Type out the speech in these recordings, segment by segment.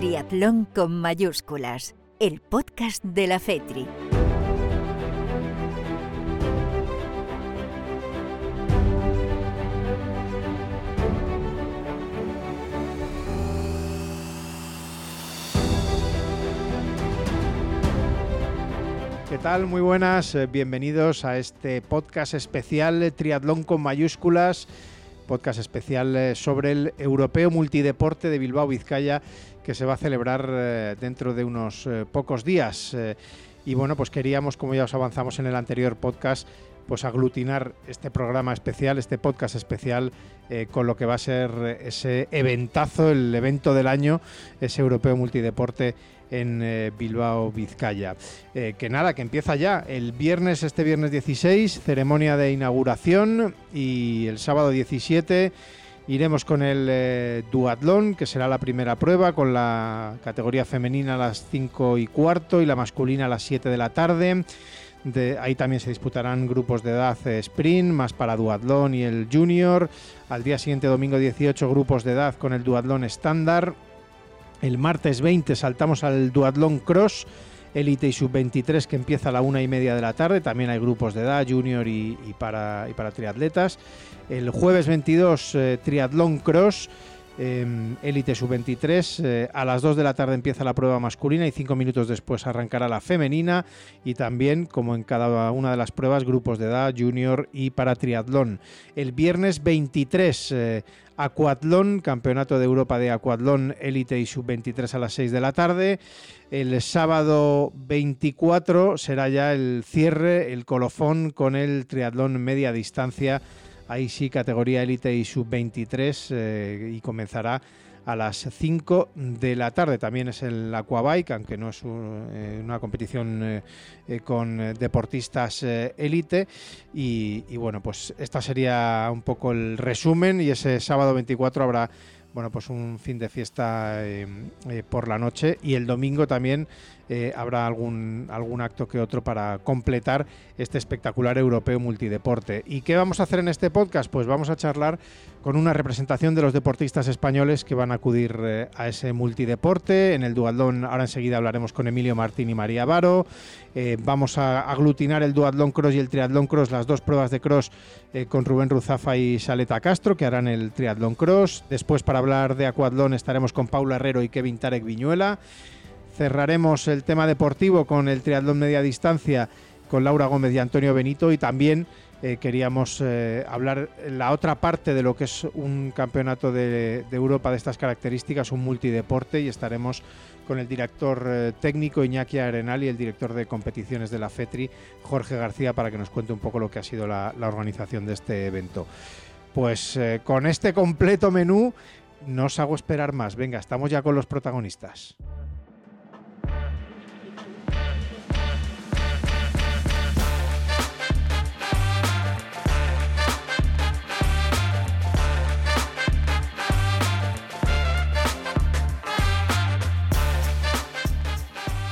Triatlón con mayúsculas, el podcast de la FETRI. ¿Qué tal? Muy buenas, eh, bienvenidos a este podcast especial Triatlón con mayúsculas, podcast especial eh, sobre el Europeo Multideporte de Bilbao Vizcaya que se va a celebrar eh, dentro de unos pocos días. Y bueno, pues queríamos, como ya os avanzamos en el anterior podcast, pues aglutinar este programa especial, este podcast especial, con lo que va a ser ese eventazo, el evento del año, ese Europeo Multideporte en eh, Bilbao, Vizcaya. Eh, que nada, que empieza ya el viernes, este viernes 16, ceremonia de inauguración y el sábado 17 iremos con el eh, duatlón, que será la primera prueba, con la categoría femenina a las 5 y cuarto y la masculina a las 7 de la tarde. De, ahí también se disputarán grupos de edad sprint, más para duatlón y el junior. Al día siguiente, domingo 18, grupos de edad con el duatlón estándar. El martes 20 saltamos al Duatlón Cross, Elite y Sub-23 que empieza a la una y media de la tarde. También hay grupos de edad, junior y, para, triatletas. El jueves 22, eh, Triatlón Cross. Elite Sub-23. Eh, a las 2 de la tarde empieza la prueba masculina y 5 minutos después arrancará la femenina. Y también, como en cada una de las pruebas, grupos de edad, junior y para triatlón. El viernes 23, eh, Acuatlón, Campeonato de Europa de Acuatlón Elite y Sub-23 a las 6 de la tarde. El sábado 24 será ya el cierre, el colofón con el triatlón media distancia. Ahí sí, categoría Elite y Sub-23 eh, y comenzará a las 5 de la tarde. También es el Aquabike, aunque no es eh, una competición eh, con deportistas élite. Y, y, bueno, pues esta sería un poco el resumen y ese sábado 24 habrá bueno, pues un fin de fiesta por la noche y el domingo también eh, habrá algún, algún acto que otro para completar este espectacular europeo multideporte. ¿Y qué vamos a hacer en este podcast? Pues vamos a charlar con una representación de los deportistas españoles que van a acudir a ese multideporte. En el dualdón ahora enseguida hablaremos con Emilio Martín y María Varo. vamos a aglutinar el duatlón cross y el triatlón cross, las dos pruebas de cross con Rubén Ruzafa y Saleta Castro, que harán el triatlón cross. Después para hablar de Aquatlón estaremos con Paula Herrero y Kevin Tarek Viñuela. Cerraremos el tema deportivo con el triatlón media distancia con Laura Gómez y Antonio Benito y también eh, queríamos eh, hablar la otra parte de lo que es un campeonato de, Europa de estas características, un multideporte y estaremos con el director eh, técnico Iñaki Arenal y el director de competiciones de la FETRI, Jorge García, para que nos cuente un poco lo que ha sido la organización de este evento. Pues con este completo menú no os hago esperar más. Venga, estamos ya con los protagonistas.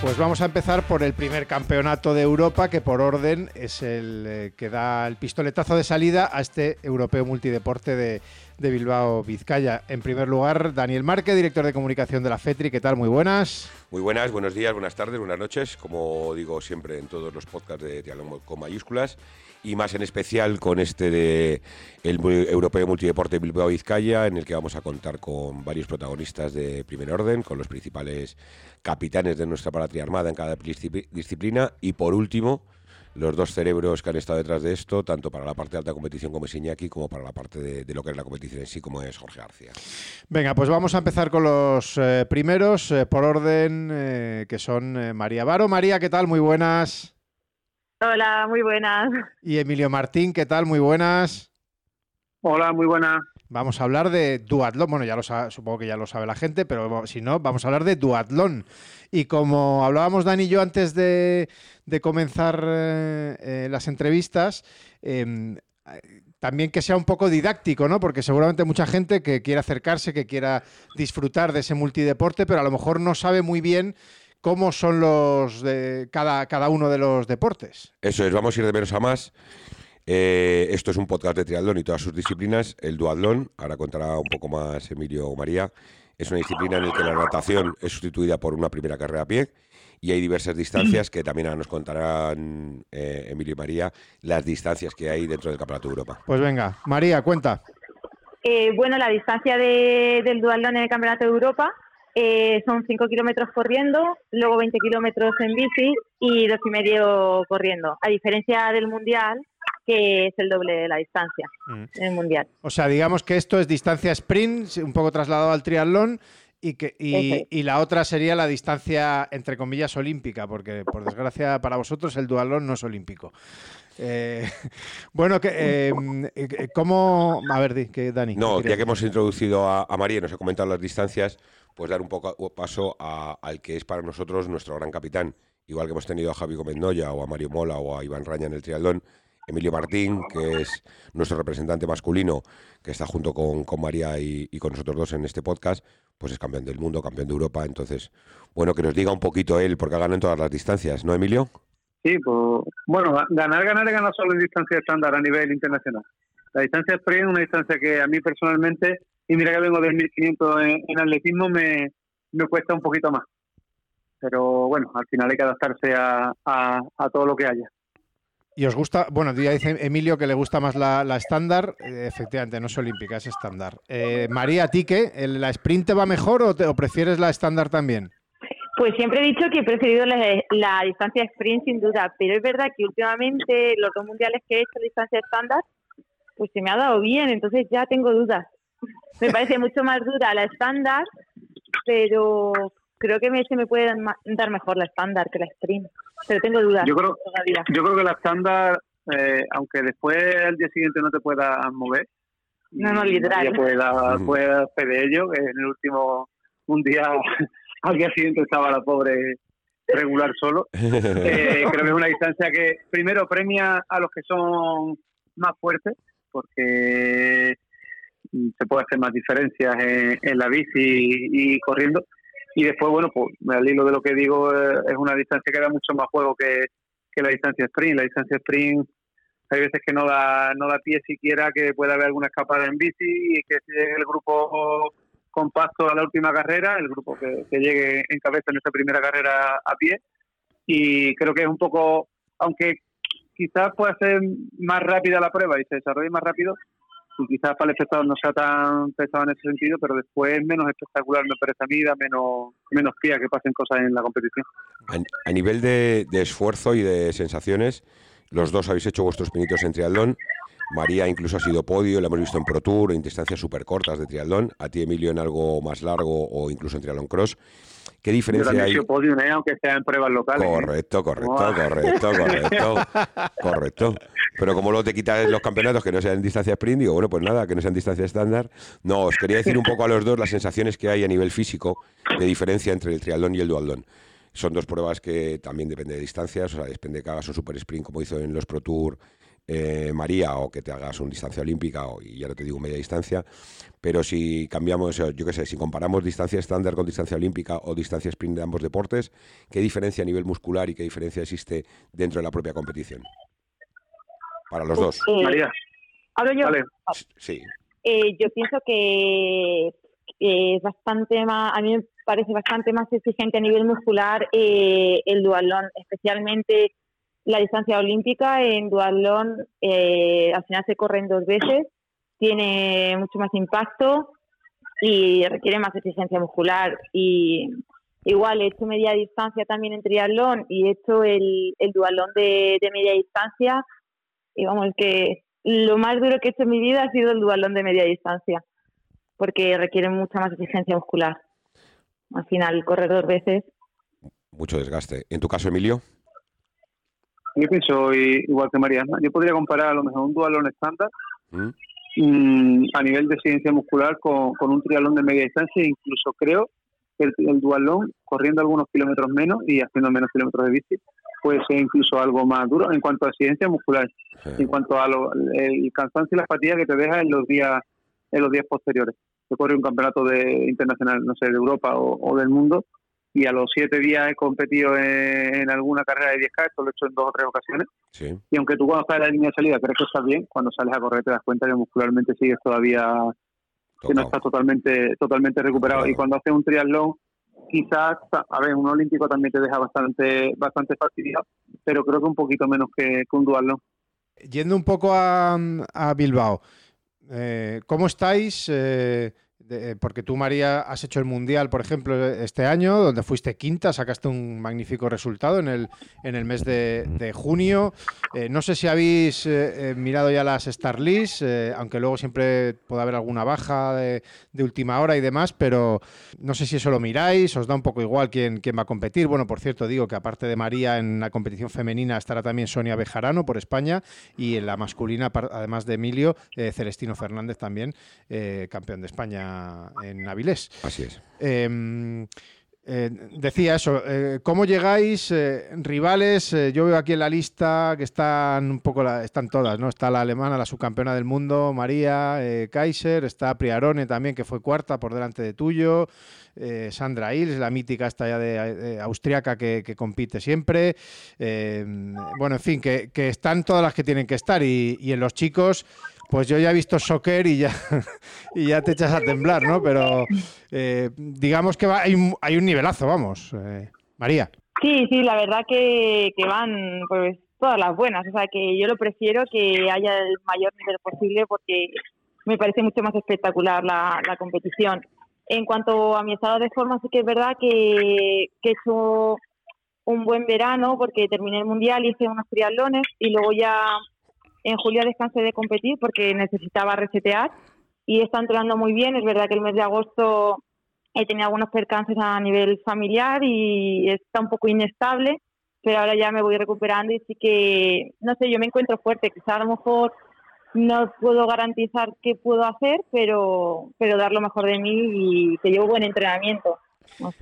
Pues vamos a empezar por el primer campeonato de Europa, que por orden es el eh, que da el pistoletazo de salida a este europeo multideporte de, de Bilbao, Vizcaya. En primer lugar, Daniel Marque, director de comunicación de la FETRI. ¿Qué tal? Muy buenas. Muy buenas, buenos días, buenas tardes, buenas noches. Como digo siempre en todos los podcasts de Diálogo con mayúsculas y más en especial con este de el Europeo Multideporte Bilbao Vizcaya, en el que vamos a contar con varios protagonistas de primer orden, con los principales capitanes de nuestra patria armada en cada disciplina y por último los dos cerebros que han estado detrás de esto, tanto para la parte de alta competición como es Iñaki, como para la parte de, lo que es la competición en sí, como es Jorge García. Venga, pues vamos a empezar con los eh, primeros, eh, por orden, eh, que son María Varo. María, ¿qué tal? Muy buenas. Hola, muy buenas. Y Emilio Martín, ¿qué tal? Muy buenas. Hola, muy buenas. Vamos a hablar de duatlón. Bueno, ya lo supongo que ya lo sabe la gente, pero si no, vamos a hablar de duatlón. Y como hablábamos Dani y yo antes de, comenzar eh, eh, las entrevistas, em, también que sea un poco didáctico, ¿no? Porque seguramente mucha gente que quiera acercarse, que quiera disfrutar de ese multideporte, pero a lo mejor no sabe muy bien cómo son los de cada, cada uno de los deportes. Eso es, vamos a ir de menos a más. Eh, esto es un podcast de triatlón y todas sus disciplinas. El duatlón, ahora contará un poco más Emilio o María, es una disciplina en la que la natación es sustituida por una primera carrera a pie y hay diversas distancias que también nos contarán eh, Emilio y María las distancias que hay dentro del Campeonato de Europa. Pues venga, María, cuenta. Eh, bueno, la distancia de, del dualdón en el Campeonato de Europa eh, son 5 kilómetros corriendo, luego 20 kilómetros en bici y dos y medio corriendo. A diferencia del Mundial, que es el doble de la distancia mm. en el Mundial. O sea, digamos que esto es distancia sprint, un poco trasladado al triatlón, y, que, y, la otra sería la distancia, entre comillas, olímpica, porque por desgracia para vosotros el dualón no es olímpico. Eh, bueno, que, eh, eh, ¿cómo...? A ver, que Dani. No, ya que hemos introducido a, María y nos ha comentado las distancias, pues dar un poco paso al que es para nosotros nuestro gran capitán. Igual que hemos tenido a Javi Gómez Noya o a Mario Mola o a Iván Raña en el triatlón, Emilio Martín, que es nuestro representante masculino, que está junto con, María y, con nosotros dos en este podcast, pues es campeón del mundo, campeón de Europa. Entonces, bueno, que nos diga un poquito él, porque ha ganado en todas las distancias, ¿no, Emilio? Sí, pues bueno, ganar, ganar, ganar solo en distancia estándar a nivel internacional. La distancia sprint es una distancia que a mí personalmente, y mira que vengo de 1500 en, atletismo, me, me cuesta un poquito más. Pero bueno, al final hay que adaptarse a, a todo lo que haya. Y os gusta, bueno, ya dice Emilio que le gusta más la, estándar, eh, efectivamente, no es olímpica, es estándar. Eh, María, ¿a ti qué? ¿La sprint te va mejor o, prefieres la estándar también? Pues siempre he dicho que he preferido la, distancia sprint sin duda, pero es verdad que últimamente los dos mundiales que he hecho distancia estándar, pues se me ha dado bien, entonces ya tengo dudas. Me parece mucho más dura la estándar, pero creo que me, se me puede dar mejor la estándar que la sprint, pero tengo dudas. Yo creo, yo creo que la estándar, eh, aunque después al día siguiente no te puedas mover, no, no, literal. Pueda, pueda de ello, que en el último, un día, al día siguiente estaba la pobre regular solo. Eh, creo que es una distancia que primero premia a los que son más fuertes, porque se puede hacer más diferencias en, en la bici y corriendo y después, bueno, pues al hilo de lo que digo, eh, es una distancia que da mucho más juego que, la distancia sprint. La distancia sprint hay veces que no da, no da pie siquiera que pueda haber alguna escapada en bici y que llegue el grupo compacto a la última carrera, el grupo que, que llegue en cabeza en esa primera carrera a pie. Y creo que es un poco, aunque quizás pueda ser más rápida la prueba y se desarrolle más rápido, quizás para el espectador no sea tan pesado en ese sentido, pero después menos espectacular me parece a mí, da menos, menos pía que pasen cosas en la competición. A, nivel de, esfuerzo y de sensaciones, los dos habéis hecho vuestros pinitos en triatlón. María incluso ha sido podio, la hemos visto en Pro Tour, en distancias súper cortas de triatlón. A ti, Emilio, en algo más largo o incluso en triatlón cross. ¿Qué diferencia hay? Podio, ¿eh? aunque sea en pruebas locales. Correcto, correcto, correcto, correcto, correcto. Pero como luego te quitas los campeonatos que no sean en distancia sprint, digo, bueno, pues nada, que no sean distancia estándar. No, os quería decir un poco a los dos las sensaciones que hay a nivel físico de diferencia entre el triatlón y el dualdón. Son dos pruebas que también depende de distancias, o sea, depende de que hagas un super sprint como hizo en los Pro Tour eh, María o que te hagas una distancia olímpica o, y ya no te digo media distancia, pero si cambiamos, yo qué sé, si comparamos distancia estándar con distancia olímpica o distancia sprint de ambos deportes, ¿qué diferencia a nivel muscular y qué diferencia existe dentro de la propia competición? Para los dos. Eh, María. ¿Hablo yo? Sí. Eh, yo pienso que es bastante más, a mí me parece bastante más exigente a nivel muscular el dualón, especialmente la distancia olímpica en duatlón eh, al final se corren dos veces, tiene mucho más impacto y requiere más exigencia muscular. Y igual he hecho media distancia también en triatlón y he hecho el, el dualón de, media distancia. Y vamos, que lo más duro que he hecho en mi vida ha sido el dualón de media distancia, porque requiere mucha más exigencia muscular. Al final, correr dos veces. Mucho desgaste. ¿En tu caso, Emilio? Yo pienso igual que María. Yo podría comparar a lo mejor un dualón estándar mm. Mm, a nivel de exigencia muscular con, un triatlón de media distancia. Incluso creo que el, dualón, corriendo algunos kilómetros menos y haciendo menos kilómetros de bici, puede ser incluso algo más duro en cuanto a exigencia muscular, en cuanto a el cansancio y la fatiga que te deja en los días en los días posteriores. Yo corre un campeonato de internacional, no sé, de Europa o del mundo y a los siete días he competido en, alguna carrera de 10K, esto lo he hecho en dos o tres ocasiones. Y aunque tú cuando estás en la línea de salida crees que estás bien, cuando sales a correr te das cuenta que muscularmente sigues todavía que no está totalmente totalmente recuperado. Y cuando hace un triatlón, quizás, a ver, un olímpico también te deja bastante bastante fastidiado, pero creo que un poquito menos que, un duatlón. Yendo un poco a, Bilbao, eh, ¿cómo estáis? Eh, eh, porque tú, María, has hecho el Mundial, por ejemplo, este año, donde fuiste quinta, sacaste un magnífico resultado en el, en el mes de, junio. Eh, no sé si habéis eh, mirado ya las Star aunque luego siempre puede haber alguna baja de, última hora y demás, pero no sé si eso lo miráis, os da un poco igual quién, quién va a competir. Bueno, por cierto, digo que aparte de María en la competición femenina estará también Sonia Bejarano por España y en la masculina, además de Emilio, Celestino Fernández también, campeón de España en Avilés. Así es. Em, eh, decía eso, eh, ¿cómo llegáis? Eh, rivales, yo veo aquí en la lista que están un poco, están todas, ¿no? Está la alemana, la subcampeona del mundo, María Kaiser, está Priarone también, que fue cuarta por delante de tuyo, Sandra Hills, la mítica esta ya de, austriaca que, compite siempre. Em, bueno, en fin, que, están todas las que tienen que estar y, y en los chicos pues yo ya he visto soccer y ya, y ya te echas a temblar, ¿no? Pero eh, digamos que hay, un, hay un nivelazo, vamos. Eh, María. Sí, sí, la verdad que, van pues todas las buenas. O sea, que yo lo prefiero que haya el mayor nivel posible porque me parece mucho más espectacular la, competición. En cuanto a mi estado de forma, sí que es verdad que, que he hecho un buen verano porque terminé el mundial, hice unos triatlones y luego ya en julio descansé de competir porque necesitaba resetear y está entrenando muy bien. Es verdad que el mes de agosto he tenido algunos percances a nivel familiar y está un poco inestable, pero ahora ya me voy recuperando y sí que, no sé, yo me encuentro fuerte. Quizá a lo mejor no puedo garantizar qué puedo hacer, pero, pero dar lo mejor de mí y que llevo buen entrenamiento.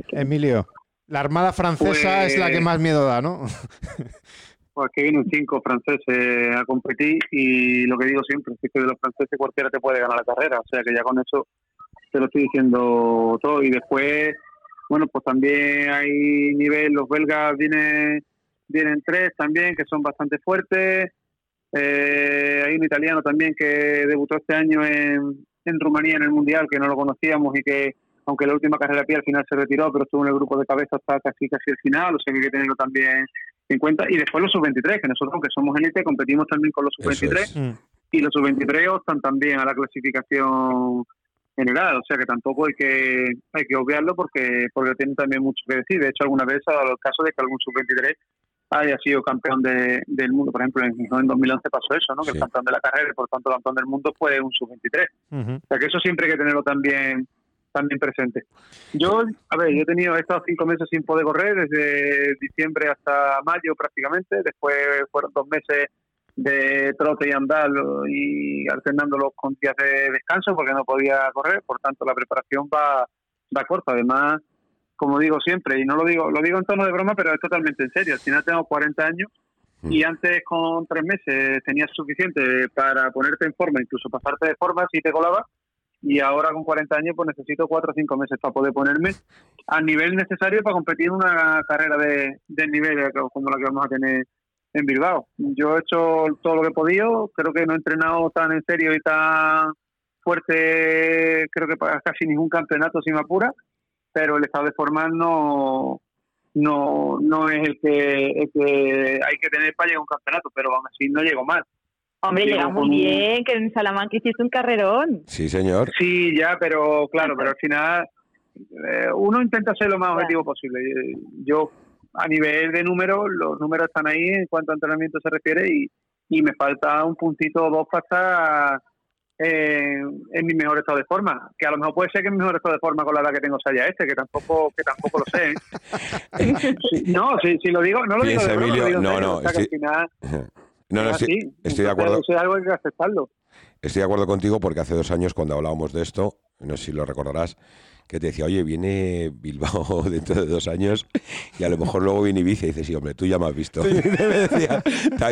Emilio, la Armada Francesa es la que pues más miedo da, ¿no? Pues aquí vienen cinco franceses a competir y lo que digo siempre es que de los franceses cualquiera te puede ganar la carrera, o sea que ya con eso te lo estoy diciendo todo. Y después, bueno, pues también hay nivel, los belgas vienen, vienen tres también, que son bastante fuertes. Eh, hay un italiano también que debutó este año en, en Rumanía en el Mundial, que no lo conocíamos y que, aunque la última carrera pie al final se retiró, pero estuvo en el grupo de cabeza hasta casi casi el final, o sea que hay que tenerlo también en cuenta. Y después los sub-23, que nosotros, que somos élite, competimos también con los sub-23. Mm. Y los sub-23 optan también a la clasificación general. O sea que tampoco hay que hay que obviarlo porque porque tienen también mucho que decir. De hecho, alguna vez ha dado el caso de que algún sub-23 haya sido campeón de, del mundo. Por ejemplo, en, en 2011 pasó eso, ¿no? que el campeón de la carrera y por tanto el campeón del mundo fue un sub-23. O sea que eso siempre hay que tenerlo también también presente. Yo, a ver, yo he tenido, he estado cinco meses sin poder correr, desde diciembre hasta mayo prácticamente, después fueron dos meses de trote y andar y alternándolos con días de descanso porque no podía correr, por tanto la preparación va, va corta. Además, como digo siempre, y no lo digo, lo digo en tono de broma, pero es totalmente en serio, al final tengo 40 años mm. y antes con tres meses tenías suficiente para ponerte en forma, incluso pasarte de forma si te colaba, y ahora con 40 años pues necesito 4 o 5 meses para poder ponerme al nivel necesario para competir en una carrera de, de nivel como la que vamos a tener en Bilbao. Yo he hecho todo lo que he podido, creo que no he entrenado tan en serio y tan fuerte, creo que para casi ningún campeonato sin apura, pero el estado de forma no, no, no es el que, el que hay que tener para llegar a un campeonato, pero aún así no llego mal. Hombre, llega muy bien, que en Salamanca hiciste un carrerón. Sí, señor. Sí, ya, pero claro, pero al final eh, uno intenta ser lo más objetivo posible. Yo, a nivel de números, los números están ahí en cuanto a entrenamiento se refiere y, y me falta un puntito o dos para estar en mi mejor estado de forma. Que a lo mejor puede ser que mi mejor estado de forma con la edad que tengo sea este, que tampoco que tampoco lo sé. ¿eh? no, si, si, lo digo, no lo digo de broma, lo digo no, no, no, no, estoy, estoy de acuerdo. Eso es algo que hay que aceptarlo. Estoy de acuerdo contigo porque hace dos años cuando hablábamos de esto, no sé si lo recordarás, que te decía, oye, viene Bilbao dentro de dos años y a lo mejor luego viene Ibiza y dices, sí, hombre, tú ya me has visto. decía,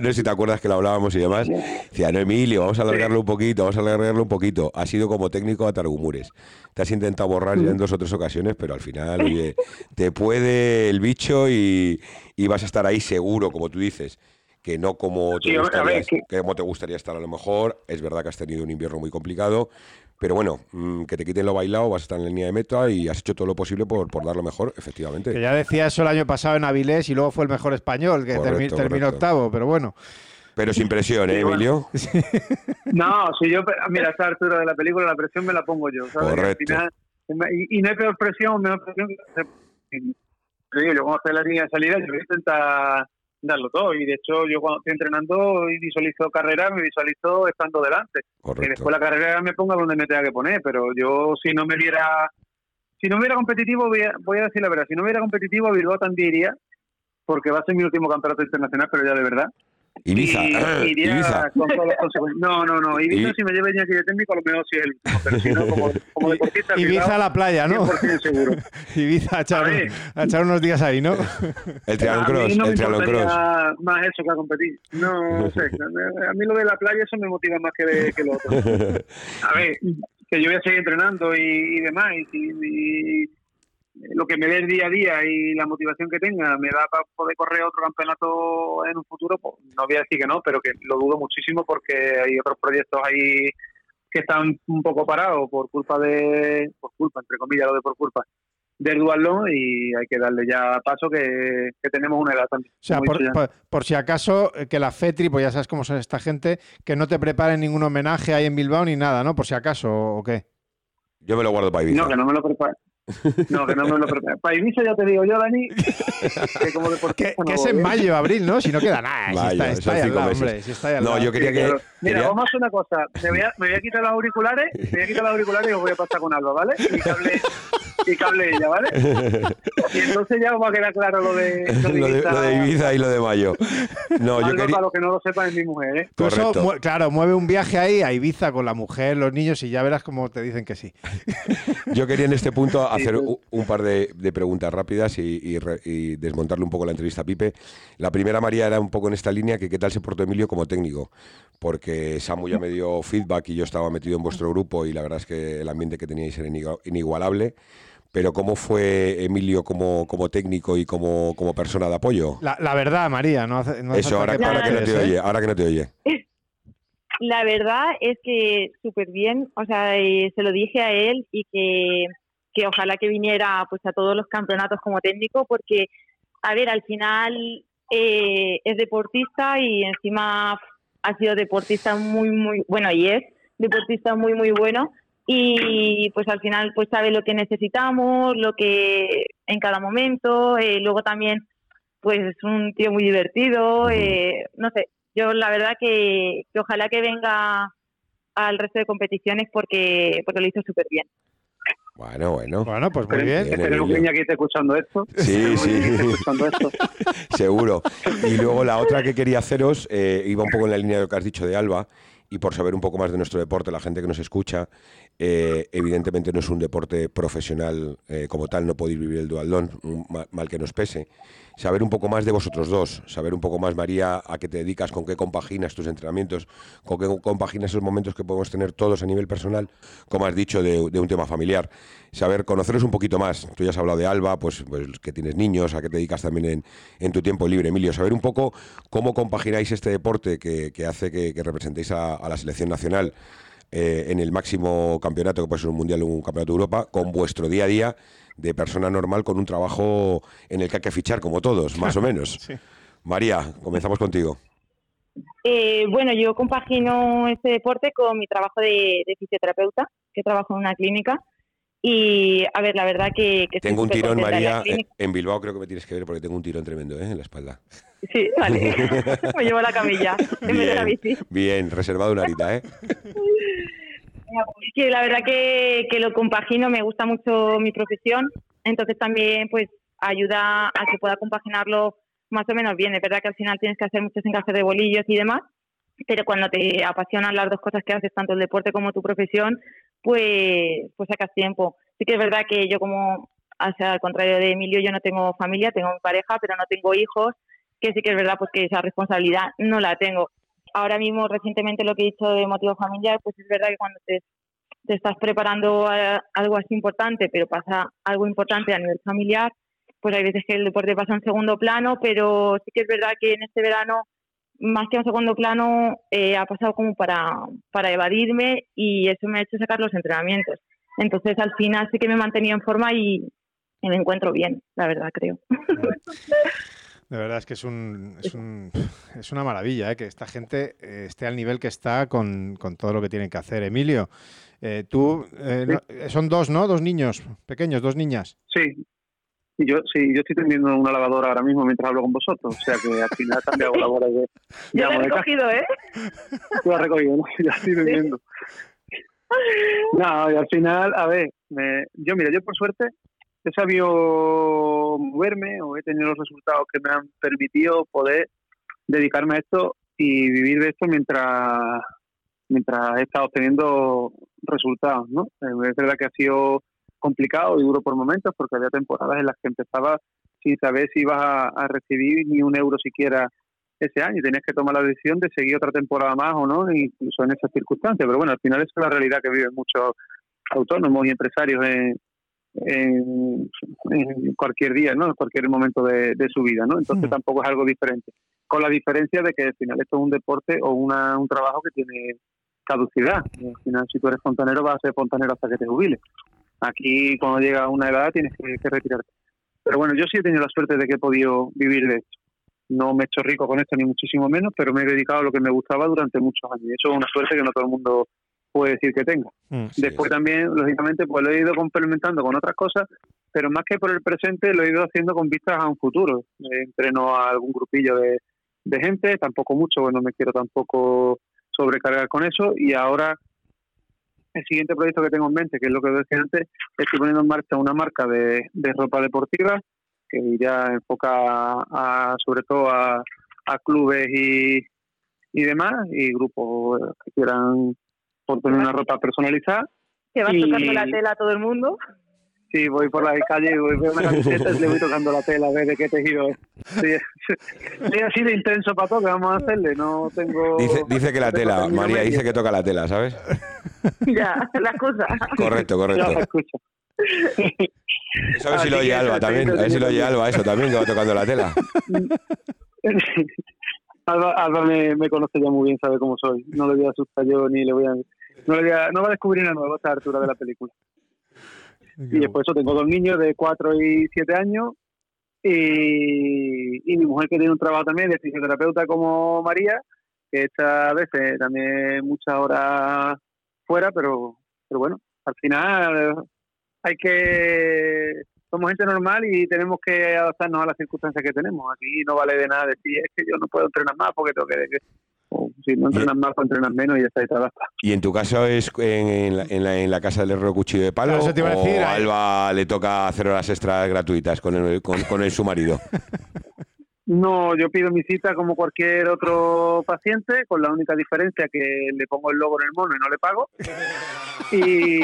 no sé si te acuerdas que lo hablábamos y demás. Decía, no, Emilio, vamos a alargarlo un poquito, vamos a alargarlo un poquito. Ha sido como técnico a Targumures. Te has intentado borrar ya en dos o tres ocasiones, pero al final, oye, te puede el bicho y, y vas a estar ahí seguro, como tú dices que no como te, Sí, a ver, gustaría, que- que como te gustaría estar a lo mejor. Es verdad que has tenido un invierno muy complicado, pero bueno, mm, que te quiten lo bailado, vas a estar en la línea de meta y has hecho todo lo posible por, por dar lo mejor, efectivamente. Que ya decía eso el año pasado en Avilés y luego fue el mejor español, que termi- terminó correcto. octavo, pero bueno. Pero sin presión, ¿eh, Sí. Emilio? No, si yo, mira, a esta altura de la película la presión me la pongo yo, ¿sabes? Al Correcto. final, y, y no hay peor presión, menos presión que yo cuando estoy en la línea de salida, yo voy a intentar darlo todo. Y de hecho, yo cuando estoy entrenando y visualizo carrera, me visualizo estando delante. Que Correcto. después la carrera me ponga donde me tenga que poner, pero yo si no me viera, si no me viera competitivo, voy a, voy a decir la verdad, si no me viera competitivo, a Bilbao también iría, porque va a ser mi último campeonato internacional, pero ya de verdad. Ibiza, Y iría Ibiza. con todas las consecuencias. No, no, no. Ibiza, Y- si me lleva aquí de técnico, a lo mejor sí es el último. Pero si no, como, como deportista, Ibiza a Bilbao, la playa, ¿no? 100% seguro. Ibiza a echar, A a echar unos días ahí, ¿no? El triatlón a mí cross, no me el triatlón cross. más eso que a competir. No, no sé. A mí lo de la playa eso me motiva más que, de, que lo otro. A ver, que yo voy a seguir entrenando y, y demás. Y, y lo que me dé el día a día y la motivación que tenga me da para poder correr otro campeonato en un futuro, pues no voy a decir que no, pero que lo dudo muchísimo porque hay otros proyectos ahí que están un poco parados por culpa de, por culpa, entre comillas, lo de por culpa, del dualón y hay que darle ya paso que, que tenemos una edad también. O sea, por, si acaso, eh, que la FETRI, pues ya sabes cómo son esta gente, que no te preparen ningún homenaje ahí en Bilbao ni nada, ¿no? Por si acaso, ¿o qué? Yo me lo guardo para Ibiza. No, que no me lo prepare. No, que no me lo prepare. Para Ibiza ya te digo yo, Dani, que como deportista Que, no que es en mayo, abril, ¿no? Si no queda nada. si está, ahí al lado, hombre, si está ahí al No, lado. yo quería que... Mira, quería- vamos a hacer una cosa. Me voy, a, me voy a quitar los auriculares, me voy a quitar los auriculares y os voy a pasar con Alba, ¿vale? Y que hable, y ella, ¿vale? Y entonces ya os va a quedar claro lo de, lo, de, Ibiza. lo de Ibiza y lo de Mayo. No, yo quería... para los que no lo sepan, es mi mujer, ¿eh? Eso, claro, mueve un viaje ahí a Ibiza con la mujer, los niños y ya verás cómo te dicen que sí. Yo quería en este punto hacer un par de, de preguntas rápidas y, y re- y desmontarle un poco la entrevista a Pipe. La primera, María, era un poco en esta línea que qué tal se portó Emilio como técnico, porque Samu ya me dio feedback y yo estaba metido en vuestro grupo y la verdad es que el ambiente que teníais era inigu- inigualable. Pero ¿cómo fue Emilio como, como técnico y como, como persona de apoyo? La, la verdad, María, no hace, no hace Eso, ahora, ahora que no te ¿eh? oye, ahora que no te oye. La verdad es que súper bien, o sea, eh, se lo dije a él y que, que ojalá que viniera pues a todos los campeonatos como técnico porque, a ver, al final eh, es deportista y encima ha sido deportista muy, muy, bueno, y es deportista muy, muy bueno y pues al final pues sabe lo que necesitamos, lo que en cada momento, eh, luego también pues es un tío muy divertido, eh, no sé, yo la verdad que, que ojalá que venga al resto de competiciones porque, porque lo hizo súper bien. Bueno, bueno. Bueno, pues muy bien. Emilio. que aquí esté escuchando esto. Sí, sí. escuchando esto. Seguro. Y luego la otra que quería haceros, eh, iba un poco en la línea de lo que has dicho de Alba, y por saber un poco más de nuestro deporte, la gente que nos escucha, eh, evidentemente no es un deporte profesional eh, como tal, no podéis vivir el dualdón, mal que nos pese. Saber un poco más de vosotros dos, saber un poco más, María, a qué te dedicas, con qué compaginas tus entrenamientos, con qué compaginas esos momentos que podemos tener todos a nivel personal, como has dicho, de, un tema familiar. Saber, conoceros un poquito más. Tú ya has hablado de Alba, pues, pues que tienes niños, a qué te dedicas también en, tu tiempo libre, Emilio. Saber un poco cómo compagináis este deporte que, hace que, representéis a la selección nacional eh, en el máximo campeonato, que puede ser un mundial o un campeonato de Europa, con vuestro día a día de persona normal con un trabajo en el que hay que fichar, como todos, más o menos. Sí. María, comenzamos contigo. Eh, bueno, yo compagino este deporte con mi trabajo de, de fisioterapeuta, que trabajo en una clínica. Y, a ver, la verdad que... que estoy Tengo un tirón, María, en Bilbao creo que me tienes que ver porque tengo un tirón tremendo ¿eh? en la espalda. Sí, vale. Me llevo la camilla en vez de la bici. bien, reservado una horita, ¿eh? Que la verdad que, que lo compagino, me gusta mucho mi profesión, entonces también pues ayuda a que pueda compaginarlo más o menos bien. Es verdad que al final tienes que hacer muchos encajes de bolillos y demás, pero cuando te apasionan las dos cosas que haces, tanto el deporte como tu profesión, pues, pues sacas tiempo. Sí que es verdad que yo como, o sea, al contrario de Emilio, yo no tengo familia, tengo mi pareja, pero no tengo hijos, que sí que es verdad pues que esa responsabilidad no la tengo. Ahora mismo, recientemente, lo que he dicho de motivo familiar, pues es verdad que cuando te, estás preparando algo así importante, pero pasa algo importante a nivel familiar, pues hay veces que el deporte pasa en segundo plano, pero sí que es verdad que en este verano más que un segundo plano, eh, ha pasado como para, para evadirme y eso me ha hecho sacar los entrenamientos. Entonces, al final sí que me he mantenido en forma y, me encuentro bien, la verdad, creo. De verdad es que es, un, es, un, es una maravilla ¿eh? que esta gente eh, esté al nivel que está con, con, todo lo que tienen que hacer. Emilio, eh, tú, son dos, ¿no? Dos niños pequeños, dos niñas. Sí, yo sí, yo estoy teniendo una lavadora ahora mismo mientras hablo con vosotros, o sea que al final también hago labores de... Ya lo he recogido, ¿eh? Tú has recogido, ¿no? Ya estoy teniendo. No, y al final, a ver, me, yo mira, yo por suerte he sabido moverme o he tenido los resultados que me han permitido poder dedicarme a esto y vivir de esto mientras mientras he estado obteniendo resultados, ¿no? Es verdad que ha sido complicado y duro por momentos porque había temporadas en las que empezaba sin saber si ibas a, recibir ni un euro siquiera ese año y tenías que tomar la decisión de seguir otra temporada más o no, incluso en esas circunstancias. Pero bueno, al final es la realidad que viven muchos autónomos y empresarios en, en, cualquier día, ¿no? En cualquier momento de, su vida, ¿no? Entonces mm. tampoco es algo diferente. Con la diferencia de que al final esto es un deporte o una, un trabajo que tiene caducidad. Al final, si tú eres fontanero, vas a ser fontanero hasta que te jubiles. Aquí, cuando llega a una edad, tienes que, retirarte. Pero bueno, yo sí he tenido la suerte de que he podido vivir de esto. No me he hecho rico con esto, ni muchísimo menos, pero me he dedicado a lo que me gustaba durante muchos años. Y eso es una suerte que no todo el mundo puede decir que tenga. Mm, Después también, lógicamente, pues lo he ido complementando con otras cosas, pero más que por el presente, lo he ido haciendo con vistas a un futuro. entreno a algún grupillo de, de gente, tampoco mucho, bueno, me quiero tampoco sobrecargar con eso, y ahora el siguiente proyecto que tengo en mente, que es lo que decía antes, estoy poniendo en marcha una marca de, ropa deportiva que ya enfoca a, sobre todo a, clubes y, y demás, y grupos que quieran tener una ropa personalizada. ¿Que vas tocando la tela a todo el mundo? Sí, voy por la calle, voy por una camiseta y le voy tocando la tela a ver de qué tejido es. Sí, sí, así de intenso para todo que vamos a hacerle, no tengo... Dice, dice que la tela, María dice que toca la tela, ¿sabes? Ya, la excusa. Correcto, correcto. Ya la escucho. Eso a ver si lo oye Alba también, a ver si lo oye Alba eso también, que va tocando la tela. Alba, Alba me, me, conoce ya muy bien, sabe cómo soy. No le voy a asustar yo ni le voy a... No, le voy a, no va a descubrir nada nuevo a esta altura de la película. Y después eso tengo dos niños de 4 y 7 años y, y, mi mujer que tiene un trabajo también de fisioterapeuta como María, que está a veces también muchas horas fuera, pero, pero bueno, al final hay que somos gente normal y tenemos que adaptarnos a las circunstancias que tenemos. Aquí no vale de nada decir, es que yo no puedo entrenar más porque tengo que... si no entrenas más, pues entrenas menos y ya está, y te ¿Y en tu caso es en, la, en, la, casa del herrero cuchillo de palo? o a Alba le toca hacer horas extras gratuitas con el, con, con el, su marido? No, yo pido mi cita como cualquier otro paciente, con la única diferencia que le pongo el logo en el mono y no le pago. Y,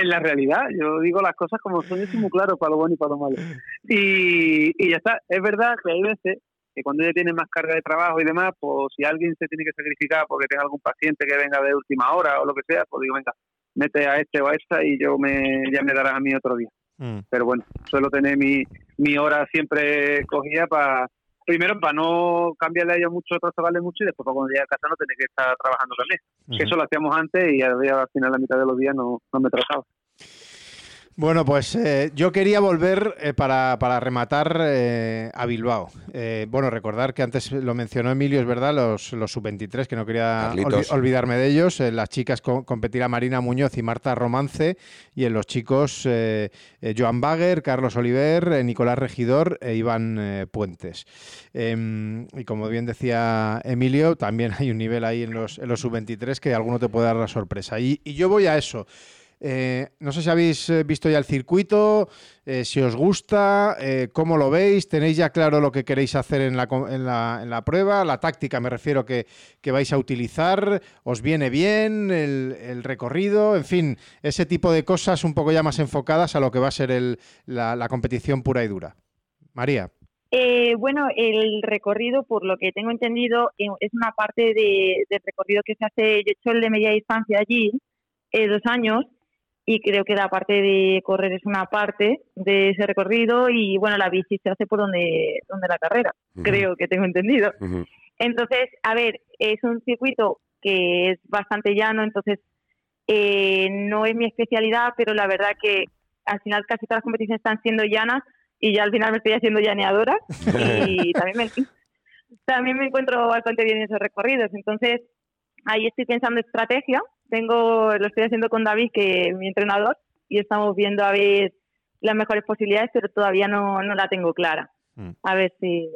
en la realidad, yo digo las cosas como son y muy claro para lo bueno y para lo malo. Y, y ya está, es verdad que hay veces que cuando ella tiene más carga de trabajo y demás, pues si alguien se tiene que sacrificar porque tenga algún paciente que venga de última hora o lo que sea, pues digo, venga, mete a este o a esta y yo me, ya me darás a mí otro día. Mm. Pero bueno, suelo tener mi, mi hora siempre cogida para primero para no cambiarle a ellos mucho, trasladarle mucho y después para cuando llegue a casa no tener que estar trabajando también. Que eso lo hacíamos antes y al final, la mitad de los días no, no me trazaba. Bueno, pues eh, yo quería volver eh, para, rematar eh, a Bilbao. bueno, recordar que antes lo mencionó Emilio, es verdad, los, los sub-23, que no quería olvidarme de ellos. las chicas competirá Marina Muñoz y Marta Romance, y en los chicos Joan Bager, Carlos Oliver, Nicolás Regidor e Iván Puentes. Em, y como bien decía Emilio, también hay un nivel ahí en los, en los sub-23 que alguno te puede dar la sorpresa. y yo voy a eso. Eh, no sé si habéis eh, visto ya el circuito, eh, si os gusta, cómo lo veis, tenéis ya claro lo que queréis hacer en la, en la, en la prueba, la táctica me refiero que, que, vais a utilizar, os viene bien el, recorrido, en fin, ese tipo de cosas un poco ya más enfocadas a lo que va a ser el, la, competición pura y dura. María. bueno, el recorrido, por lo que tengo entendido, es una parte de, del recorrido que se hace, de hecho el de media distancia allí, dos años, y creo que la parte de correr es una parte de ese recorrido y bueno, la bici se hace por donde, donde la carrera, creo que tengo entendido. Entonces, a ver, es un circuito que es bastante llano, entonces eh, no es mi especialidad, pero la verdad que al final casi todas las competiciones están siendo llanas y ya al final me estoy haciendo llaneadora y también me, también me encuentro bastante bien en esos recorridos. Entonces, ahí estoy pensando estrategia. Tengo, lo estoy haciendo con David, que es mi entrenador, y estamos viendo a ver las mejores posibilidades, pero todavía no, no la tengo clara. Mm. A ver si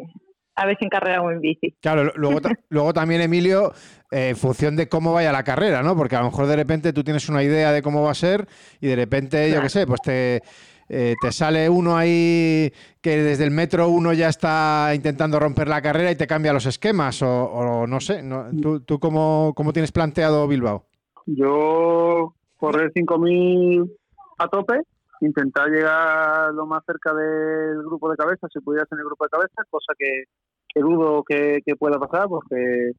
a ver si en carrera o en bici. Claro, luego, luego también, Emilio, eh, en función de cómo vaya la carrera, ¿no? Porque a lo mejor de repente tú tienes una idea de cómo va a ser y de repente, yo qué sé, pues te, eh, te sale uno ahí que desde el metro uno ya está intentando romper la carrera y te cambia los esquemas o, no sé. ¿Tú, tú cómo, cómo, tienes planteado Bilbao? Yo correr 5.000 a tope, intentar llegar lo más cerca del grupo de cabeza, si pudiera ser el grupo de cabeza, cosa que, dudo que, pueda pasar porque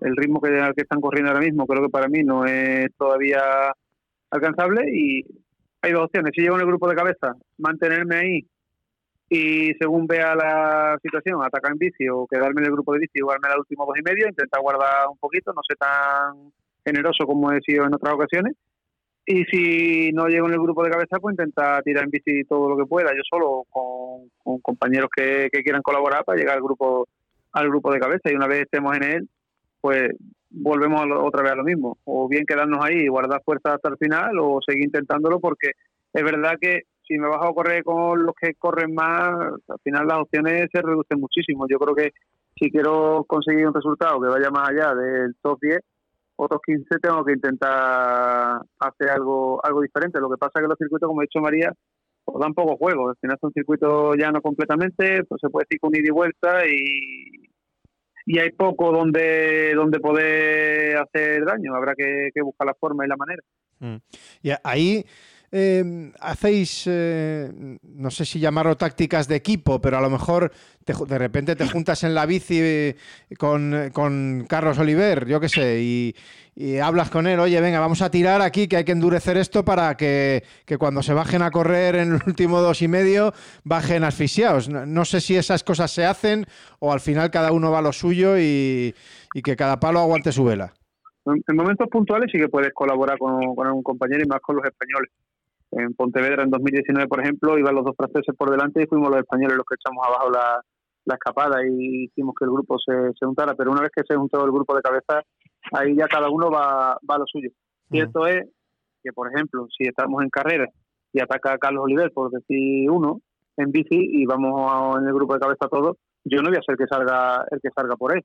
el ritmo que, que están corriendo ahora mismo creo que para mí no es todavía alcanzable y hay dos opciones. Si llego en el grupo de cabeza, mantenerme ahí y según vea la situación, atacar en bici o quedarme en el grupo de bici y jugarme al último dos y medio, intentar guardar un poquito, no ser tan generoso como he sido en otras ocasiones. Y si no llego en el grupo de cabeza, pues intentar tirar en bici todo lo que pueda, yo solo con, compañeros que, quieran colaborar para llegar al grupo al grupo de cabeza. Y una vez estemos en él, pues volvemos otra vez a lo mismo. O bien quedarnos ahí y guardar fuerza hasta el final o seguir intentándolo porque es verdad que si me bajo a correr con los que corren más, al final las opciones se reducen muchísimo. Yo creo que si quiero conseguir un resultado que vaya más allá del top 10, otros 15 tengo que intentar hacer algo algo diferente. Lo que pasa es que los circuitos, como ha dicho María, pues dan poco juego. Al final son circuitos llano completamente, pues se puede decir con ida y vuelta y, y hay poco donde, donde poder hacer daño. Habrá que, buscar la forma y la manera. Mm. Y ahí eh, hacéis, eh, no sé si llamarlo tácticas de equipo, pero a lo mejor de repente te juntas en la bici eh, con, Carlos Oliver, yo qué sé, y, hablas con él, oye, venga, vamos a tirar aquí, que hay que endurecer esto para que, cuando se bajen a correr en el último dos y medio, bajen asfixiados. No, sé si esas cosas se hacen o al final cada uno va a lo suyo y, que cada palo aguante su vela. En momentos puntuales sí que puedes colaborar con, con un compañero y más con los españoles en Pontevedra en 2019, por ejemplo, iban los dos franceses por delante y fuimos los españoles los que echamos abajo la, escapada y hicimos que el grupo se, se, juntara. Pero una vez que se juntó el grupo de cabeza, ahí ya cada uno va, va a lo suyo. Cierto es que, por ejemplo, si estamos en carrera y ataca a Carlos Oliver, por decir uno, en bici y vamos en el grupo de cabeza todos, yo no voy a ser que salga el que salga por él,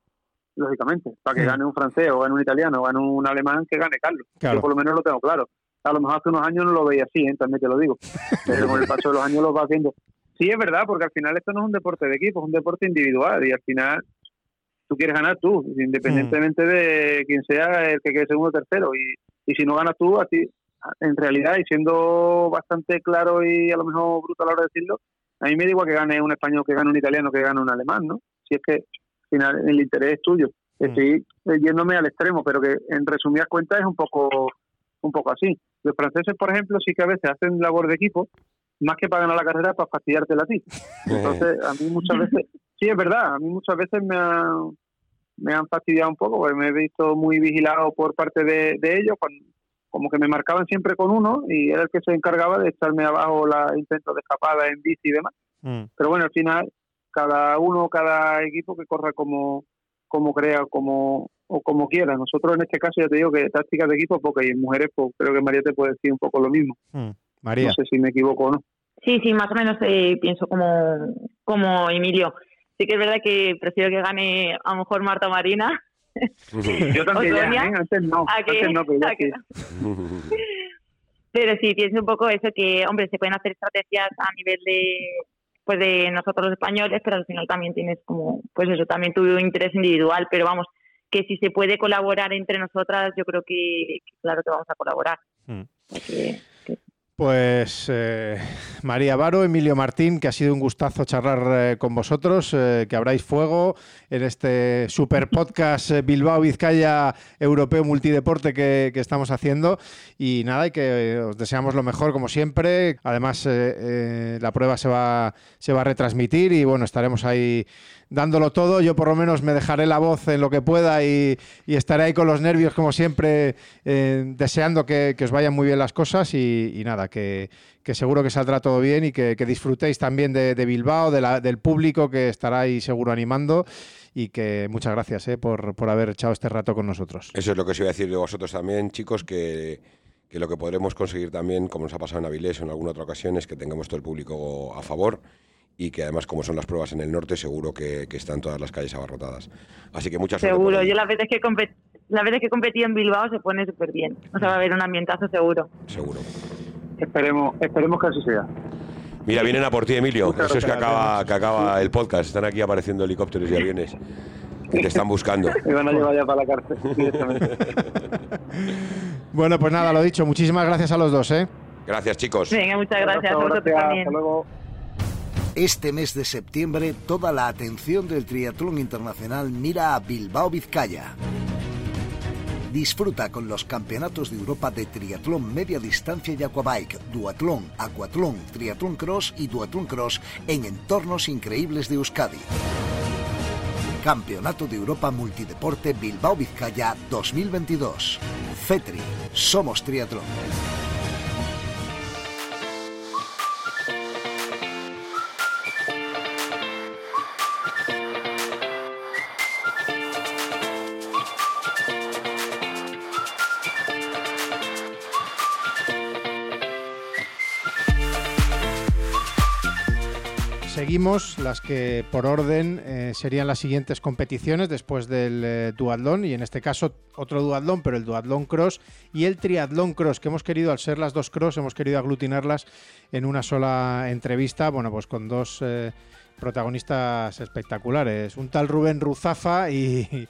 lógicamente. Para que gane un francés o gane un italiano o gane un alemán, que gane Carlos. Yo por lo menos lo tengo claro a lo mejor hace unos años no lo veía así, ¿eh? también te lo digo, pero con el paso de los años lo va haciendo. Sí, es verdad, porque al final esto no es un deporte de equipo, es un deporte individual y al final tú quieres ganar tú, independientemente de quién sea el que quede segundo o tercero. Y, y si no ganas tú, así, en realidad, y siendo bastante claro y a lo mejor bruto a la hora de decirlo, a mí me da igual que gane un español, que gane un italiano, que gane un alemán, ¿no? Si es que al final el interés es tuyo. Estoy yéndome al extremo, pero que en resumidas cuentas es un poco un poco así. Los franceses, por ejemplo, sí que a veces hacen labor de equipo, más que para ganar la carrera, para fastidiártela a ti. Entonces, a mí muchas veces, sí, es verdad, a mí muchas veces me han, me han fastidiado un poco, porque me he visto muy vigilado por parte de, ellos, como que me marcaban siempre con uno y era el que se encargaba de echarme abajo la intentos de escapada en bici y demás. Mm. Pero bueno, al final, cada uno, cada equipo que corra como, como crea, como, o como quiera. Nosotros en este caso ya te digo que tácticas de equipo porque y en mujeres pues, creo que María te puede decir un poco lo mismo. Hmm, María. No sé si me equivoco o no. Sí, sí, más o menos eh, pienso como, como Emilio. Sí que es verdad que prefiero que gane a lo mejor Marta Marina. Yo también, ya, ¿eh? antes no, antes no, pero, pero sí, pienso un poco eso que, hombre, se pueden hacer estrategias a nivel de pues de nosotros los españoles, pero al final también tienes como, pues eso, también tu interés individual, pero vamos, que si se puede colaborar entre nosotras, yo creo que, claro que vamos a colaborar. Hmm. Pues eh, María Varo, Emilio Martín, que ha sido un gustazo charlar eh, con vosotros, eh, que habráis fuego en este super podcast Bilbao Vizcaya Europeo Multideporte que, estamos haciendo. Y nada, y que os deseamos lo mejor como siempre. Además, la prueba se va, se va a retransmitir y bueno, estaremos ahí dándolo todo. Yo por lo menos me dejaré la voz en lo que pueda y, estaré ahí con los nervios como siempre, deseando que, os vayan muy bien las cosas y nada que, seguro que saldrá todo bien y que, disfrutéis también de, Bilbao, del público que estará ahí seguro animando y que muchas gracias eh, por, haber echado este rato con nosotros. Eso es lo que os iba a decir de vosotros también, chicos, que, lo que podremos conseguir también, como nos ha pasado en Avilés o en alguna otra ocasión, es que tengamos todo el público a favor y que además, como son las pruebas en el norte, seguro que, están todas las calles abarrotadas. Así que muchas gracias. Seguro, yo la vez que la vez que competí en Bilbao se pone súper bien. O sea, va a haber un ambientazo seguro. Seguro. Esperemos, esperemos que así sea. Mira, vienen a por ti, Emilio. Eso es que acaba, que acaba el podcast. Están aquí apareciendo helicópteros y aviones que te están buscando. Me van a llevar ya para la cárcel bueno, pues nada, lo dicho. Muchísimas gracias a los dos, ¿eh? Gracias, chicos. Venga, muchas gracias. A vosotros también. Hasta luego. Este mes de septiembre, toda la atención del triatlón internacional mira a Bilbao, Vizcaya. Disfruta con los campeonatos de Europa de triatlón media distancia y aquabike, duatlón, aquatlón, triatlón cross y duatlón cross en entornos increíbles de Euskadi. Campeonato de Europa Multideporte Bilbao Vizcaya 2022. FETRI. Somos triatlón. Seguimos las que por orden eh, serían las siguientes competiciones después del eh, duatlón y en este caso otro duatlón, pero el duatlón cross y el triatlón cross que hemos querido al ser las dos cross hemos querido aglutinarlas en una sola entrevista, bueno pues con dos eh, protagonistas espectaculares, un tal Rubén Ruzafa y,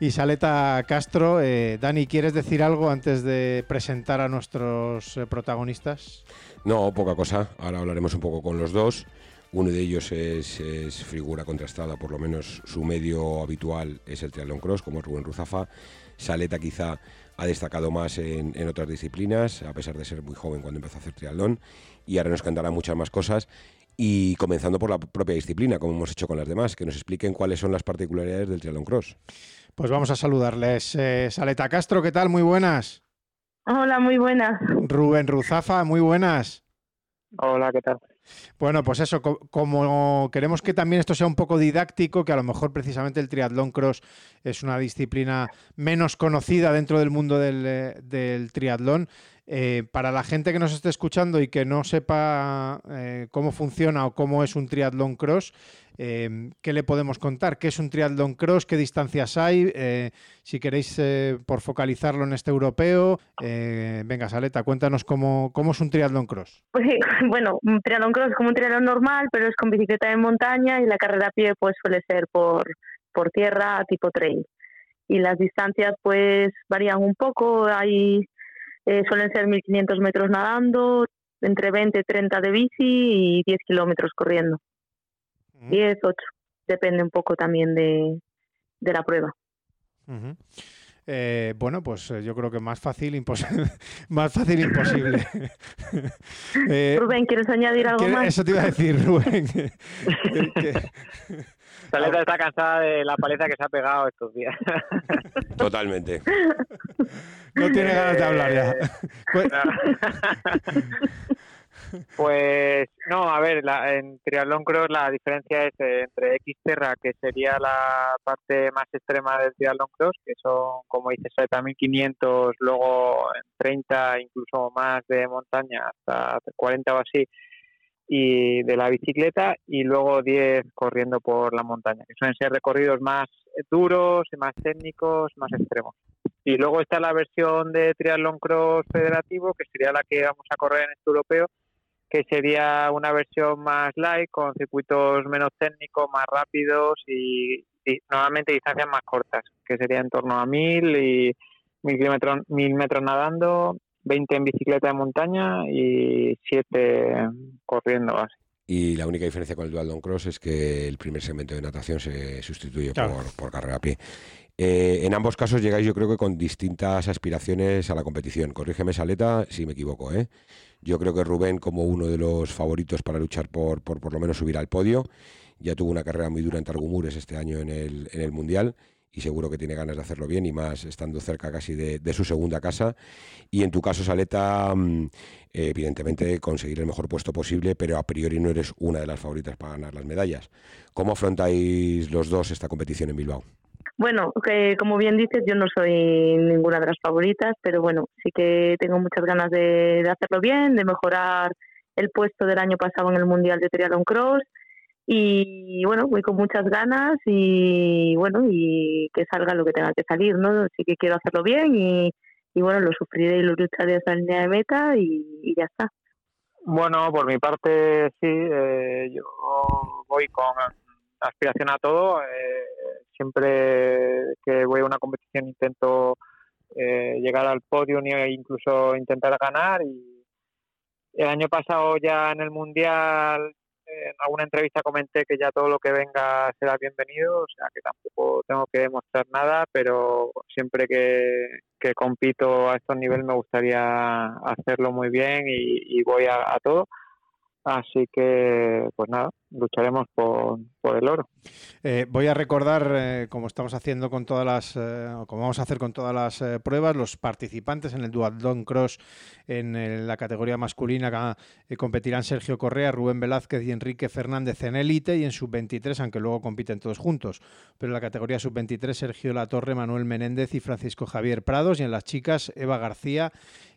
y Saleta Castro. Dani, ¿quieres decir algo antes de presentar a nuestros protagonistas? No, poca cosa. Ahora hablaremos un poco con los dos. Uno de ellos es, figura contrastada, por lo menos su medio habitual es el triatlón cross, como es Rubén Ruzafa. Saleta quizá ha destacado más en, otras disciplinas, a pesar de ser muy joven cuando empezó a hacer triatlón, y ahora nos cantará muchas más cosas. Y comenzando por la propia disciplina, como hemos hecho con las demás, que nos expliquen cuáles son las particularidades del triatlón cross. Pues vamos a saludarles. Eh, Saleta Castro, ¿qué tal? Muy buenas. Hola, muy buenas. Rubén Ruzafa, muy buenas. Hola, ¿qué tal? Bueno, pues eso, como queremos que también esto sea un poco didáctico, que a lo mejor precisamente el triatlón cross es una disciplina menos conocida dentro del mundo del, eh, triatlón, eh, para la gente que nos esté escuchando y que no sepa eh, cómo funciona o cómo es un triatlón cross, Em, ¿Qué le podemos contar? ¿Qué es un triatlón cross? ¿Qué distancias hay? Eh, si queréis, eh, por focalizarlo en este europeo, eh, venga, Saleta, cuéntanos cómo, es un triatlón cross. Pues, bueno, un triatlón cross es como un triatlón normal, pero es con bicicleta en montaña y la carrera a pie pues suele ser por, por tierra tipo trail. Y las distancias pues varían un poco, hay suelen ser 1500 metros nadando, entre 20 y 30 de bici y 10 kilómetros corriendo. 10, 8. Depende un poco también de, de la prueba. Eh, bueno, pues eh, yo creo que más fácil, imposible. más fácil imposible. eh, Rubén, ¿quieres añadir algo más? Eso te iba a decir, Rubén. Saleta está cansada de la paliza que se ha pegado estos días. Totalmente. No tiene ganas de hablar ya. Pues no, a ver, la, en triatlón cross la diferencia es eh, entre Xterra, que sería la parte más extrema del triatlón cross, que son, como dices, también 500, luego 30, incluso más de montaña, hasta 40 o así, y de la bicicleta, y luego 10 corriendo por la montaña, que suelen ser recorridos más duros y más técnicos, más extremos. Y luego está la versión de triatlón cross federativo, que sería la que vamos a correr en este europeo, que sería una versión más light, con circuitos menos técnicos, más rápidos y, nuevamente distancias más cortas, que sería en torno a mil y mil kilómetros, mil metros nadando 20 en bicicleta de montaña y 7 corriendo así. Y la única diferencia con el Dual Cross es que el primer segmento de natación se sustituye por, carrera a pie. Eh, en ambos casos llegáis yo creo que con distintas aspiraciones a la competición. Corrígeme, Saleta, si me equivoco. ¿eh? Yo creo que Rubén como uno de los favoritos para luchar por por, por lo menos subir al podio. Ya tuvo una carrera muy dura en Targumures este año en el, en el Mundial y seguro que tiene ganas de hacerlo bien y más estando cerca casi de, su segunda casa. Y en tu caso, Saleta, mm, evidentemente conseguir el mejor puesto posible, pero a priori no eres una de las favoritas para ganar las medallas. ¿Cómo afrontáis los dos esta competición en Bilbao? Bueno, que como bien dices, yo no soy ninguna de las favoritas, pero bueno, sí que tengo muchas ganas de, hacerlo bien, de mejorar el puesto del año pasado en el Mundial de Triathlon Cross y bueno, voy con muchas ganas y bueno, y que salga lo que tenga que salir, ¿no? Así que quiero hacerlo bien y, bueno, lo sufriré y lo lucharé hasta la línea de meta y, ya está. Bueno, por mi parte sí, eh, yo voy con aspiración a todo. Eh, siempre que voy a una competición intento eh, llegar al podio e incluso intentar ganar y el año pasado ya en el mundial en alguna entrevista comenté que ya todo lo que venga será bienvenido, o sea que tampoco tengo que demostrar nada, pero siempre que, compito a estos niveles me gustaría hacerlo muy bien y, voy a todo. Así que, pues nada, lucharemos por, el oro. Eh, voy a recordar, eh, como estamos haciendo con todas las, eh, como vamos a hacer con todas las pruebas, los participantes en el Duathlon Cross en la categoría masculina competirán Sergio Correa, Rubén Velázquez y Enrique Fernández en élite y en sub-23, aunque luego compiten todos juntos. Pero en la categoría sub-23, Sergio Latorre, Manuel Menéndez y Francisco Javier Prados. Y en las chicas, Eva García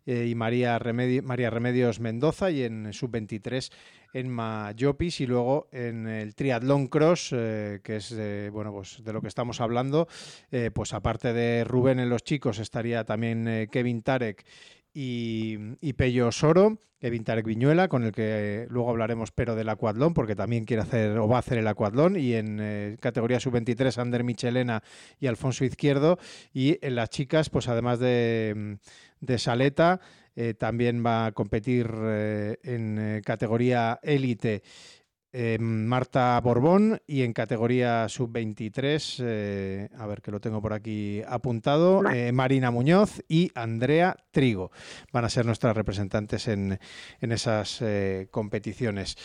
y María, María Remedios Mendoza. Y en sub-23, en Mayopis y luego en el triatlón cross, eh, que es bueno pues de lo que estamos hablando, eh, pues aparte de Rubén en los chicos estaría también eh, Kevin Tarek y, Pello Soro, Kevin Tarek Viñuela, con el que luego hablaremos, pero del acuatlón, porque también quiere hacer o va a hacer el acuatlón, y en categoría sub-23, Ander Michelena y Alfonso Izquierdo, y en las chicas, pues además de, de Saleta, eh, también va a competir eh, en eh, categoría élite Marta Borbón y en categoría sub-23, a ver que lo tengo por aquí apuntado, Marina Muñoz y Andrea Trigo. Van a ser nuestras representantes en, en esas competiciones.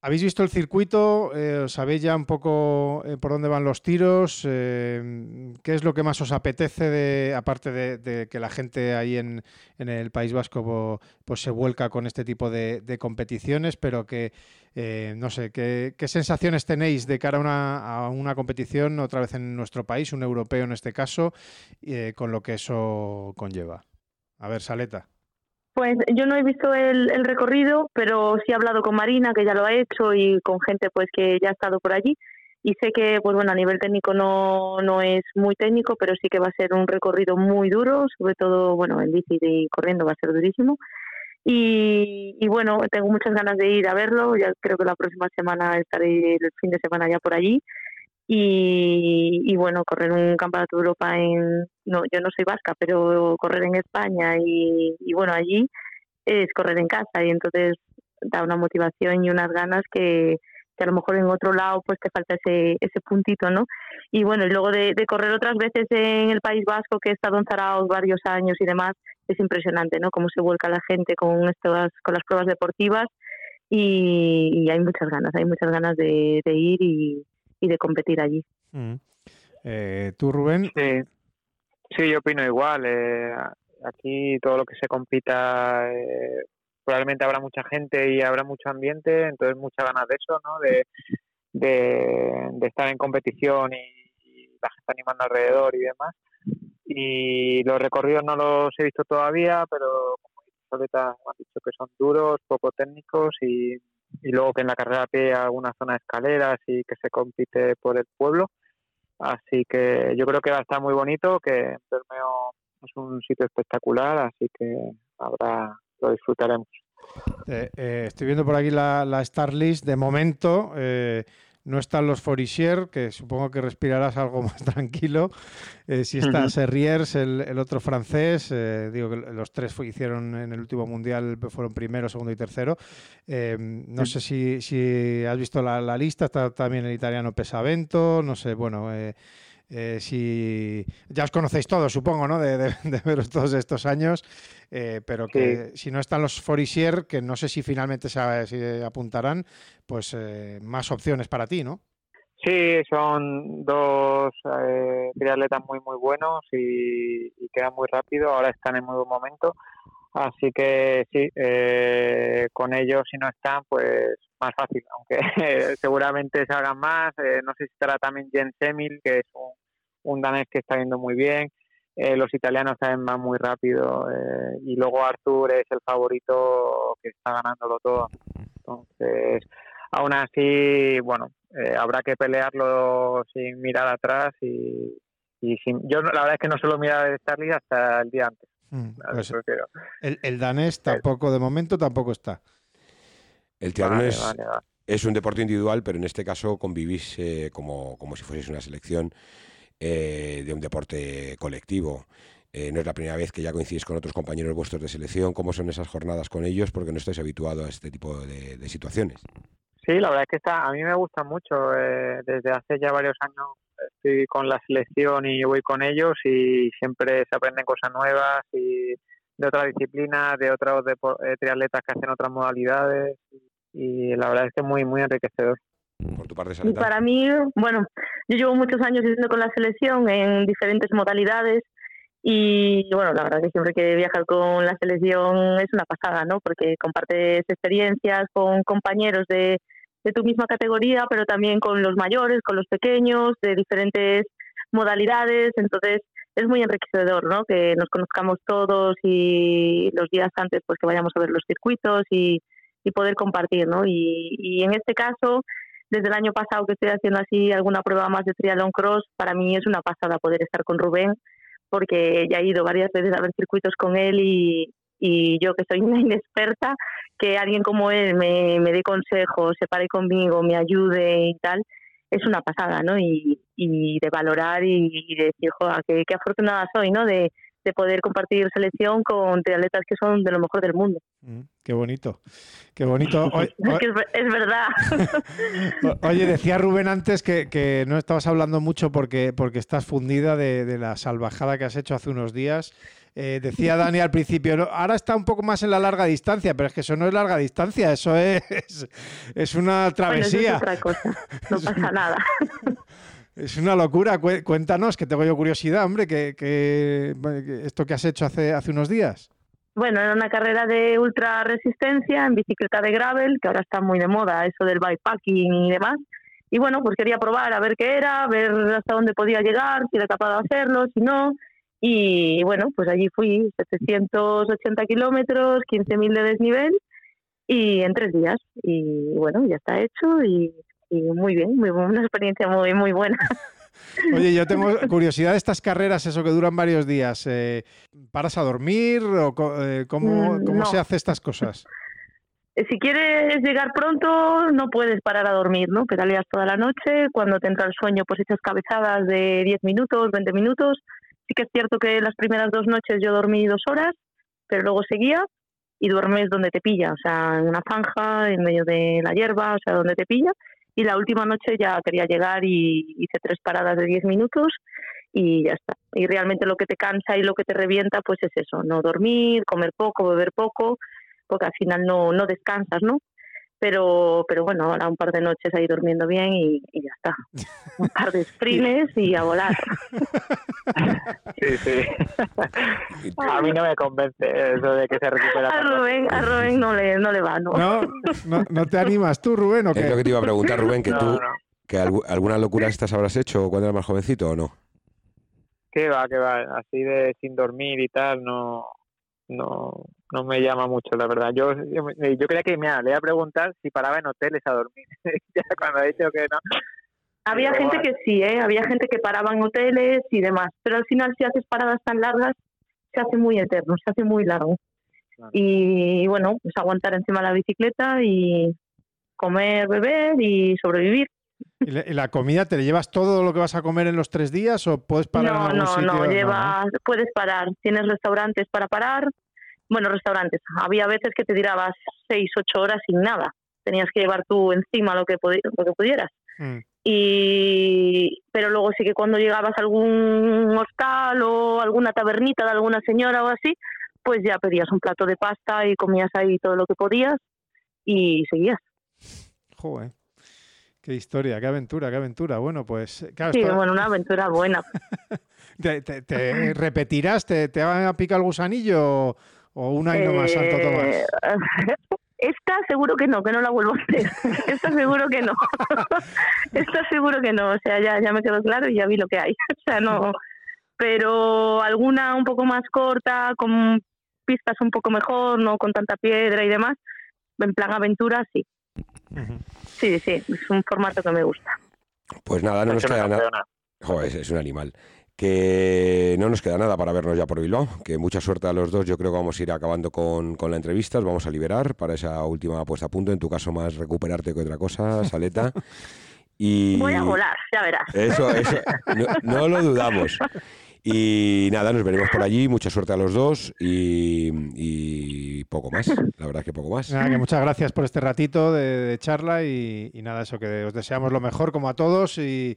¿Habéis visto el circuito? Eh, ¿Sabéis ya un poco eh, por dónde van los tiros? Eh, ¿Qué es lo que más os apetece, de, aparte de, que la gente ahí en, el País Vasco pues, se vuelca con este tipo de, competiciones? Pero que, no sé, ¿qué, sensaciones tenéis de cara a una, a una, competición, otra vez en nuestro país, un europeo en este caso, con lo que eso conlleva? A ver, Saleta. Pues yo no he visto el, recorrido, pero sí he hablado con Marina, que ya lo ha hecho, y con gente pues que ya ha estado por allí. Y sé que, pues bueno, a nivel técnico no, no es muy técnico, pero sí que va a ser un recorrido muy duro, sobre todo, bueno, en bici y corriendo va a ser durísimo. Y, y, bueno, tengo muchas ganas de ir a verlo. Ya creo que la próxima semana estaré el fin de semana ya por allí y, bueno, correr un campeonato de Europa en, no, yo no soy vasca, pero correr en España y, bueno, allí es correr en casa y entonces da una motivación y unas ganas que, a lo mejor en otro lado pues te falta ese, ese puntito, ¿no? Y bueno, y luego de, correr otras veces en el País Vasco, que he estado en Zarauz varios años y demás, es impresionante, ¿no? Cómo se vuelca la gente con, estas, con las pruebas deportivas y, hay muchas ganas, hay muchas ganas de ir y, y de competir allí. Mm. Eh, ¿Tú, Rubén? Sí. sí, yo opino igual. Eh, aquí todo lo que se compita, eh, probablemente habrá mucha gente y habrá mucho ambiente, entonces muchas ganas de eso, ¿no? De, de, estar en competición y, la gente animando alrededor y demás. Y los recorridos no los he visto todavía, pero como Soleta han dicho que son duros, poco técnicos y y luego que en la carrera a pie hay alguna zona de escaleras y que se compite por el pueblo. Así que yo creo que va a estar muy bonito, que Bermeo es un sitio espectacular, así que habrá lo disfrutaremos. Eh, eh, estoy viendo por aquí la, la Star List. De momento, eh, no están los Forisier, que supongo que respirarás algo más tranquilo. Eh, si está Serriers, el, otro francés, eh, digo que los tres hicieron en el último mundial, fueron primero, segundo y tercero. Eh, no sé si, si, has visto la, lista, está también el italiano Pesavento, no sé, bueno. Si ya os conocéis todos, supongo, ¿no? De, de, veros todos estos años, pero que si no están los Forisier, que no sé si finalmente se, se apuntarán, pues eh, más opciones para ti, ¿no? Sí, son dos eh, triatletas muy muy buenos y, quedan muy rápido. Ahora están en muy buen momento, así que sí, eh, con ellos si no están, pues más fácil. Aunque seguramente salgan más. Eh, no sé si estará también Jens Emil, que es un, un danés que está yendo muy bien. los italianos también van muy rápido y luego Arthur es el favorito que está ganándolo todo. Entonces Aún así, bueno, eh, habrá que pelearlo sin mirar atrás y, sin, yo la verdad es que no suelo mirar de Starly hasta el día antes. Mm, pues el, danés tampoco, de momento tampoco está. El triatlón es, un deporte individual, pero en este caso convivís eh, como, como si fueseis una selección eh, de un deporte colectivo. no es la primera vez que ya coincidís con otros compañeros vuestros de selección. ¿Cómo son esas jornadas con ellos? Porque no estáis habituados a este tipo de situaciones. Sí, la verdad es que está, a mí me gusta mucho. Eh, desde hace ya varios años estoy con la selección y voy con ellos y siempre se aprenden cosas nuevas y de otra disciplina, de otros eh, triatletas que hacen otras modalidades y la verdad es que es muy, muy enriquecedor. Por tu parte, Y para mí, bueno, yo llevo muchos años yendo con la selección en diferentes modalidades y bueno, la verdad es que siempre que viajar con la selección es una pasada, ¿no? Porque compartes experiencias con compañeros de de tu misma categoría, pero también con los mayores, con los pequeños, de diferentes modalidades. Entonces, es muy enriquecedor, ¿no? Que nos conozcamos todos y los días antes, pues que vayamos a ver los circuitos y, poder compartir, ¿no? Y, y en este caso, desde el año pasado que estoy haciendo así alguna prueba más de triatlón cross, para mí es una pasada poder estar con Rubén, porque ya he ido varias veces a ver circuitos con él y, y yo que soy una inexperta, que alguien como él me, me dé consejos, se pare conmigo, me ayude y tal, es una pasada, ¿no? Y, y de valorar y, de decir, joder, qué, qué, afortunada soy, ¿no? De, de poder compartir selección con atletas que son de lo mejor del mundo. Mm, qué bonito, qué bonito. es, verdad. Oye, decía Rubén antes que, que, no estabas hablando mucho porque, porque estás fundida de, de la salvajada que has hecho hace unos días. Eh, decía Dani al principio, ahora está un poco más en la larga distancia, pero es que eso no es larga distancia, eso es, es una travesía. es otra cosa, no pasa nada. Es una locura. Cuéntanos, que tengo yo curiosidad, hombre, que, esto que has hecho hace, unos días. Bueno, era una carrera de ultra resistencia en bicicleta de gravel, que ahora está muy de moda, eso del bikepacking y demás. Y bueno, pues quería probar a ver qué era, ver hasta dónde podía llegar, si era capaz de hacerlo, si no. Y bueno, pues allí fui 780 kilómetros, 15.000 de desnivel y en tres días. Y bueno, ya está hecho y, muy bien, muy, una experiencia muy, muy buena. Oye, yo tengo curiosidad de estas carreras, eso que duran varios días. Eh, ¿Paras a dormir o eh, cómo, mm, cómo se hace estas cosas? Si quieres llegar pronto, no puedes parar a dormir, ¿no? Pedaleas toda la noche, cuando te entra el sueño, pues echas cabezadas de 10 minutos, 20 minutos, Sí que es cierto que las primeras dos noches yo dormí dos horas, pero luego seguía y duermes donde te pilla, o sea, en una zanja, en medio de la hierba, o sea, donde te pilla. Y la última noche ya quería llegar y hice tres paradas de diez minutos y ya está. Y realmente lo que te cansa y lo que te revienta, pues es eso, no dormir, comer poco, beber poco, porque al final no, no descansas, ¿no? Pero pero bueno, ahora un par de noches ahí durmiendo bien y, ya está. Un par de sprints y a volar. Sí, sí. A mí no me convence eso de que se recupera. A Rubén, a Rubén no le, no le va, ¿no? ¿no? No, te animas tú, Rubén, o qué? Es lo que te iba a preguntar, Rubén, que tú, que alguna locura estas habrás hecho cuando eras más jovencito o no? Que va, que va, así de sin dormir y tal, no, no, no me llama mucho, la verdad. Yo, yo, creía que, mira, le iba a preguntar si paraba en hoteles a dormir. ya cuando ha dicho que no. Había gente que sí, ¿eh? Había gente que paraba en hoteles y demás. Pero al final, si haces paradas tan largas, se hace muy eterno, se hace muy largo. Y bueno, pues aguantar encima la bicicleta y comer, beber y sobrevivir. ¿Y la, comida te llevas todo lo que vas a comer en los tres días o puedes parar no, en algún no, sitio? No, llevas, puedes parar. Tienes restaurantes para parar. Bueno, restaurantes. Había veces que te tirabas seis, ocho horas sin nada. Tenías que llevar tú encima lo que, lo que pudieras. Mm. Y, pero luego sí que cuando llegabas a algún hostal o alguna tabernita de alguna señora o así, pues ya pedías un plato de pasta y comías ahí todo lo que podías y seguías. Joder. Qué historia, qué aventura, qué aventura. Bueno, pues claro. Sí, bueno, una aventura buena. ¿Te, repetirás? ¿Te, ¿Te van a picar el gusanillo o una y no más, Santo Tomás? Esta seguro que no, que no la vuelvo a hacer. Esta seguro que no. Esta seguro que no. O sea, ya, ya me quedó claro y ya vi lo que hay. O sea, no. Pero alguna un poco más corta, con pistas un poco mejor, no con tanta piedra y demás, en plan aventura, sí. Sí, sí, es un formato que me gusta. Pues nada, no nos queda nada. Joder, es un animal que no nos queda nada para vernos ya por Bilbao, que mucha suerte a los dos, yo creo que vamos a ir acabando con, con la entrevista, vamos a liberar para esa última puesta a punto, en tu caso más recuperarte que otra cosa, Saleta. Y... Voy a volar, ya verás. Eso, eso, no, lo dudamos. Y nada, nos veremos por allí. Mucha suerte a los dos y, poco más. La verdad que poco más. muchas gracias por este ratito de, charla y, y, nada, eso que os deseamos lo mejor como a todos y,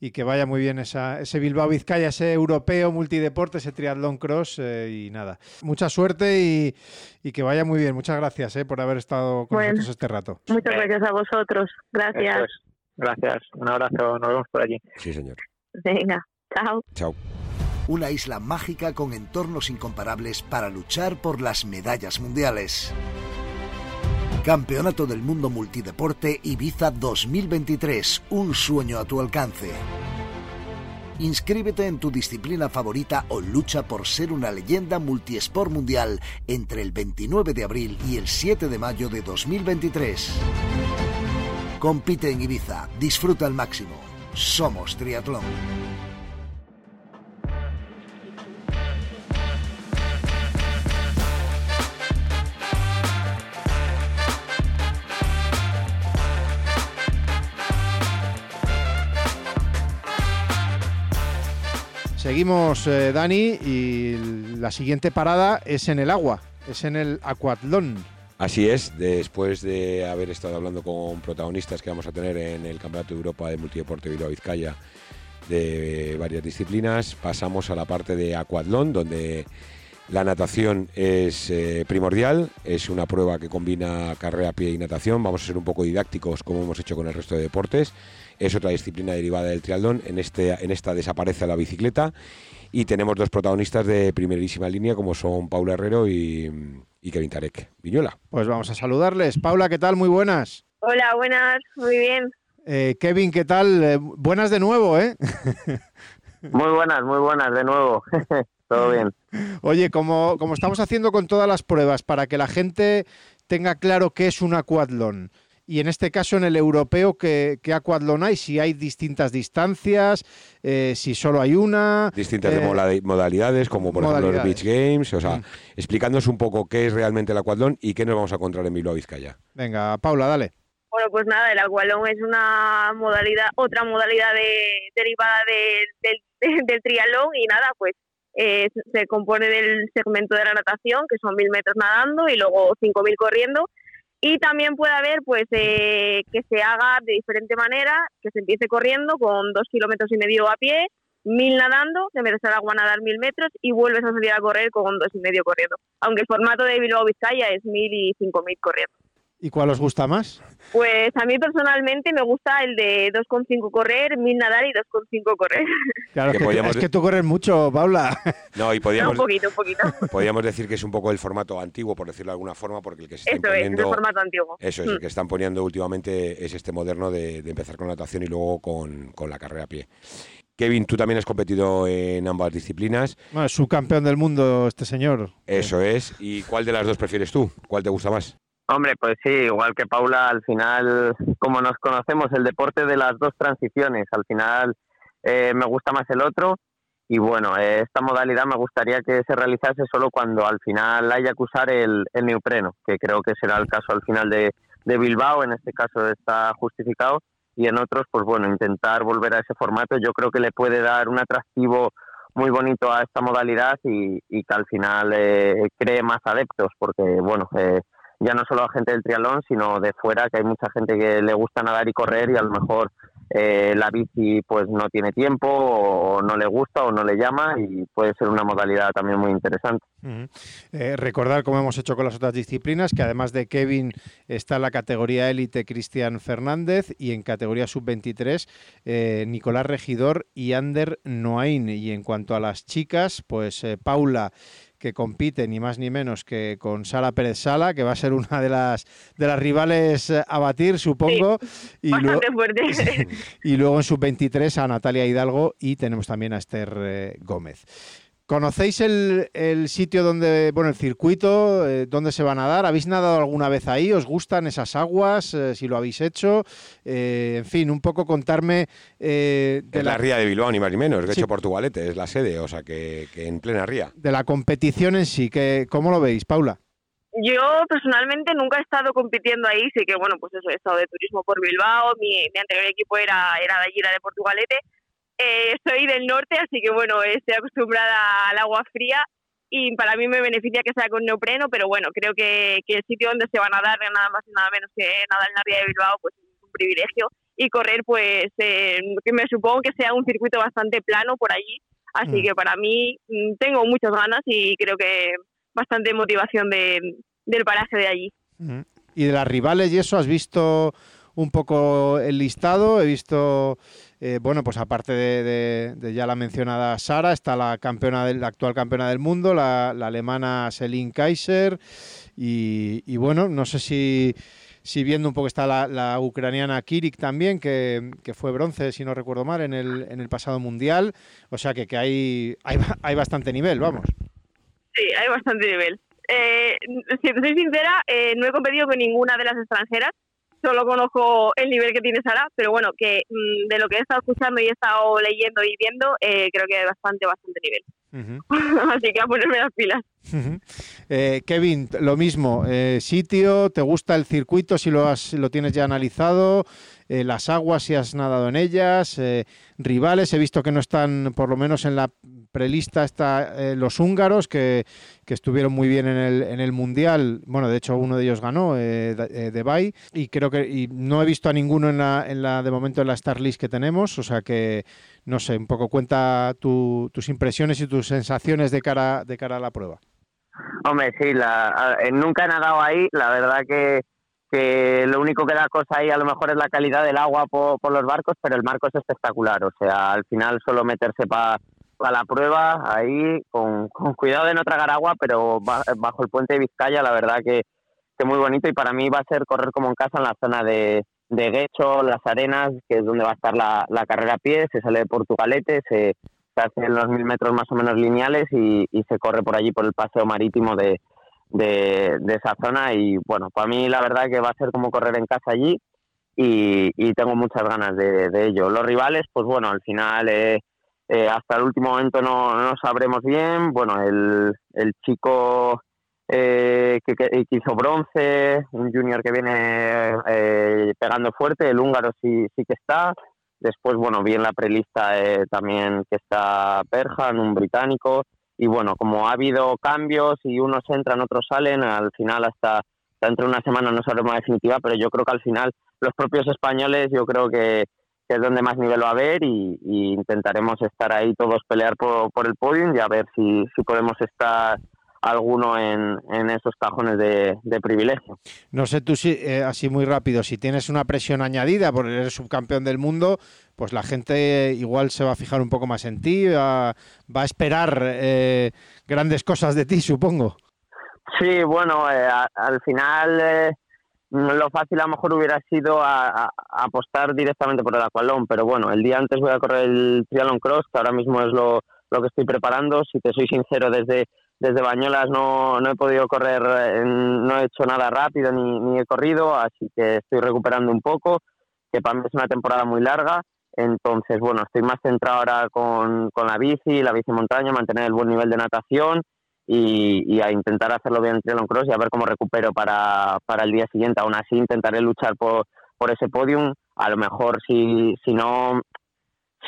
y que vaya muy bien esa, ese Bilbao Vizcaya, ese europeo multideporte, ese triatlón cross eh, y nada. Mucha suerte y, y, que vaya muy bien. Muchas gracias eh, por haber estado con nosotros este rato. Muchas gracias a vosotros. Gracias. Gracias. Un abrazo. Nos vemos por allí. Sí, señor. Venga. Chao. Chao. Una isla mágica con entornos incomparables para luchar por las medallas mundiales. Campeonato del Mundo Multideporte Ibiza 2023, un sueño a tu alcance. Inscríbete en tu disciplina favorita o lucha por ser una leyenda multiesport mundial entre el 29 de abril y el 7 de mayo de 2023. Compite en Ibiza, disfruta al máximo. Somos Triatlón. Seguimos, eh, Dani, y la siguiente parada es en el agua, es en el Aquatlón. Así es, después de haber estado hablando con protagonistas que vamos a tener en el Campeonato de Europa de Multideporte Bilbao Vizcaya de varias disciplinas, pasamos a la parte de Aquatlón, donde la natación es eh, primordial, es una prueba que combina carrera, pie y natación. Vamos a ser un poco didácticos como hemos hecho con el resto de deportes es otra disciplina derivada del triatlón. En, este, en esta desaparece la bicicleta y tenemos dos protagonistas de primerísima línea como son Paula Herrero y, Kevin Tarek Viñuela. Pues vamos a saludarles. Paula, ¿qué tal? Muy buenas. Hola, buenas, muy bien. Eh, Kevin, ¿qué tal? Eh, buenas de nuevo, ¿eh? muy buenas, muy buenas de nuevo. Todo bien. Oye, como, como estamos haciendo con todas las pruebas, para que la gente tenga claro qué es un aquatlón, y en este caso en el europeo, ¿qué, qué aquatlón hay? Si hay distintas distancias, eh, si solo hay una. Distintas eh, modalidades, como por ejemplo los Beach Games, o sea, mm. explicándonos un poco qué es realmente el aquatlón y qué nos vamos a encontrar en Bilbao Vizcaya. Venga, Paula, dale. Bueno, pues nada, el aquatlón es una modalidad, otra modalidad derivada del, del triatlón y nada, pues eh, se compone del segmento de la natación, que son mil metros nadando y luego cinco mil corriendo y también puede haber pues eh, que se haga de diferente manera, que se empiece corriendo con dos kilómetros y medio a pie, mil nadando, metes al agua a nadar mil metros y vuelves a salir a correr con dos y medio corriendo. Aunque el formato de Bilbao Vizcaya es mil y cinco mil corriendo. ¿Y cuál os gusta más? Pues a mí personalmente me gusta el de 2,5 correr, 1000 nadar y 2,5 correr. Claro, que es que tú corres mucho, Paula. No, y podíamos, un poquito, un poquito. Podríamos decir que es un poco el formato antiguo, por decirlo de alguna forma, porque el que se está eso es, el formato antiguo. Eso es, el mm. que están poniendo últimamente es este moderno de, empezar con natación y luego con, con la carrera a pie. Kevin, tú también has competido en ambas disciplinas. Bueno, es subcampeón del mundo este señor. Eso es. ¿Y cuál de las dos prefieres tú? ¿Cuál te gusta más? Hombre, pues sí, igual que Paula, al final, como nos conocemos, el deporte de las dos transiciones, al final eh, me gusta más el otro y bueno, esta modalidad me gustaría que se realizase solo cuando al final haya que usar el, el neopreno, que creo que será el caso al final de, de Bilbao, en este caso está justificado, y en otros, pues bueno, intentar volver a ese formato. Yo creo que le puede dar un atractivo muy bonito a esta modalidad y, que al final eh, cree más adeptos, porque bueno, eh, ya no solo a gente del triatlón, sino de fuera, que hay mucha gente que le gusta nadar y correr y a lo mejor eh, la bici pues no tiene tiempo o no le gusta o no le llama y puede ser una modalidad también muy interesante. Eh, recordar, como hemos hecho con las otras disciplinas, que además de Kevin está la categoría élite Cristian Fernández y en categoría sub-23 eh, Nicolás Regidor y Ander Noain. Y en cuanto a las chicas, pues Paula que compite ni más ni menos que con Sara Pérez Sala, que va a ser una de las de las rivales eh, a batir, supongo. y, luego, fuerte. y luego en sub-23 a Natalia Hidalgo y tenemos también a Esther eh, Gómez. ¿Conocéis el, sitio donde, bueno, el circuito, eh, donde se van a dar? ¿Habéis nadado alguna vez ahí? ¿Os gustan esas aguas? Eh, si lo habéis hecho. Eh, en fin, un poco contarme. de la... ría de Bilbao, ni más ni menos. De hecho, Portugalete es la sede, o sea que, en plena ría. De la competición en sí, que, ¿cómo lo veis, Paula? Yo personalmente nunca he estado compitiendo ahí, sí que bueno, pues eso, he estado de turismo por Bilbao, mi, anterior equipo era, era de allí, era de Portugalete, eh, soy del norte, así que bueno, estoy acostumbrada al agua fría y para mí me beneficia que sea con neopreno, pero bueno, creo que, el sitio donde se van a dar nada más y nada menos que nada en la ría de Bilbao, pues es un privilegio. Y correr, pues eh, que me supongo que sea un circuito bastante plano por allí, así mm. que para mí mm, tengo muchas ganas y creo que bastante motivación de, del paraje de allí. Mm. ¿Y de las rivales y eso has visto un poco el listado? He visto eh, bueno, pues aparte de, ya la mencionada Sara, está la campeona del, actual campeona del mundo, la, alemana Celine Kaiser. Y, bueno, no sé si, si viendo un poco está la, ucraniana Kirik también, que, fue bronce, si no recuerdo mal, en el, en el pasado mundial. O sea que, que hay, hay, bastante nivel, vamos. Sí, hay bastante nivel. Eh, si te soy sincera, eh, no he competido con ninguna de las extranjeras solo conozco el nivel que tiene Sara, pero bueno, que mm, de lo que he estado escuchando y he estado leyendo y viendo, eh, creo que hay bastante, bastante nivel. Así que a ponerme las pilas. Eh, Kevin, lo mismo, eh, sitio, ¿te gusta el circuito si lo, has, lo tienes ya analizado? las aguas si has nadado en ellas, rivales, he visto que no están, por lo menos en la prelista, está los húngaros, que, que, estuvieron muy bien en el, en el Mundial, bueno, de hecho uno de ellos ganó, de Bay, y creo que y no he visto a ninguno en la, en la, de momento en la Star List que tenemos, o sea que no sé, un poco cuenta tus impresiones y tus sensaciones de cara, de cara a la prueba. Hombre, sí, la, nunca he nadado ahí, la verdad que, que lo único que da cosa ahí a lo mejor es la calidad del agua por, los barcos, pero el marco es espectacular, o sea, al final solo meterse para la prueba ahí, con, con, cuidado de no tragar agua, pero bajo el puente de Vizcaya, la verdad que, que muy bonito. Y para mí va a ser correr como en casa en la zona de, de Guecho, Las Arenas, que es donde va a estar la, carrera a pie, se sale de Portugalete, se, se hacen los mil metros más o menos lineales y, se corre por allí por el paseo marítimo de, esa zona. Y bueno, para mí la verdad que va a ser como correr en casa allí y, tengo muchas ganas de, ello. Los rivales, pues bueno, al final eh, eh, hasta el último momento no, no sabremos bien, bueno, el, el chico eh, que, hizo bronce, un junior que viene eh, pegando fuerte, el húngaro sí, sí que está. Después, bueno, vi en la prelista eh, también que está Perjan, un británico. Y bueno, como ha habido cambios y unos entran, otros salen, al final hasta dentro de una semana no sabremos la definitiva, pero yo creo que al final los propios españoles, yo creo que, es donde más nivel va a haber y, intentaremos estar ahí todos pelear por, por el podium y a ver si, si podemos estar alguno en, en esos cajones de, privilegio. No sé tú si, eh, así muy rápido, si tienes una presión añadida por ser subcampeón del mundo, pues la gente igual se va a fijar un poco más en ti, va, a esperar eh, grandes cosas de ti, supongo. Sí, bueno, eh, al final lo fácil a lo mejor hubiera sido apostar directamente por el aqualón, pero bueno, el día antes voy a correr el triathlon cross, que ahora mismo es lo, que estoy preparando. Si te soy sincero, desde desde Bañolas no, no he podido correr, no he hecho nada rápido ni, ni he corrido, así que estoy recuperando un poco, que para mí es una temporada muy larga. Entonces, bueno, estoy más centrado ahora con, con la bici, la bici montaña, mantener el buen nivel de natación y, y a intentar hacerlo bien en triathlon cross y a ver cómo recupero para, para el día siguiente. Aún así, intentaré luchar por, por ese podium a lo mejor si, si no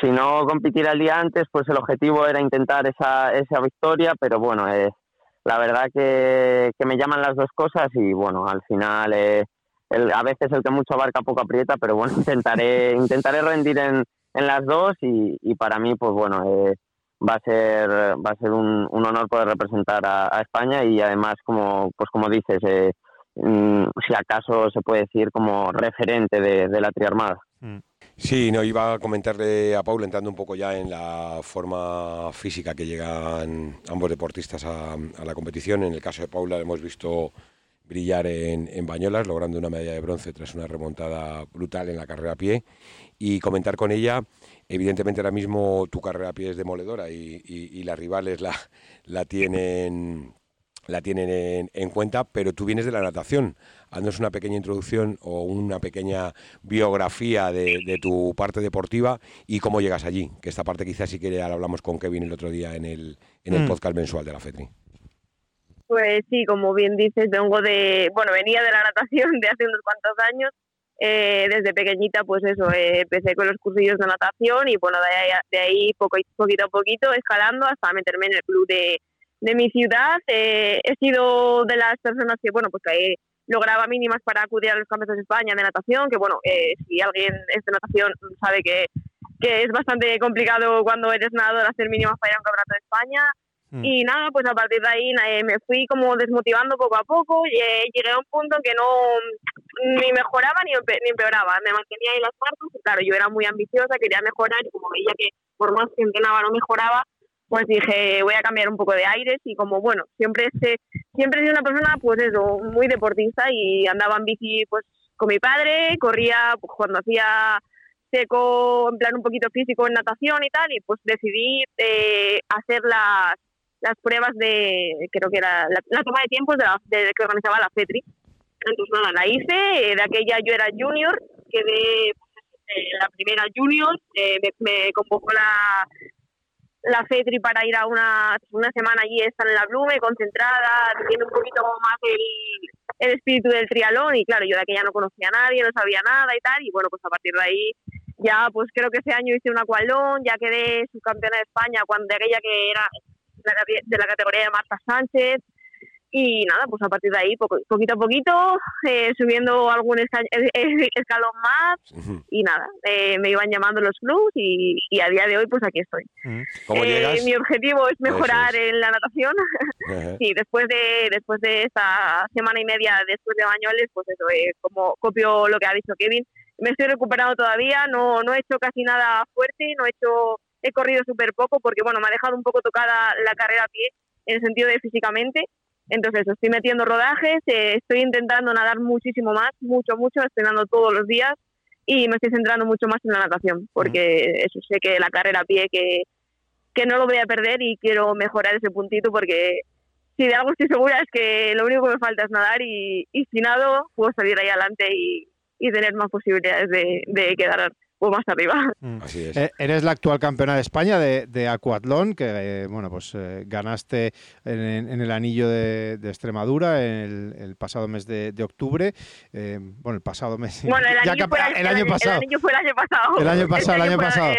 si no compitiera el día antes, pues el objetivo era intentar esa, esa victoria, pero bueno, eh, la verdad que, que, me llaman las dos cosas y bueno, al final eh, el, a veces el que mucho abarca poco aprieta, pero bueno, intentaré, intentaré rendir en, en las dos y, y para mí, pues bueno, eh, va a ser va a ser un, un honor poder representar a, a, España y además, como pues como dices, eh, mm, si acaso se puede decir como referente de, de la triarmada. Mm. Sí, no, iba a comentarle a Paul, entrando un poco ya en la forma física que llegan ambos deportistas a, a la competición. En el caso de Paula hemos visto brillar en, en, Bañolas, logrando una medalla de bronce tras una remontada brutal en la carrera a pie. Y comentar con ella, evidentemente ahora mismo tu carrera a pie es demoledora y, y, y las rivales la, la tienen la tienen en, en, cuenta, pero tú vienes de la natación. Haznos una pequeña introducción o una pequeña biografía de, de, tu parte deportiva y cómo llegas allí, que esta parte quizás sí que ya la hablamos con Kevin el otro día en el, en el mm. podcast mensual de la FETRI. Pues sí, como bien dices, vengo de, bueno, venía de la natación de hace unos cuantos años. Eh, desde pequeñita, pues eso, eh, empecé con los cursillos de natación y bueno, de ahí, de ahí poco, poquito a poquito, escalando hasta meterme en el club de, de mi ciudad. Eh, he sido de las personas que, bueno, pues que lograba mínimas para acudir a los campeonatos de España de natación, que bueno, eh, si alguien es de natación sabe que, que es bastante complicado cuando eres nadador hacer mínimas para ir a un campeonato de España. Mm. Y nada, pues a partir de ahí eh, me fui como desmotivando poco a poco y eh, llegué a un punto en que no ni mejoraba ni, empeoraba. Me mantenía ahí las partes. Claro, yo era muy ambiciosa, quería mejorar y como veía que por más que entrenaba no mejoraba, pues dije, voy a cambiar un poco de aires y como, bueno, siempre, siempre he sido una persona, pues eso, muy deportista y andaba en bici, pues, con mi padre, corría pues, cuando hacía seco, en plan un poquito físico en natación y tal, y pues decidí eh, hacer las, las pruebas de, creo que era la, toma de tiempos de, la, que organizaba la FETRI. Entonces, nada, la hice, eh, de aquella yo era junior, quedé eh, la primera junior, eh, me, me convocó la, la FETRI para ir a una, una semana allí, estar en la Blume, concentrada, teniendo un poquito más el, el espíritu del trialón y claro, yo de aquella no conocía a nadie, no sabía nada y tal, y bueno, pues a partir de ahí ya pues creo que ese año hice un acualón, ya quedé subcampeona de España cuando de aquella que era de la categoría de Marta Sánchez, y nada, pues a partir de ahí, poco, poquito a poquito, eh, subiendo algún escalón más y nada, eh, me iban llamando los clubs y, y, a día de hoy pues aquí estoy. ¿Cómo eh, mi objetivo es mejorar es. en la natación. sí, después de después de esta semana y media después de Bañoles, pues eso, eh, como copio lo que ha dicho Kevin, me estoy recuperando todavía, no, no he hecho casi nada fuerte, no he hecho, he corrido súper poco porque bueno, me ha dejado un poco tocada la carrera a pie en el sentido de físicamente entonces estoy metiendo rodajes, eh, estoy intentando nadar muchísimo más, mucho, mucho, estoy nadando todos los días y me estoy centrando mucho más en la natación, porque eso sé que la carrera a pie que, que no lo voy a perder y quiero mejorar ese puntito porque si de algo estoy segura es que lo único que me falta es nadar y, y si nado puedo salir ahí adelante y, y tener más posibilidades de, de quedar o más arriba. Mm. Así es. Eh, eres la actual campeona de España de, de Aquatlón, que eh, bueno, pues eh, ganaste en, en, el anillo de, de Extremadura en el, el, pasado mes de, de octubre. Eh, bueno, el pasado mes. Bueno, el año, fue, el, el año pasado. El año fue el año pasado. El año pasado, el año pasado.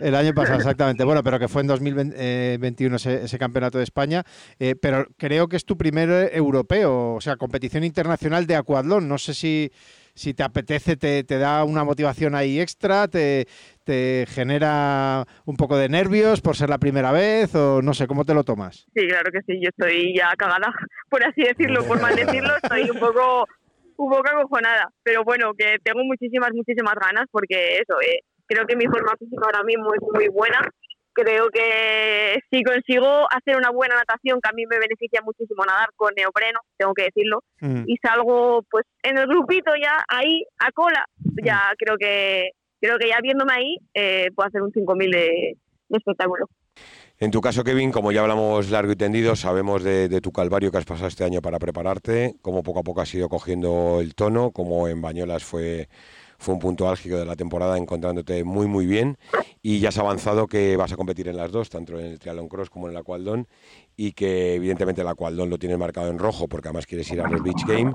El año pasado, exactamente. Bueno, pero que fue en 2021 ese, ese campeonato de España. pero creo que es tu primer europeo, o sea, competición internacional de Aquatlón. No sé si si te apetece, te, te da una motivación ahí extra, te, te, genera un poco de nervios por ser la primera vez o no sé, ¿cómo te lo tomas? Sí, claro que sí, yo estoy ya cagada, por así decirlo, por mal decirlo, estoy un poco, un poco acojonada, pero bueno, que tengo muchísimas, muchísimas ganas porque eso, eh, creo que mi forma física ahora mismo es muy buena creo que si consigo hacer una buena natación, que a mí me beneficia muchísimo nadar con neopreno, tengo que decirlo, mm. y salgo pues en el grupito ya ahí a cola, ya mm. creo que creo que ya viéndome ahí eh, puedo hacer un 5000 de, de espectáculo. En tu caso, Kevin, como ya hablamos largo y tendido, sabemos de, de, tu calvario que has pasado este año para prepararte, cómo poco a poco has ido cogiendo el tono, como en Bañolas fue fue un punto álgico de la temporada encontrándote muy muy bien y ya has avanzado que vas a competir en las dos, tanto en el triatlón cross como en el aqualdón y que evidentemente el aqualdón lo tienes marcado en rojo porque además quieres ir a los beach game,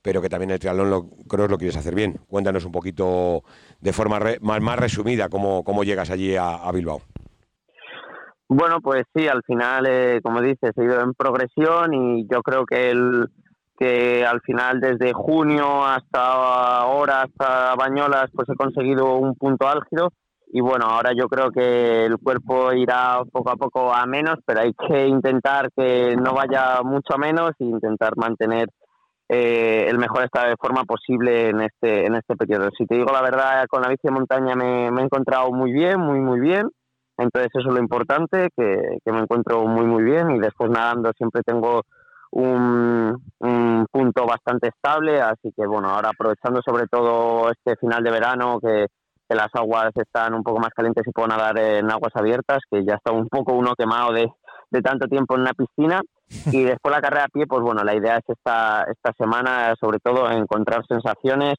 pero que también el triatlón cross lo quieres hacer bien. Cuéntanos un poquito de forma más, más, resumida cómo, cómo llegas allí a, Bilbao. Bueno, pues sí, al final, eh, como dices, he ido en progresión y yo creo que el que al final desde junio hasta ahora, hasta Bañolas, pues he conseguido un punto álgido y bueno, ahora yo creo que el cuerpo irá poco a poco a menos, pero hay que intentar que no vaya mucho a menos e intentar mantener eh, el mejor estado de forma posible en este en este periodo. Si te digo la verdad, con la bici de montaña me, he encontrado muy bien, muy muy bien. Entonces eso es lo importante, que, que me encuentro muy muy bien y después nadando siempre tengo un, un, punto bastante estable, así que bueno, ahora aprovechando sobre todo este final de verano que, que, las aguas están un poco más calientes y puedo nadar en aguas abiertas, que ya está un poco uno quemado de, de tanto tiempo en una piscina. Y después la carrera a pie, pues bueno, la idea es esta, esta semana sobre todo encontrar sensaciones,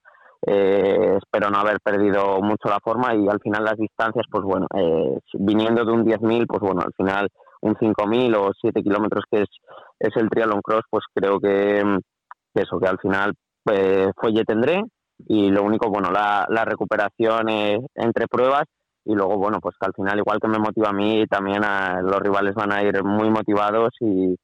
eh, espero no haber perdido mucho la forma y al final las distancias, pues bueno, eh, viniendo de un 10.000, pues bueno, al final un 5.000 o 7 kilómetros que es, es el triatlón cross, pues creo que, eso, que al final pues, fuelle tendré y lo único, bueno, la, la recuperación entre pruebas y luego, bueno, pues que al final igual que me motiva a mí, también a, los rivales van a ir muy motivados y,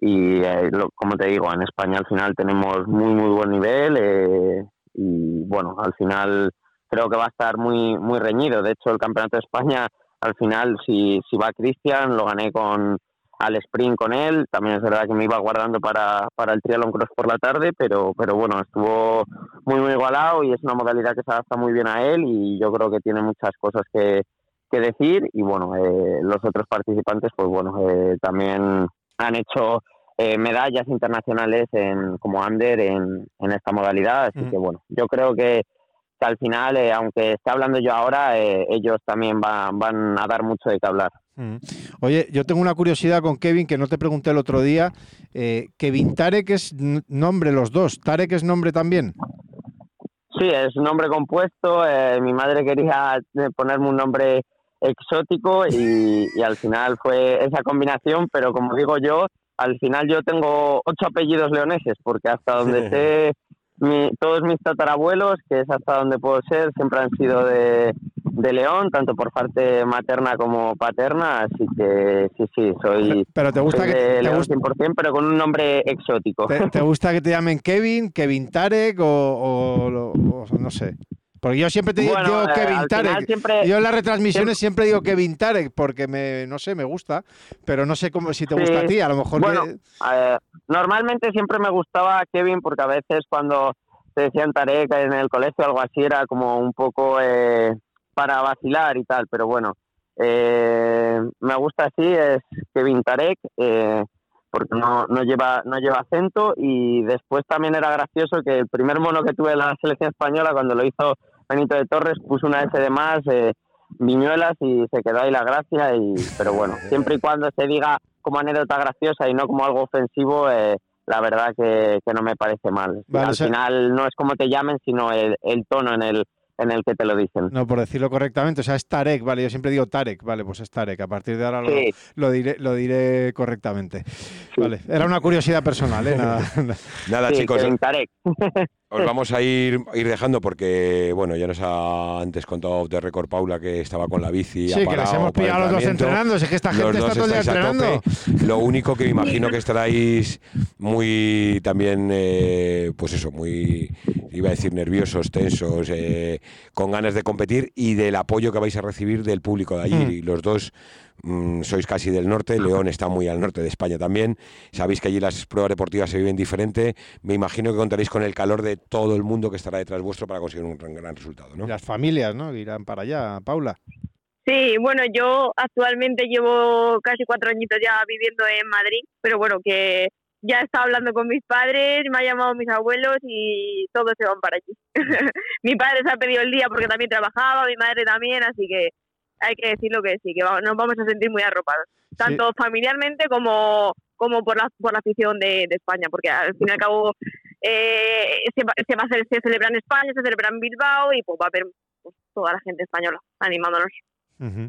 y eh, como te digo, en España al final tenemos muy, muy buen nivel eh, y bueno, al final creo que va a estar muy, muy reñido. De hecho, el Campeonato de España al final, si, si va Cristian, lo gané con al sprint con él. También es verdad que me iba guardando para, para el triatlón cross por la tarde, pero, pero bueno, estuvo muy, muy igualado y es una modalidad que se adapta muy bien a él y yo creo que tiene muchas cosas que, que decir. Y bueno, eh, los otros participantes, pues bueno, eh, también han hecho eh, medallas internacionales en, como under en, en esta modalidad. Así mm. que bueno, yo creo que que al final, eh, aunque esté hablando yo ahora, eh, ellos también van, van a dar mucho de qué hablar. Mm. Oye, yo tengo una curiosidad con Kevin que no te pregunté el otro día. Eh, Kevin Tarek es nombre los dos. ¿Tarek es nombre también? Sí, es un nombre compuesto. mi madre quería ponerme un nombre exótico y, y, al final fue esa combinación, pero como digo yo, al final yo tengo ocho apellidos leoneses, porque hasta donde sé todos mis tatarabuelos, que es hasta donde puedo ser, siempre han sido de, León, tanto por parte materna como paterna, así que sí, sí, soy, pero te gusta que, de León 100%, pero con un nombre exótico. ¿Te, gusta que te llamen Kevin, Kevin Tarek o no sé? Porque yo siempre te digo eh, Kevin Tarek. Yo en las retransmisiones siempre, digo Kevin Tarek porque me, no sé, me gusta, pero no sé cómo si te gusta a ti, a lo mejor. Bueno, normalmente siempre me gustaba Kevin porque a veces cuando te decían Tarek en el colegio o algo así era como un poco eh, para vacilar y tal, pero bueno, eh, me gusta así, es Kevin Tarek. Porque no, no lleva no lleva acento y después también era gracioso que el primer mono que tuve en la selección española cuando lo hizo Benito de Torres puso una S de más, eh, viñuelas y se quedó ahí la gracia. Y, pero bueno, siempre y cuando se diga como anécdota graciosa y no como algo ofensivo, eh, la verdad que, no me parece mal. Al final no es como te llamen, sino el, el tono en el, en el que te lo dicen. No, por decirlo correctamente, o sea, es Tarek, vale, yo siempre digo Tarek, vale, pues es Tarek, a partir de ahora lo, diré, lo diré correctamente. Vale, era una curiosidad personal, ¿eh? Nada, Nada chicos. Tarek. Os vamos a ir, ir dejando porque, bueno, ya nos ha antes contado de récord Paula que estaba con la bici. Sí, que las hemos pillado los dos entrenando. Es que esta gente está todo el día entrenando. Lo único que me imagino que estaréis muy también, eh, pues eso, muy, iba a decir nerviosos, tensos, eh, con ganas de competir y del apoyo que vais a recibir del público de allí. Y los dos Mm, sois casi del norte, León está muy al norte de España también. Sabéis que allí las pruebas deportivas se viven diferente. Me imagino que contaréis con el calor de todo el mundo que estará detrás vuestro para conseguir un gran, resultado, ¿no? Las familias, ¿no? irán para allá, Paula. Sí, bueno, yo actualmente llevo casi cuatro añitos ya viviendo en Madrid, pero bueno, que ya he estado hablando con mis padres, me ha llamado mis abuelos y todos se van para allí. mi padre se ha pedido el día porque también trabajaba, mi madre también, así que hay que decirlo que sí, que nos vamos a sentir muy arropados, tanto familiarmente como, como por, la, por la afición de, España, porque al fin y al cabo eh, se, va, se, va a hacer, se celebra en España, se celebra en Bilbao y pues va a haber pues, toda la gente española animándonos,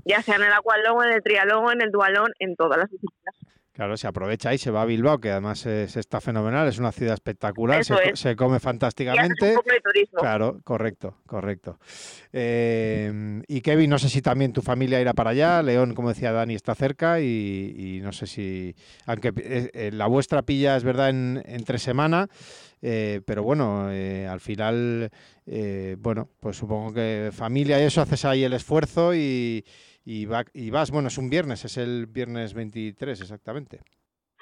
ya sea en el aqualón, en el trialón, en el dualón, en todas las disciplinas. Claro, se aprovecha y se va a Bilbao, que además es, está fenomenal, es una ciudad espectacular, se, es. come Y fantásticamente. un poco de turismo. Claro, correcto, correcto. Eh, y Kevin, no sé si también tu familia irá para allá. León, como decía Dani, está cerca y, y no sé si, aunque eh, eh, la vuestra pilla es verdad en, entre semana, eh, pero bueno, al final, bueno, pues supongo que familia y eso haces ahí el esfuerzo y, y, va- y vas, bueno, es un viernes, es el viernes 23 exactamente.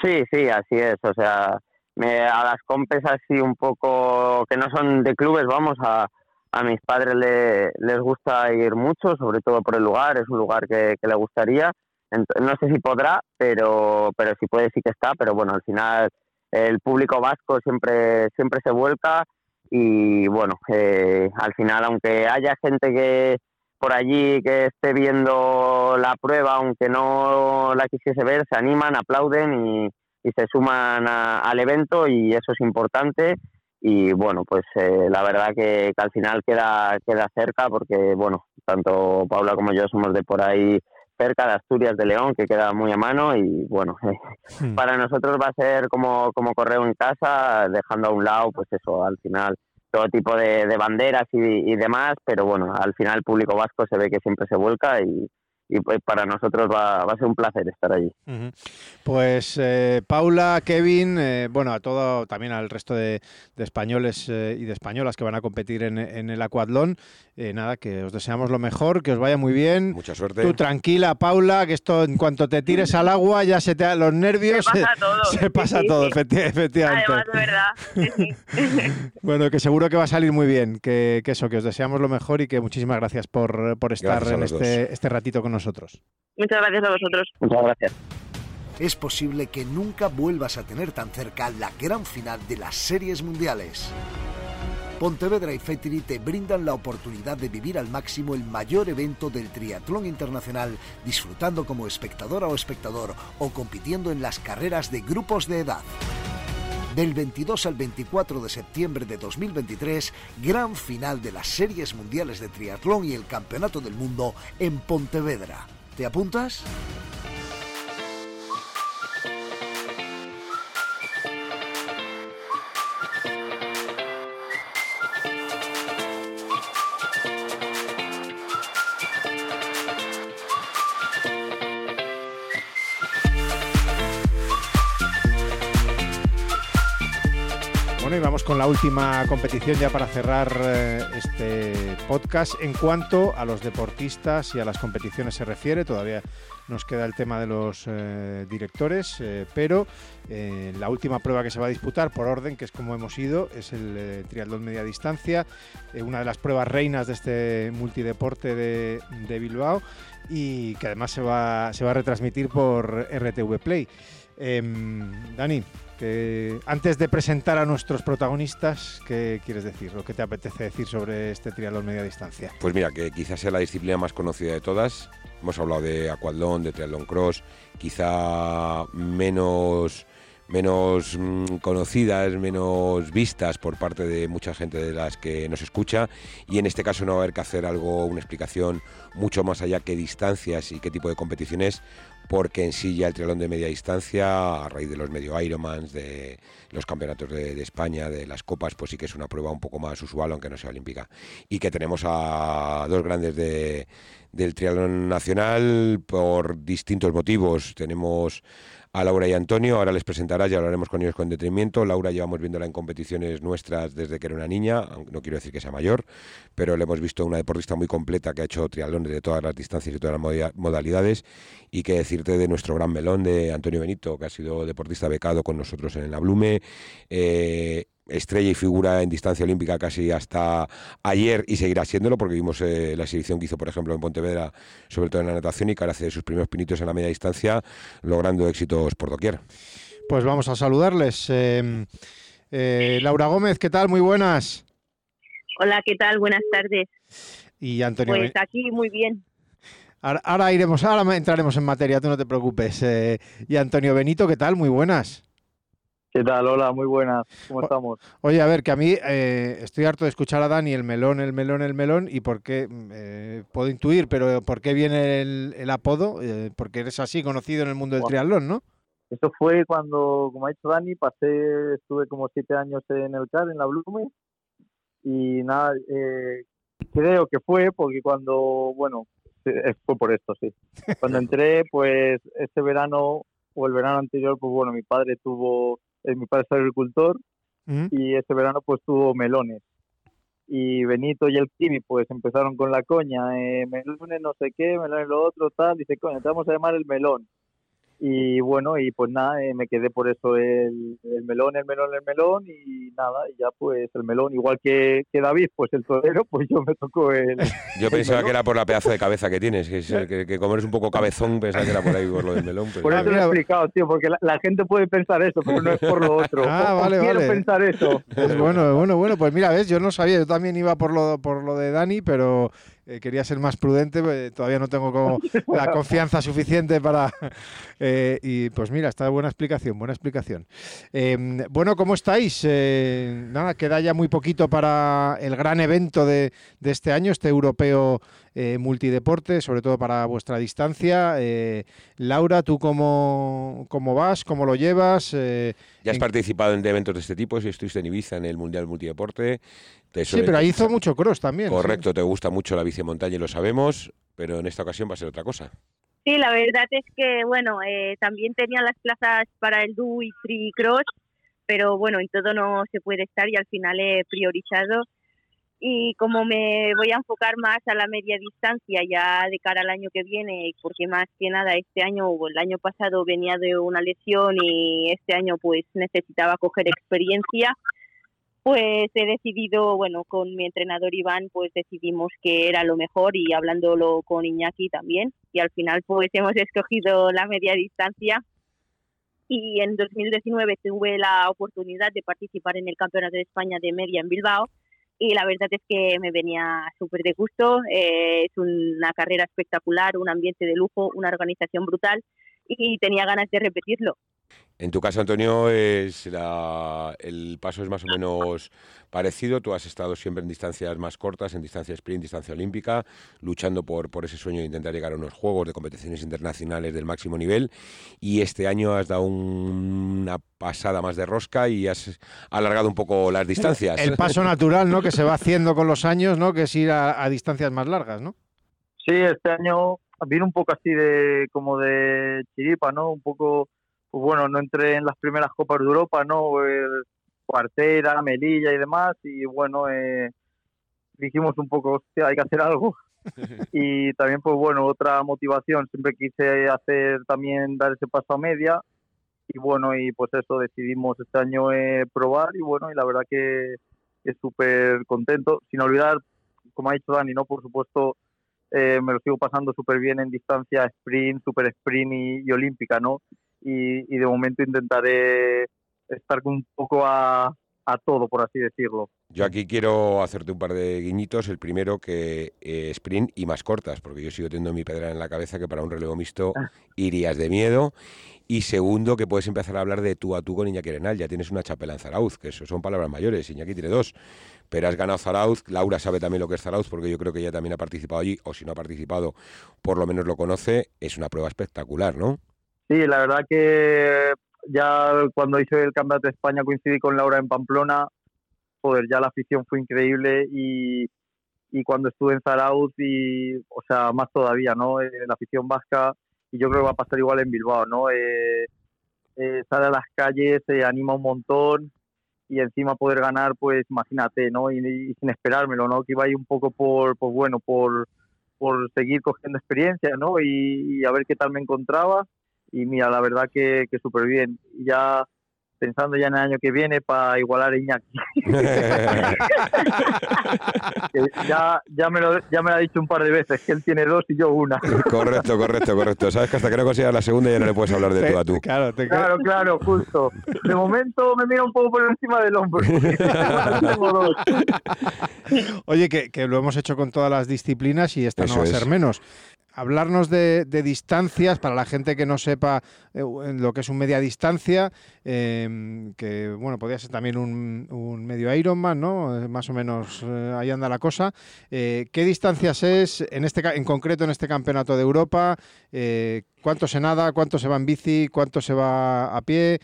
Sí, sí, así es. O sea, me, a las compes así un poco que no son de clubes, vamos, a, a mis padres le- les gusta ir mucho, sobre todo por el lugar, es un lugar que, que le gustaría. Ent- no sé si podrá, pero, pero si puede sí que está, pero bueno, al final el público vasco siempre, siempre se vuelca y bueno, eh, al final aunque haya gente que por allí que esté viendo la prueba, aunque no la quisiese ver, se animan, aplauden y, y se suman a- al evento y eso es importante y bueno, pues eh, la verdad que, que al final queda, queda cerca porque bueno, tanto Paula como yo somos de por ahí cerca de Asturias de León, que queda muy a mano y bueno, Hmm. para nosotros va a ser como, como correo en casa, dejando a un lado, pues eso, al final todo tipo de, de banderas y, y demás, pero bueno, al final el público vasco se ve que siempre se vuelca y, y pues para nosotros va, va a ser un placer estar allí. Pues eh, Paula, Kevin, eh, bueno, a todo, también al resto de, de españoles eh, y de españolas que van a competir en, en el acuatlón, eh, nada, que os deseamos lo mejor, que os vaya muy bien. Mucha suerte. Tú tranquila, Paula, que esto en cuanto te tires al agua ya se te dan los nervios. Se pasa todo. se pasa sí, todo, sí. efecti- efectivamente. Además, de verdad. Sí. Bueno, que seguro que va a salir muy bien, que, que eso, que os deseamos lo mejor y que muchísimas gracias por, por estar Gracias en este, este ratito con nosotros. Muchas gracias a vosotros. Muchas gracias. Es posible que nunca vuelvas a tener tan cerca la gran final de las series mundiales. Pontevedra y Fetiri te brindan la oportunidad de vivir al máximo el mayor evento del triatlón internacional, disfrutando como espectadora o espectador o compitiendo en las carreras de grupos de edad. Del 22 al 24 de septiembre de 2023, gran final de las series mundiales de triatlón y el Campeonato del Mundo en Pontevedra. ¿Te apuntas? Bueno, y vamos con la última competición ya para cerrar eh, este podcast. En cuanto a los deportistas y a las competiciones se refiere, todavía nos queda el tema de los eh, directores, eh, pero la última prueba que se va a disputar por orden, que es como hemos ido, es el triatlón media distancia, una de las pruebas reinas de este multideporte de, de Bilbao y que además se va, se va a retransmitir por RTV Play. Em, Dani, que antes de presentar a nuestros protagonistas, ¿qué quieres decir? ¿O qué te apetece decir sobre este triatlón media distancia? Pues mira, que quizás sea la disciplina más conocida de todas. Hemos hablado de aquatlón, de triatlón cross, quizá menos menos mm, conocidas, menos vistas por parte de mucha gente de las que nos escucha y en este caso no va a haber que hacer algo, una explicación mucho más allá que distancias y qué tipo de competiciones, porque en sí ya el triatlón de media distancia, a raíz de los medio Ironmans, de los campeonatos de, España, de las copas, pues sí que es una prueba un poco más usual, aunque no sea olímpica. Y que tenemos a dos grandes de, del triatlón nacional por distintos motivos. Tenemos a Laura y Antonio, ahora les presentará, ya hablaremos con ellos con detenimiento. Laura llevamos viéndola en competiciones nuestras desde que era una niña, no quiero decir que sea mayor, pero le hemos visto una deportista muy completa que ha hecho triatlones de todas las distancias y todas las modalidades. Y que decirte de nuestro gran melón de Antonio Benito, que ha sido deportista becado con nosotros en la Blume. eh, estrella y figura en distancia olímpica casi hasta ayer y seguirá siéndolo porque vimos eh, la exhibición que hizo por ejemplo en Pontevedra sobre todo en la natación y que ahora hace sus primeros pinitos en la media distancia logrando éxitos por doquier. Pues vamos a saludarles. Eh, eh, Laura Gómez, ¿qué tal? Muy buenas. Hola, ¿qué tal? Buenas tardes. Y Antonio, Pues aquí muy bien. ahora, ahora iremos, ahora entraremos en materia, tú no te preocupes. Eh, y Antonio Benito, ¿qué tal? Muy buenas. ¿Qué tal? Hola, muy buenas. ¿Cómo estamos? Oye, a ver, que a mí eh, estoy harto de escuchar a Dani el melón, el melón, el melón, y por qué, mm, eh, puedo intuir, pero ¿por qué viene el, el apodo? Eh, porque eres así conocido en el mundo del triatlón, ¿no? Eso fue cuando, como ha dicho Dani, pasé, estuve como siete años en el CAR, en la Blume, y nada, eh, creo que fue porque cuando, bueno, fue por esto, sí. Cuando entré, pues este verano o el verano anterior, pues bueno, mi padre tuvo, eh, mi padre es agricultor y este verano pues tuvo melones. Y Benito y el Kimi pues empezaron con la coña, eh, melones no sé qué, melones lo otro, tal, dice, coño, te vamos a llamar el melón. Y bueno, y pues nada, eh, me quedé por eso el, el melón, el melón, el melón y nada, y ya pues el melón, igual que, que David, pues el torero, pues yo me tocó el... Yo pensaba melón. que era por la pedazo de cabeza que tienes, que, que, que como eres un poco cabezón, pensaba que era por ahí por lo del melón. pero- Por eso lo he explicado, tío, porque la, la gente puede pensar eso, pero no es por lo otro. Ah, O- vale, quiero vale. pensar eso. Es bueno, bueno, bueno, pues mira, ves, yo no sabía, yo también iba por lo, por lo de Dani, pero eh, quería ser más prudente, pues, todavía no tengo como la confianza suficiente para... eh, y pues mira, está buena explicación, buena explicación. Eh, bueno, ¿cómo estáis? Eh, nada, queda ya muy poquito para el gran evento de, de este año, este europeo eh, multideporte, sobre todo para vuestra distancia. Eh, Laura, ¿tú cómo, cómo vas? ¿Cómo lo llevas? Eh, Ya has en- participado en eventos de este tipo, si estuviste en Ibiza en el Mundial Multideporte. te sí, pero ahí hizo mucho cross también. sí. Correcto, te gusta mucho la bici de montaña y lo sabemos, pero en esta ocasión va a ser otra cosa. Sí, la verdad es que, bueno, eh, también tenía las plazas para el DU y Free Cross, pero bueno, en todo no se puede estar y al final he priorizado. Y como me voy a enfocar más a la media distancia ya de cara al año que viene, porque más que nada este año o el año pasado venía de una lesión y este año pues necesitaba coger experiencia, pues he decidido, bueno, con mi entrenador Iván, pues decidimos que era lo mejor y hablándolo con Iñaki también. Y al final, pues hemos escogido la media distancia. Y en 2019 tuve la oportunidad de participar en el Campeonato de España de Media en Bilbao. Y la verdad es que me venía súper de gusto. Eh, es una carrera espectacular, un ambiente de lujo, una organización brutal. Y tenía ganas de repetirlo. En tu caso, Antonio, es la- el paso es más o menos parecido. Tú has estado siempre en distancias más cortas, en distancia sprint, distancia olímpica, luchando por, por ese sueño de intentar llegar a unos juegos de competiciones internacionales del máximo nivel. Y este año has dado un- una pasada más de rosca y has alargado un poco las distancias. El paso natural, ¿no? Que se va haciendo con los años, ¿no? Que es ir a, a distancias más largas, ¿no? Sí, este año vino un poco así de como de chiripa, ¿no? Un poco, pues bueno, no entré en las primeras Copas de Europa, ¿no? El Cuartera, Melilla y demás, y bueno, eh, dijimos un poco, hostia, hay que hacer algo. y también, pues bueno, otra motivación, siempre quise hacer también dar ese paso a media, y bueno, y pues eso, decidimos este año eh, probar, y bueno, y la verdad que es súper contento, sin olvidar, como ha dicho Dani, ¿no? Por supuesto, eh, me lo sigo pasando súper bien en distancia sprint, super sprint y, y olímpica, ¿no? Y, y de momento intentaré estar un poco a, a todo, por así decirlo. Yo aquí quiero hacerte un par de guiñitos. El primero, que eh, sprint y más cortas, porque yo sigo teniendo mi pedra en la cabeza que para un relevo mixto irías de miedo. Y segundo, que puedes empezar a hablar de tú a tú con Iñaki Arenal. Ya tienes una chapela en Zarauz, que eso son palabras mayores. Iñaki tiene dos. Pero has ganado Zarauz. Laura sabe también lo que es Zarauz, porque yo creo que ella también ha participado allí, o si no ha participado, por lo menos lo conoce. Es una prueba espectacular, ¿no? Sí, la verdad que ya cuando hice el Campeonato de España coincidí con Laura en Pamplona, joder, ya la afición fue increíble y, y cuando estuve en Zarauz y, o sea, más todavía, ¿no? Eh, la afición vasca y yo creo que va a pasar igual en Bilbao, ¿no? Eh, eh, sale a las calles, se anima un montón y encima poder ganar, pues imagínate, ¿no? Y, sin esperármelo, ¿no? Que iba ahí un poco por, pues bueno, por, por seguir cogiendo experiencia, ¿no? Y a ver qué tal me encontraba y mira, la verdad que, que súper bien. Y Ya pensando ya en el año que viene para igualar a Iñaki. Ya, ya, me lo, ya me lo ha dicho un par de veces, que él tiene dos y yo una. correcto, correcto, correcto. Sabes que hasta que no consigas la segunda ya no le puedes hablar de tú a tú. Claro, te- Claro, claro, justo. De momento me mira un poco por encima del hombro. Oye, que, que lo hemos hecho con todas las disciplinas y esta Eso no va a es. ser menos. Hablarnos de, de distancias para la gente que no sepa eh, lo que es un media distancia, eh, que bueno, podría ser también un, un medio Ironman, ¿no? Eh, Más o menos eh, ahí anda la cosa. Eh, ¿Qué distancias es en este en concreto en este campeonato de Europa? Eh, ¿Cuánto se nada? ¿Cuánto se va en bici? ¿Cuánto se va a pie?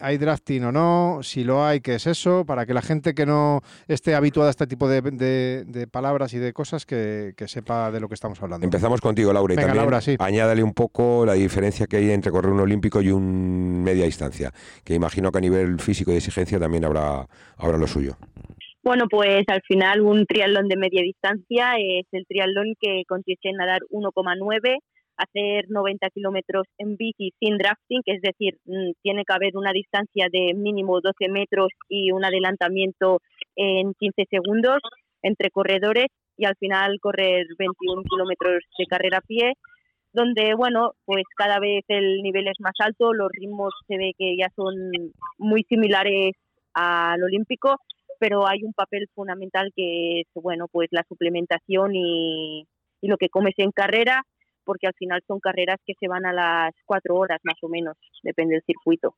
¿Hay drafting o no? Si lo hay, ¿qué es eso? Para que la gente que no esté habituada a este tipo de, palabras y de cosas que, sepa de lo que estamos hablando. Empezamos contigo, Laura. y también Laura, sí. añádale un poco la diferencia que hay entre correr un olímpico y un media distancia, que imagino que a nivel físico y de exigencia también habrá, habrá lo suyo. Bueno, pues al final un triatlón de media distancia es el triatlón que consiste en nadar 1,9 hacer 90 kilómetros en bici sin drafting, es decir, mm, tiene que haber una distancia de mínimo 12 metros y un adelantamiento en 15 segundos entre corredores y al final correr 21 kilómetros de carrera a pie, donde, bueno, pues cada vez el nivel es más alto, los ritmos se ve que ya son muy similares al olímpico, pero hay un papel fundamental que es, bueno, pues la suplementación y, lo que comes en carrera porque al final son carreras que se van a las cuatro horas más o menos, depende del circuito.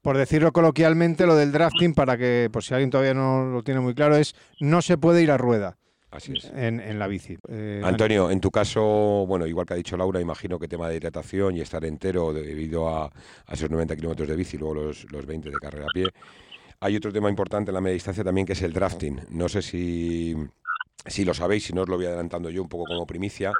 Por decirlo coloquialmente, lo del drafting, para que, por si alguien todavía no lo tiene muy claro, es no se puede ir a rueda. Así es. En, la bici. Eh, Antonio, en tu caso, bueno, igual que ha dicho Laura, imagino que tema de hidratación y estar entero debido a, esos 90 kilómetros de bici y luego los, los 20 de carrera a pie. Hay otro tema importante en la media distancia también que es el drafting. No sé si, si lo sabéis, si no os lo voy adelantando yo un poco como primicia.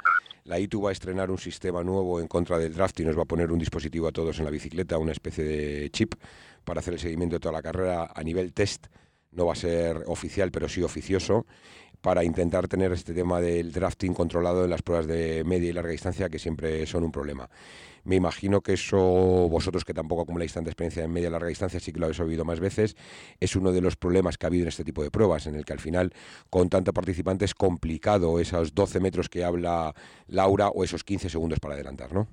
La ITU va a estrenar un sistema nuevo en contra del draft y nos va a poner un dispositivo a todos en la bicicleta, una especie de chip para hacer el seguimiento de toda la carrera a nivel test. No va a ser oficial, pero sí oficioso para intentar tener este tema del drafting controlado en las pruebas de media y larga distancia, que siempre son un problema. Me imagino que eso, vosotros que tampoco acumuláis tanta experiencia en media y larga distancia, sí que lo habéis oído más veces, es uno de los problemas que ha habido en este tipo de pruebas, en el que al final, con tanto participante, es complicado esos 12 metros que habla Laura o esos 15 segundos para adelantar, ¿no?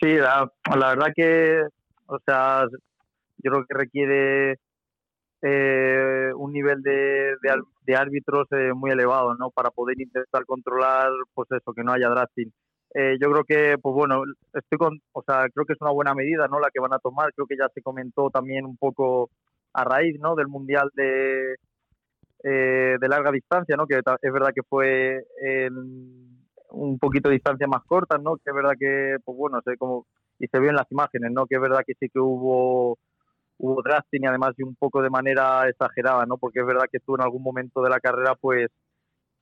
Sí, la, verdad que, o sea, yo creo que requiere eh, un nivel de, de, árbitros eh, muy elevado, ¿no? Para poder intentar controlar, pues eso, que no haya drafting. Eh, yo creo que, pues bueno, estoy con, o sea, creo que es una buena medida, ¿no? La que van a tomar. Creo que ya se comentó también un poco a raíz, ¿no? Del mundial de de larga distancia, ¿no? Que es verdad que fue un poquito de distancia más corta, ¿no? Que es verdad que, pues bueno, sé cómo y se ve en las imágenes, ¿no? Que es verdad que sí que hubo hubo drafting y además de un poco de manera exagerada, ¿no? Porque es verdad que tú en algún momento de la carrera, pues,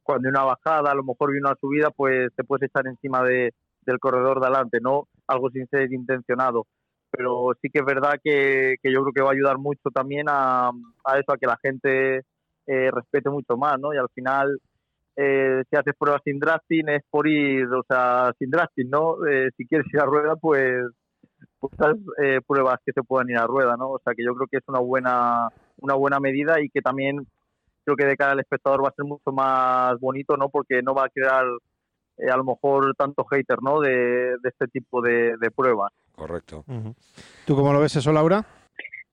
cuando hay una bajada, a lo mejor viene una subida, pues te puedes echar encima de, del corredor de adelante, ¿no? Algo sin ser intencionado. Pero sí que es verdad que, que yo creo que va a ayudar mucho también a, a eso, a que la gente eh, respete mucho más, ¿no? Y al final, eh, si haces pruebas sin drafting, es por ir, o sea, sin drafting, ¿no? Eh, si quieres ir a rueda, pues muchas eh, pruebas que se puedan ir a rueda, ¿no? O sea que yo creo que es una buena, una buena medida y que también creo que de cara al espectador va a ser mucho más bonito, ¿no? Porque no va a crear eh, a lo mejor tanto hater, ¿no? De, este tipo de, pruebas. Correcto. ¿Tú cómo lo ves eso, Laura?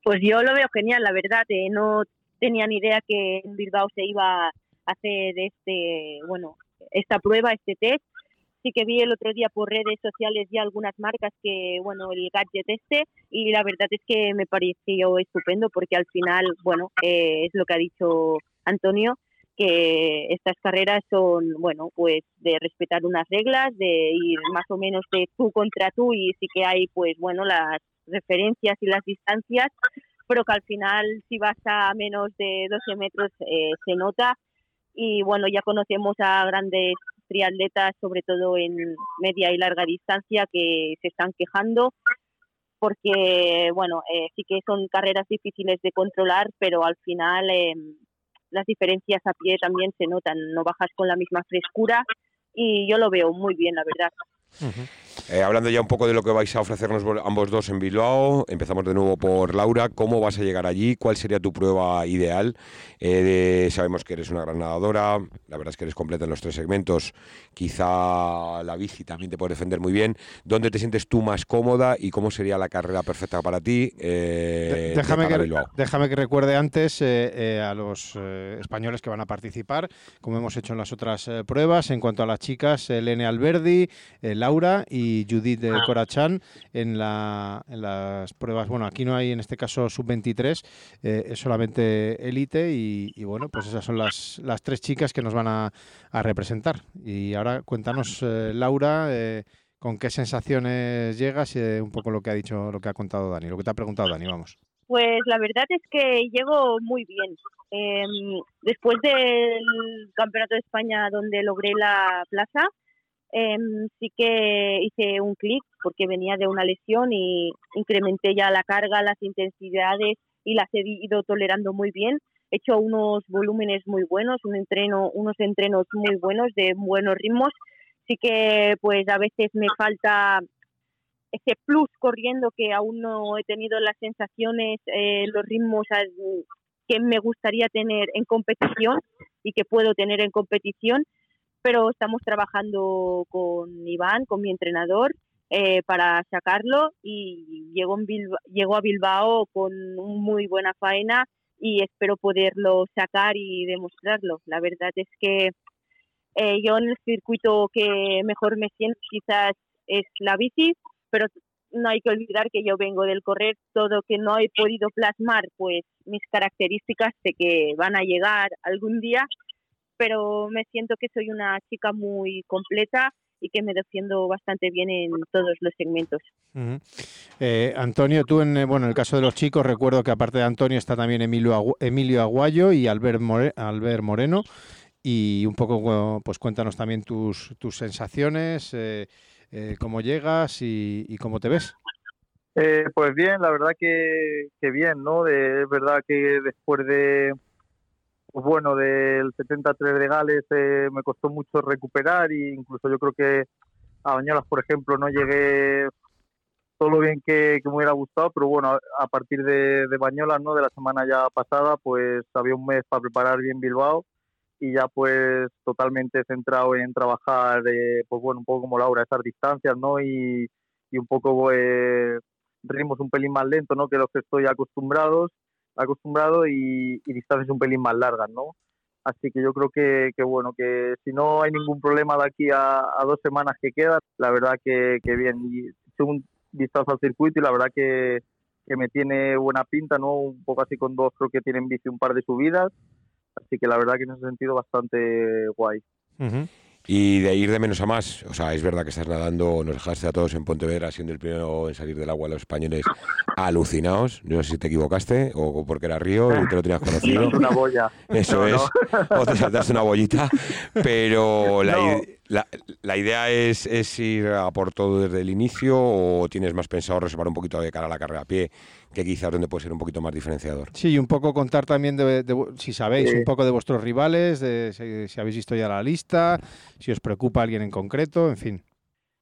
Pues yo lo veo genial, la verdad. Eh, no tenía ni idea que en Bilbao se iba a hacer este, bueno, esta prueba, este test sí que vi el otro día por redes sociales ya algunas marcas que, bueno, el gadget este, y la verdad es que me pareció estupendo porque al final, bueno, eh, es lo que ha dicho Antonio, que estas carreras son, bueno, pues de respetar unas reglas, de ir más o menos de tú contra tú y sí que hay, pues, bueno, las referencias y las distancias, pero que al final si vas a menos de 12 metros eh, se nota y bueno, ya conocemos a grandes triatletas, sobre todo en media y larga distancia, que se están quejando porque, bueno, eh, sí que son carreras difíciles de controlar, pero al final eh, las diferencias a pie también se notan, no bajas con la misma frescura y yo lo veo muy bien, la verdad. Eh, hablando ya un poco de lo que vais a ofrecernos ambos dos en Bilbao, empezamos de nuevo por Laura. ¿Cómo vas a llegar allí? ¿Cuál sería tu prueba ideal? Eh, sabemos que eres una gran nadadora, la verdad es que eres completa en los tres segmentos. Quizá la bici también te puede defender muy bien. ¿Dónde te sientes tú más cómoda y cómo sería la carrera perfecta para ti? Eh, déjame, que, déjame que recuerde antes a los españoles que van a participar, como hemos hecho en las otras pruebas. En cuanto a las chicas, Elene Alberdi, Laura y Judith de Corachán en, la, en las pruebas. Bueno, aquí no hay en este caso sub-23, eh, es solamente élite y, bueno, pues esas son las, las tres chicas que nos van a, representar. Y ahora cuéntanos, eh, Laura, eh, con qué sensaciones llegas y un poco lo que ha dicho, lo que ha contado Dani, lo que te ha preguntado Dani, vamos. Pues la verdad es que llego muy bien. Em, después del Campeonato de España donde logré la plaza, em, sí que hice un clic porque venía de una lesión y incrementé ya la carga, las intensidades y las he ido tolerando muy bien. He hecho unos volúmenes muy buenos, un entreno, unos entrenos muy buenos de buenos ritmos. Sí que pues a veces me falta ese plus corriendo que aún no he tenido las sensaciones, eh, los ritmos que me gustaría tener en competición y que puedo tener en competición, pero estamos trabajando con Iván, con mi entrenador, eh, para sacarlo y llego, llego a Bilbao con muy buena faena y espero poderlo sacar y demostrarlo. La verdad es que eh, yo en el circuito que mejor me siento quizás es la bici, pero no hay que olvidar que yo vengo del correr, todo que no he podido plasmar, pues mis características sé que van a llegar algún día, pero me siento que soy una chica muy completa y que me defiendo bastante bien en todos los segmentos. Eh, Antonio, tú en bueno el caso de los chicos recuerdo que aparte de Antonio está también Emilio, Emilio Aguayo y Albert, Albert Moreno y un poco pues cuéntanos también tus, tus sensaciones. Eh, eh, cómo llegas y, cómo te ves. Eh, pues bien, la verdad que, bien, ¿no? es verdad que después de, pues bueno, del 73 de Gales eh, me costó mucho recuperar e incluso yo creo que a Bañolas, por ejemplo, no llegué todo lo bien que, me hubiera gustado, pero bueno, a, partir de, de Bañolas, ¿no? De la semana ya pasada, pues había un mes para preparar bien Bilbao y ya pues totalmente centrado en trabajar, eh, pues bueno, un poco como Laura, esas distancias, ¿no? Y, y un poco eh, ritmos un pelín más lentos, ¿no? Que los que estoy acostumbrados, acostumbrado y, distancias un pelín más largas, ¿no? Así que yo creo que, que, bueno, que si no hay ningún problema de aquí a, dos semanas que quedan, la verdad que, que bien. Y un vistazo al circuito y la verdad que, que me tiene buena pinta, ¿no? Un poco así con dos, creo que tienen bici un par de subidas Así que la verdad que en ese sentido bastante guay. Y de ir de menos a más, o sea, es verdad que estás nadando, nos dejaste a todos en Pontevedra siendo el primero en salir del agua los españoles alucinados. No sé si te equivocaste o porque era Río y te lo tenías conocido. una boya. Eso es. O te saltaste una bollita. Pero la, la, la, idea es, es, ir a por todo desde el inicio o tienes más pensado reservar un poquito de cara a la carrera a pie que quizás donde puede ser un poquito más diferenciador. Sí, y un poco contar también, de, si sabéis, un poco de vuestros rivales, de si, habéis visto ya la lista, si os preocupa alguien en concreto, en fin.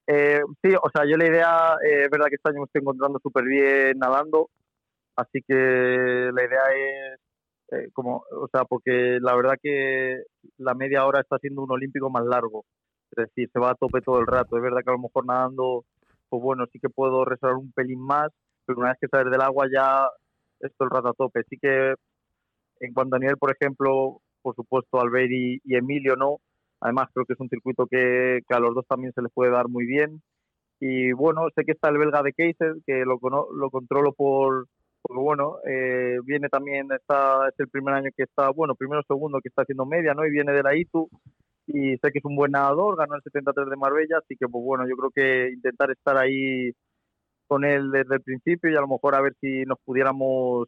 Eh, sí, o sea, yo la idea, eh, es verdad que este año me estoy encontrando súper bien nadando, así que la idea es, eh, como, o sea, porque la verdad que la media hora está siendo un olímpico más largo, es decir, se va a tope todo el rato, es verdad que a lo mejor nadando, pues bueno, sí que puedo resolver un pelín más, pero una vez que sales del agua ya es todo el rato a tope. Sí que en cuanto a nivel, por ejemplo, por supuesto, Albert y, Emilio, ¿no? Además, creo que es un circuito que, a los dos también se les puede dar muy bien. Y bueno, sé que está el belga de Kaiser, que lo, lo controlo por, porque bueno, eh, viene también, está, es el primer año que está, bueno, primero segundo que está haciendo media, ¿no? Y viene de la ITU y sé que es un buen nadador, ganó el 73 de Marbella, así que pues bueno, yo creo que intentar estar ahí con él desde el principio y a lo mejor a ver si nos pudiéramos,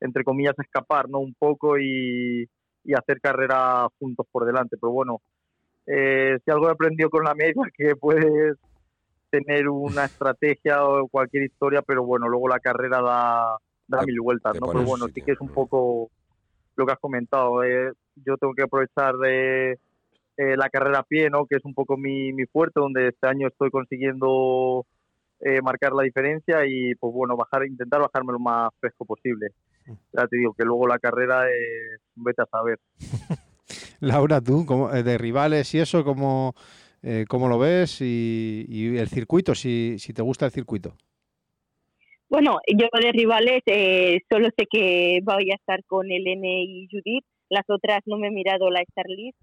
entre comillas, escapar ¿no? un poco y, hacer carrera juntos por delante. Pero bueno, eh, si algo he aprendido con la media, que puedes tener una estrategia o cualquier historia, pero bueno, luego la carrera da, da mil vueltas, ¿no? Pero bueno, sí que es un poco lo que has comentado. Eh, yo tengo que aprovechar de eh, la carrera a pie, ¿no? Que es un poco mi, mi fuerte, donde este año estoy consiguiendo eh, marcar la diferencia y pues bueno, bajar, intentar bajarme lo más fresco posible. Mm. Ya te digo que luego la carrera es vete a saber. Laura, tú, como, eh, de rivales y eso, ¿cómo, eh, cómo lo ves? Y, el circuito, si, si te gusta el circuito. Bueno, yo de rivales solo sé que voy a estar con Elene y Judith. Las otras no me he mirado la Starlist.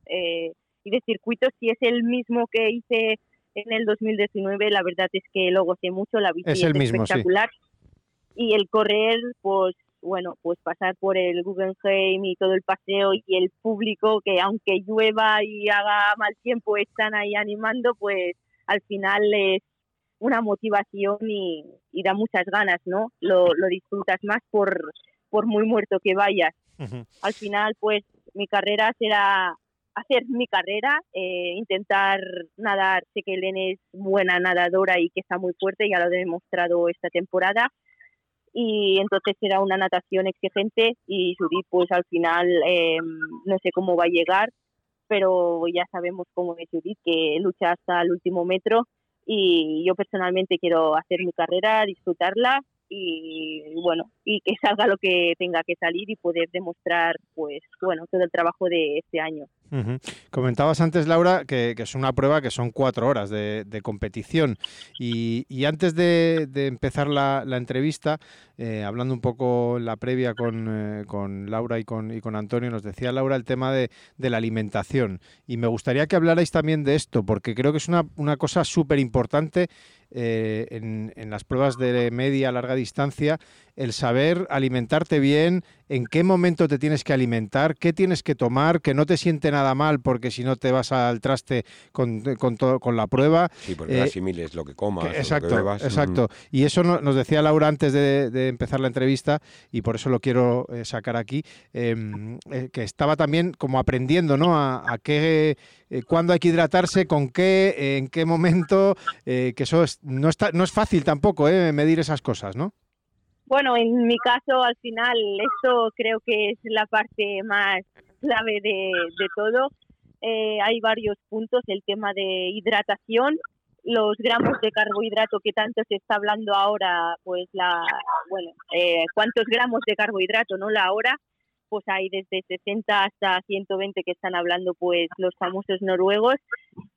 Y de circuito, si es el mismo que hice en el 2019 la verdad es que lo gocé mucho, la bici es, el mismo, espectacular. Y el correr, pues bueno, pues pasar por el Guggenheim y todo el paseo y el público que aunque llueva y haga mal tiempo están ahí animando, pues al final es una motivación y, da muchas ganas, ¿no? Lo, lo disfrutas más por, por muy muerto que vayas. Al final, pues mi carrera será hacer mi carrera, eh, intentar nadar. Sé que Elena es buena nadadora y que está muy fuerte, ya lo he demostrado esta temporada. Y entonces será una natación exigente y Judith, pues al final em, no sé cómo va a llegar, pero ya sabemos cómo es Judith, que lucha hasta el último metro. Y yo personalmente quiero hacer mi carrera, disfrutarla y bueno y que salga lo que tenga que salir y poder demostrar pues bueno todo el trabajo de este año Comentabas antes, Laura, que, es una prueba que son cuatro horas de, competición. Y, antes de, empezar la, entrevista, eh, hablando un poco la previa con, eh, Laura y con, y con, Antonio, nos decía Laura el tema de, la alimentación. Y me gustaría que hablarais también de esto, porque creo que es una, una cosa súper importante eh, en, en, las pruebas de media, larga distancia, el saber alimentarte bien, en qué momento te tienes que alimentar, qué tienes que tomar, que no te siente nada mal porque si no te vas al traste con, con, con la prueba. Sí, porque eh, asimiles lo que comas. exacto, lo que exacto. Y eso nos decía Laura antes de, empezar la entrevista y por eso lo quiero eh, sacar aquí, em, eh, que estaba también como aprendiendo, ¿no? A, qué, cuándo hay que hidratarse, con qué, en qué momento, que eso no, está, no es fácil tampoco, medir esas cosas, ¿no? Bueno, en mi caso, al final, eso creo que es la parte más clave de, todo. Eh, hay varios puntos, el tema de hidratación, los gramos de carbohidrato que tanto se está hablando ahora, pues la, bueno, eh, cuántos gramos de carbohidrato, ¿no? La hora, pues hay desde 60 hasta 120 que están hablando, pues los famosos noruegos,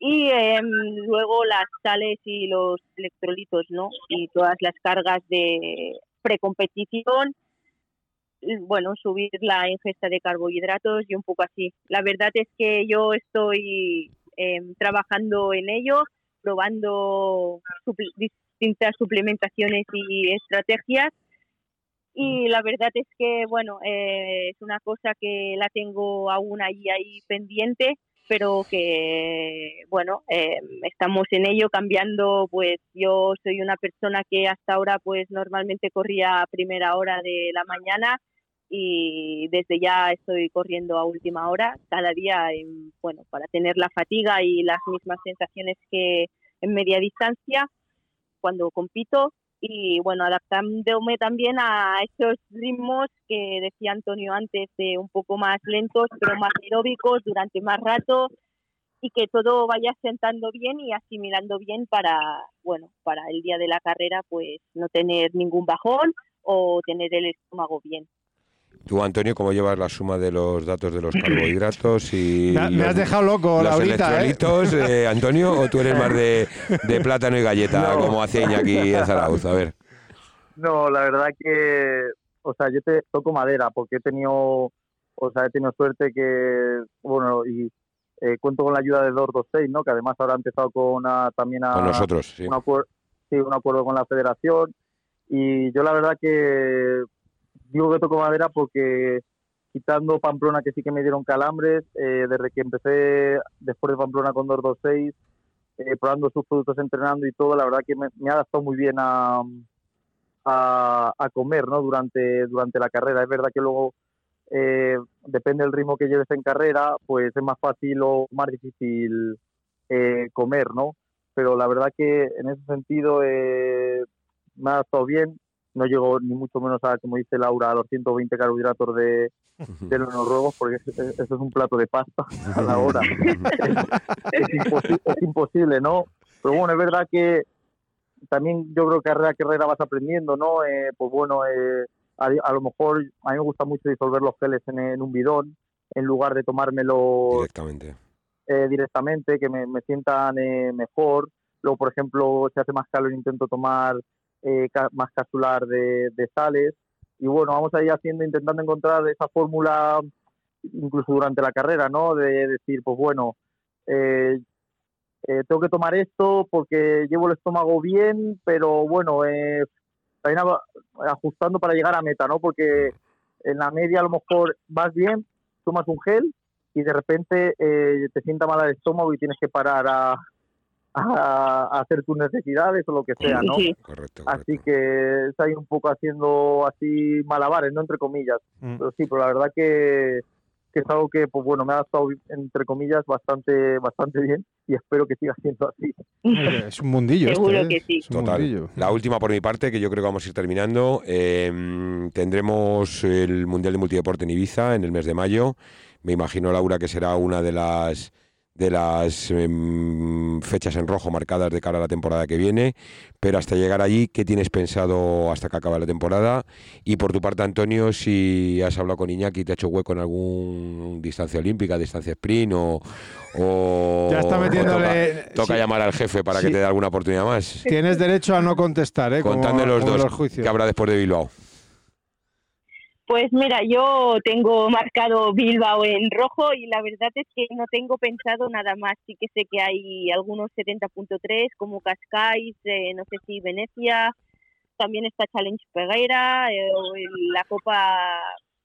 y em, luego las sales y los electrolitos, ¿no? Y todas las cargas de precompetición, bueno, subir la ingesta de carbohidratos y un poco así. La verdad es que yo estoy em, trabajando en ello, probando distintas suplementaciones y estrategias. Y la verdad es que, bueno, eh, es una cosa que la tengo aún ahí, ahí pendiente pero que, bueno, eh, estamos en ello cambiando, pues yo soy una persona que hasta ahora pues normalmente corría a primera hora de la mañana y desde ya estoy corriendo a última hora cada día, bueno, para tener la fatiga y las mismas sensaciones que en media distancia. Cuando compito y bueno, adaptándome también a esos ritmos que decía Antonio antes, de un poco más lentos, pero más aeróbicos durante más rato y que todo vaya sentando bien y asimilando bien para, bueno, para el día de la carrera, pues no tener ningún bajón o tener el estómago bien. Tú, Antonio, ¿cómo llevas la suma de los datos de los carbohidratos y me, has dejado loco, los electrolitos, ¿eh? Antonio, o tú eres más de, plátano y galleta, como hace Iñaki en Zarauz? A ver. No, la verdad que, o sea, yo te toco madera porque he tenido, o sea, he tenido suerte que, bueno, y eh, cuento con la ayuda de 226, ¿no? Que además ahora ha empezado con una, también a... Con nosotros, sí. Un acuerdo, sí, un acuerdo con la federación. Y yo la verdad que digo que toco madera porque quitando Pamplona, que sí que me dieron calambres, eh, desde que empecé después de Pamplona con 226, eh, probando sus productos, entrenando y todo, la verdad que me, ha adaptado muy bien a, a, comer ¿no? durante, durante la carrera. Es verdad que luego, eh, depende del ritmo que lleves en carrera, pues es más fácil o más difícil eh, comer, ¿no? Pero la verdad que en ese sentido me ha adaptado bien no llego ni mucho menos a, como dice Laura, a los 120 carbohidratos de, de los noruegos, porque eso es un plato de pasta a la hora. es, imposible, ¿no? Pero bueno, es verdad que también yo creo que carrera a carrera vas aprendiendo, ¿no? Eh, pues bueno, eh, a, lo mejor a mí me gusta mucho disolver los geles en, un bidón en lugar de tomármelo directamente, eh, directamente que me, me sientan mejor. Luego, por ejemplo, si hace más calor intento tomar eh, más capsular de, sales. Y bueno, vamos a haciendo, intentando encontrar esa fórmula incluso durante la carrera, ¿no? De decir, pues bueno, eh, eh, tengo que tomar esto porque llevo el estómago bien, pero bueno, también ajustando para llegar a meta, ¿no? Porque en la media a lo mejor vas bien, tomas un gel y de repente te sienta mal el estómago y tienes que parar a, a, hacer tus necesidades o lo que sea, ¿no? Correcto, Así que está ahí un poco haciendo así malabares, ¿no? Entre comillas. Mm. Pero sí, pero la verdad que, que es algo que, pues bueno, me ha estado, entre comillas, bastante bastante bien y espero que siga siendo así. Es un mundillo este, Seguro ¿eh? que sí. Es un Total. mundillo. La última por mi parte, que yo creo que vamos a ir terminando. eh, tendremos el Mundial de Multideporte en Ibiza en el mes de mayo. Me imagino, Laura, que será una de las de las em, fechas en rojo marcadas de cara a la temporada que viene. Pero hasta llegar allí, ¿qué tienes pensado hasta que acabe la temporada? Y por tu parte, Antonio, si has hablado con Iñaki, ¿te ha hecho hueco en algún distancia olímpica, distancia sprint o... o- Ya está metiéndole- Toca, toca sí. llamar al jefe para Sí. que te dé alguna oportunidad más. Tienes derecho a no contestar, ¿eh? Contadme los dos los que habrá después de Bilbao. Pues mira, yo tengo marcado Bilbao en rojo y la verdad es que no tengo pensado nada más. Sí que sé que hay algunos 70.3 como Cascais, eh, no sé si Venecia, también está Challenge Peguera, eh, o la Copa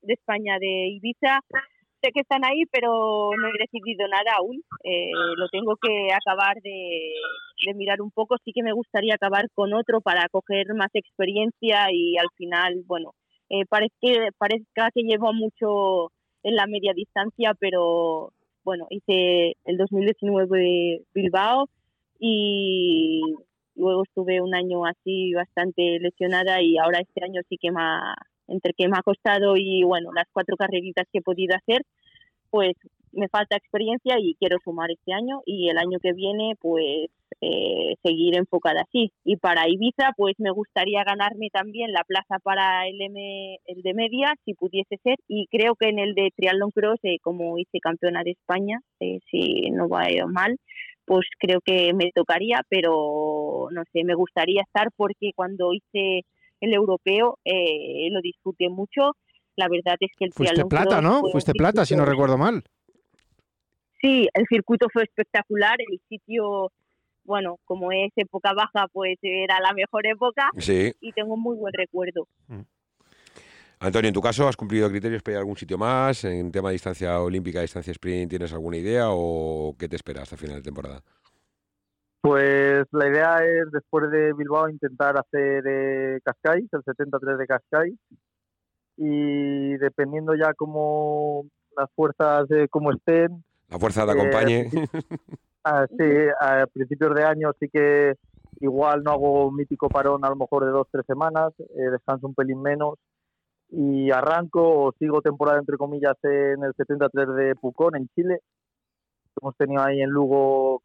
de España de Ibiza. Sé que están ahí, pero no he decidido nada aún. Eh, lo tengo que acabar de mirar un poco. Sí que me gustaría acabar con otro para coger más experiencia y al final, bueno, eh, parezca, parezca que llevo mucho en la media distancia, pero bueno, hice el 2019 Bilbao y luego estuve un año así bastante lesionada y ahora este año sí que me ha, entre que me ha costado y bueno, las cuatro carreritas que he podido hacer, pues me falta experiencia y quiero sumar este año y el año que viene pues eh, seguir enfocada así. Y para Ibiza pues me gustaría ganarme también la plaza para el, M, el de media si pudiese ser y creo que en el de triatlón cross eh, como hice campeona de España eh, si no va mal pues creo que me tocaría pero no sé me gustaría estar porque cuando hice el europeo eh, lo disfruté mucho la verdad es que el Fuiste plata, cross ¿no? Fuiste plata, si no recuerdo mal. Sí, el circuito fue espectacular, el sitio, bueno, como es época baja, pues era la mejor época Sí. y tengo un muy buen recuerdo. Antonio, en tu caso, ¿has cumplido criterios para ir a algún sitio más? En tema de distancia olímpica, distancia sprint, ¿tienes alguna idea o qué te esperas hasta final de temporada? Pues la idea es, después de Bilbao, intentar hacer eh, Cascais, el 73 de Cascais. Y dependiendo ya cómo las fuerzas, eh, como estén, La fuerza te Eh, acompañe. Ah, sí, a principios de año sí que igual no hago un mítico parón a lo mejor de dos, tres semanas, eh, descanso un pelín menos y arranco o sigo temporada entre comillas en el 73 de Pucón, en Chile. Hemos tenido ahí en Lugo,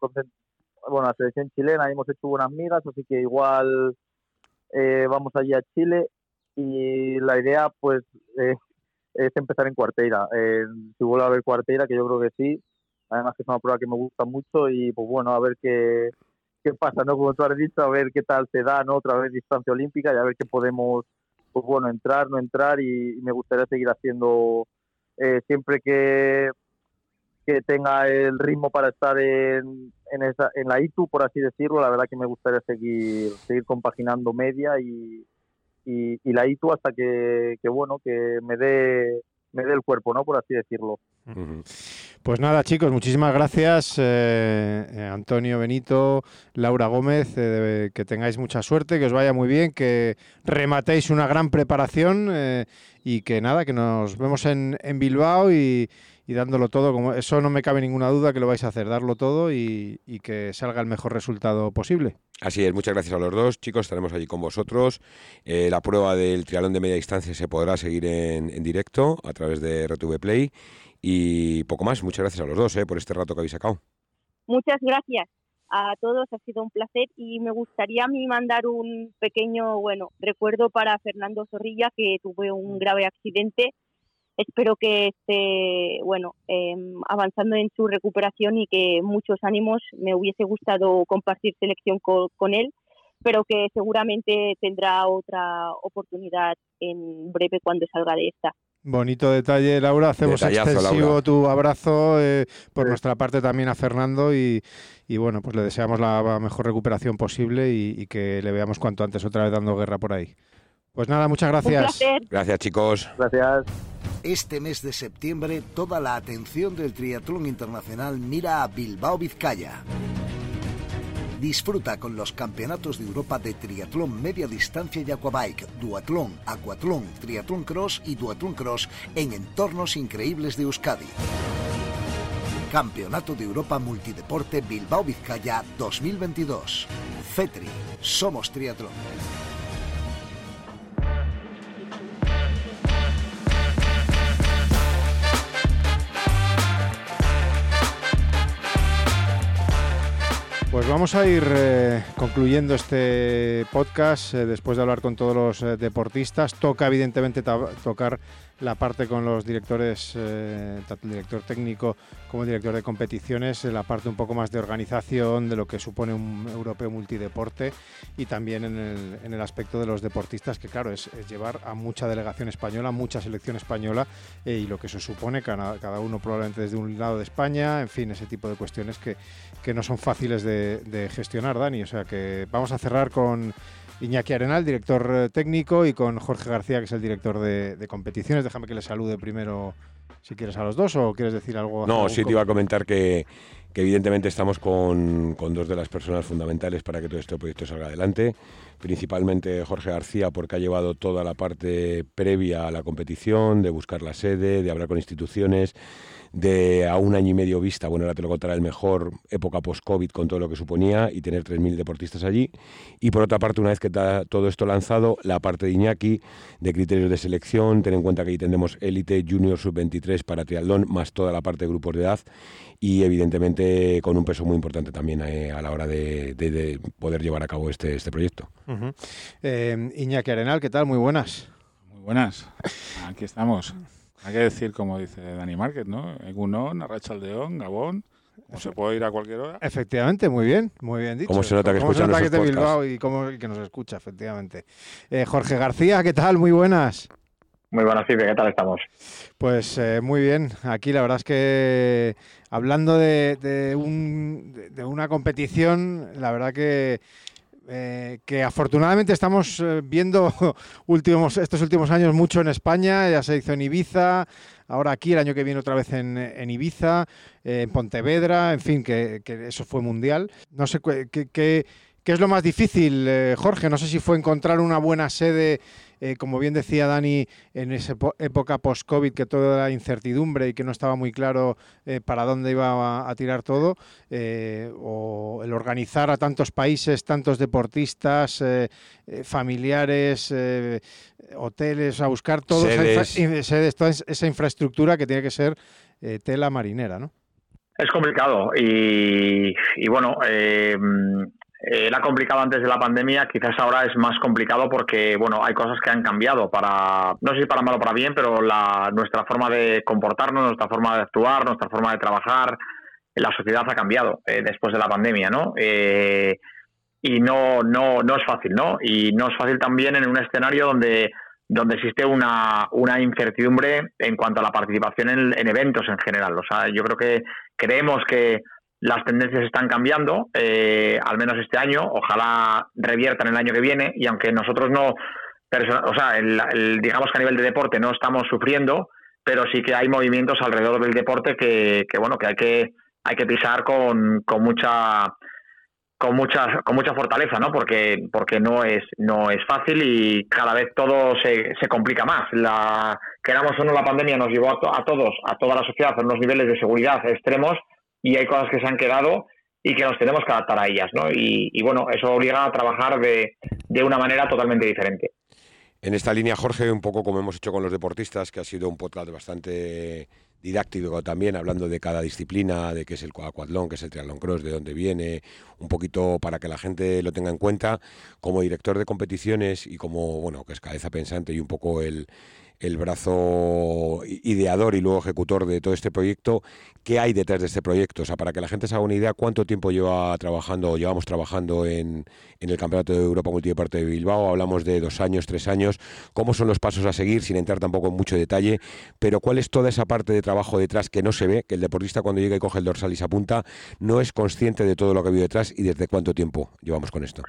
bueno, la selección chilena, y hemos hecho buenas migas, así que igual eh, vamos allí a Chile y la idea pues eh, es empezar en Cuarteira. Si vuelve a haber Cuarteira, que yo creo que sí, además que es una prueba que me gusta mucho y pues bueno, a ver qué, qué pasa, ¿no? Como tú has dicho, a ver qué tal se da, ¿no? Otra vez distancia olímpica y a ver qué podemos, pues bueno, entrar, no entrar y, me gustaría seguir haciendo eh, siempre que, que tenga el ritmo para estar en, en, esa, en la ITU, por así decirlo, la verdad que me gustaría seguir, seguir compaginando media y, y, y la ITU hasta que, que bueno, que me dé me dé el cuerpo, ¿no? Por así decirlo. Pues nada, chicos, muchísimas gracias, eh, eh, Antonio Benito, Laura Gómez, eh, que tengáis mucha suerte, que os vaya muy bien, que rematéis una gran preparación eh, y que nada, que nos vemos en, en Bilbao y, y dándolo todo, como eso no me cabe ninguna duda que lo vais a hacer, darlo todo y, y que salga el mejor resultado posible. Así es, muchas gracias a los dos, chicos, estaremos allí con vosotros. Eh, la prueba del triatlón de media distancia se podrá seguir en, en directo a través de RTV Play y poco más. Muchas gracias a los dos eh, por este rato que habéis sacado. Muchas gracias a todos, ha sido un placer y me gustaría a mí mandar un pequeño, bueno, recuerdo para Fernando Zorrilla que tuve un grave accidente. Espero que esté, bueno, eh, avanzando en su recuperación y que muchos ánimos. Me hubiese gustado compartir selección co- con él, pero que seguramente tendrá otra oportunidad en breve cuando salga de esta. Bonito detalle, Laura. Hacemos Detallazo, extensivo Laura. tu abrazo eh, por nuestra parte también a Fernando y, y bueno, pues le deseamos la mejor recuperación posible y, y que le veamos cuanto antes otra vez dando guerra por ahí. Pues nada, muchas Un gracias. placer. Gracias, chicos. Gracias. Este mes de septiembre, toda la atención del triatlón internacional mira a Bilbao, Vizcaya. Disfruta con los campeonatos de Europa de triatlón media distancia y aquabike, duatlón, aquatlón, triatlón cross y duatlón cross en entornos increíbles de Euskadi. Campeonato de Europa Multideporte Bilbao Vizcaya 2022. FETRI. Somos triatlón. Pues vamos a ir eh, concluyendo este podcast eh, después de hablar con todos los eh, deportistas. Toca evidentemente tocar la parte con los directores, eh, tanto el director técnico como el director de competiciones, la parte un poco más de organización de lo que supone un europeo multideporte y también en el, aspecto de los deportistas, que claro, es, llevar a mucha delegación española, mucha selección española eh, y lo que eso supone, cada, cada, uno probablemente desde un lado de España, en fin, ese tipo de cuestiones que, que no son fáciles de, de gestionar, Dani. O sea que vamos a cerrar con Iñaki Arenal, director eh, técnico, y con Jorge García, que es el director de, competiciones. Déjame que le salude primero, si quieres, a los dos o quieres decir algo. No, sí te iba a comentar que, evidentemente estamos con, dos de las personas fundamentales para que todo este proyecto salga adelante. Principalmente Jorge García, porque ha llevado toda la parte previa a la competición, de buscar la sede, de hablar con instituciones de a un año y medio vista, bueno, ahora te lo contará el mejor, época post-COVID con todo lo que suponía y tener 3.000 deportistas allí. Y por otra parte, una vez que está todo esto lanzado, la parte de Iñaki, de criterios de selección, ten en cuenta que ahí tendremos élite, junior, sub-23 para triatlón, más toda la parte de grupos de edad y evidentemente con un peso muy importante también eh, a la hora de, poder llevar a cabo este, este proyecto. Eh, Iñaki Arenal, ¿qué tal? Muy buenas. Muy buenas. Aquí estamos. Hay que decir, como dice Dani Márquez, ¿no? Egunon, Arrachaldeón, Gabón. Como se puede ir a cualquier hora. Efectivamente, muy bien, muy bien dicho. ¿Cómo se nota que escucha que es de Bilbao y, cómo, que nos escucha, efectivamente. Eh, Jorge García, ¿qué tal? Muy buenas. Muy buenas, Fibe, ¿qué tal estamos? Pues eh, muy bien. Aquí la verdad es que hablando de, un, de, una competición, la verdad que eh, que afortunadamente estamos eh, viendo últimos, estos últimos años mucho en España, ya se hizo en Ibiza, ahora aquí el año que viene otra vez en, Ibiza, eh, en Pontevedra, en fin, que, eso fue mundial. No sé qué, qué, es lo más difícil, Jorge, no sé si fue encontrar una buena sede eh, como bien decía Dani, en esa época post-COVID, que toda la incertidumbre y que no estaba muy claro eh, para dónde iba a, tirar todo, eh, o el organizar a tantos países, tantos deportistas, familiares, hoteles, a buscar todo Esa, toda esa infraestructura que tiene que ser tela marinera, ¿no? Es complicado y, y bueno, eh, era complicado antes de la pandemia, quizás ahora es más complicado porque, bueno, hay cosas que han cambiado para, no sé si para mal o para bien, pero la, nuestra forma de comportarnos, nuestra forma de actuar, nuestra forma de trabajar, la sociedad ha cambiado eh, después de la pandemia, ¿no? Eh, y no, no, no es fácil, ¿no? Y no es fácil también en un escenario donde, donde existe una, una incertidumbre en cuanto a la participación en, en eventos en general. O sea, yo creo que creemos que las tendencias están cambiando, eh, al menos este año, ojalá reviertan el año que viene, y aunque nosotros no, o sea, digamos que a nivel de deporte no estamos sufriendo, pero sí que hay movimientos alrededor del deporte que, bueno, que hay que, hay que pisar con, con mucha con mucha con mucha fortaleza no porque porque no es no es fácil y cada vez todo se, se complica más. La queramos o no la pandemia nos llevó a, a todos a toda la sociedad a unos niveles de seguridad extremos y hay cosas que se han quedado y que nos tenemos que adaptar a ellas, ¿no? Y, bueno, eso obliga a trabajar de, de, una manera totalmente diferente. En esta línea, Jorge, un poco como hemos hecho con los deportistas, que ha sido un podcast bastante didáctico también, hablando de cada disciplina, de qué es el aquatlón, qué es el triatlón cross, de dónde viene, un poquito para que la gente lo tenga en cuenta, como director de competiciones y como, bueno, que es cabeza pensante y un poco el, el brazo ideador y luego ejecutor de todo este proyecto, ¿qué hay detrás de este proyecto? O sea, para que la gente se haga una idea, ¿cuánto tiempo lleva trabajando llevamos trabajando en, el Campeonato de Europa Multideporte de Bilbao? Hablamos de dos años, tres años. ¿Cómo son los pasos a seguir, sin entrar tampoco en mucho detalle? Pero ¿cuál es toda esa parte de trabajo detrás que no se ve, que el deportista cuando llega y coge el dorsal y se apunta, no es consciente de todo lo que ha detrás y desde cuánto tiempo llevamos con esto?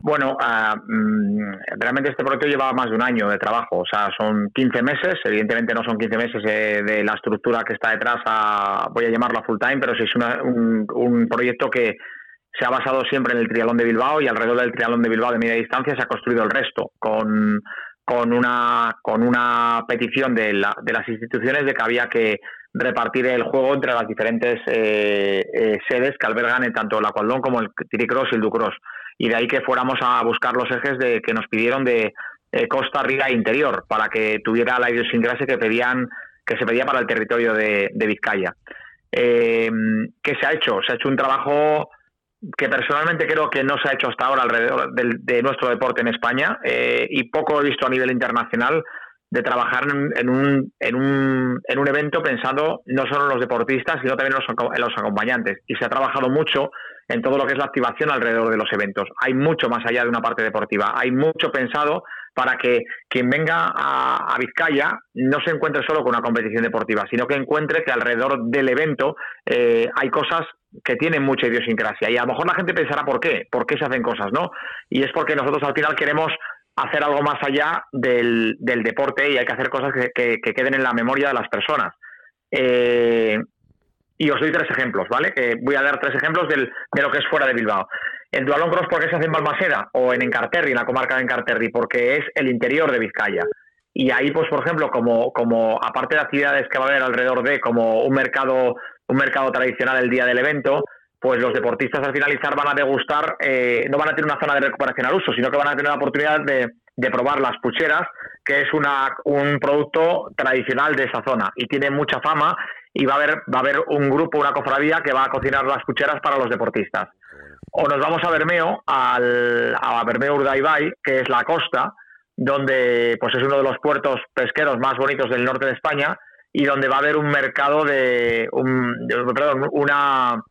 Bueno, mm, realmente este proyecto lleva más de un año de trabajo, o sea, son 15 meses, evidentemente no son 15 meses de, la estructura que está detrás, a, voy a llamarlo a full time, pero sí es un, proyecto que, se ha basado siempre en el triatlón de Bilbao y alrededor del triatlón de Bilbao de media distancia se ha construido el resto, con, con, una, con una petición de, la, de las instituciones de que había que repartir el juego entre las diferentes eh, eh, sedes que albergan tanto el Aqualdón como el Tiricross y el Ducross. Y de ahí que fuéramos a buscar los ejes de que nos pidieron de eh, costa, arriba e interior, para que tuviera la idiosincrasia que pedían que se pedía para el territorio de, Vizcaya. ¿Qué se ha hecho? Se ha hecho un trabajo que personalmente creo que no se ha hecho hasta ahora alrededor de, nuestro deporte en España y poco he visto a nivel internacional de trabajar en, un, en, un, en un evento pensando no solo en los deportistas, sino también en los, acompañantes. Y se ha trabajado mucho en todo lo que es la activación alrededor de los eventos. Hay mucho más allá de una parte deportiva. Hay mucho pensado para que quien venga a, Vizcaya no se encuentre solo con una competición deportiva, sino que encuentre que alrededor del evento eh, hay cosas que tienen mucha idiosincrasia. Y a lo mejor la gente pensará por qué, por qué se hacen cosas, ¿no? Y es porque nosotros al final queremos hacer algo más allá del, deporte y hay que hacer cosas que, queden en la memoria de las personas. Eh, y os doy tres ejemplos, ¿vale? voy a dar tres ejemplos del, de lo que es fuera de Bilbao. El Dualón Cross, ¿por qué se hace en Balmaseda o en Encarterri, en la comarca de Encarterri? Porque es el interior de Vizcaya. Y ahí, pues, por ejemplo, como, como aparte de actividades que va a haber alrededor de, como un mercado, un mercado tradicional el día del evento, pues los deportistas al finalizar van a degustar, eh, no van a tener una zona de recuperación al uso, sino que van a tener la oportunidad de, probar las pucheras, que es una, un producto tradicional de esa zona y tiene mucha fama y va a haber, va a haber un grupo, una cofradía que va a cocinar las pucheras para los deportistas. O nos vamos a Bermeo, al, a Bermeo Urdaibai, que es la costa, donde pues es uno de los puertos pesqueros más bonitos del norte de España y donde va a haber un mercado de, un, perdón, una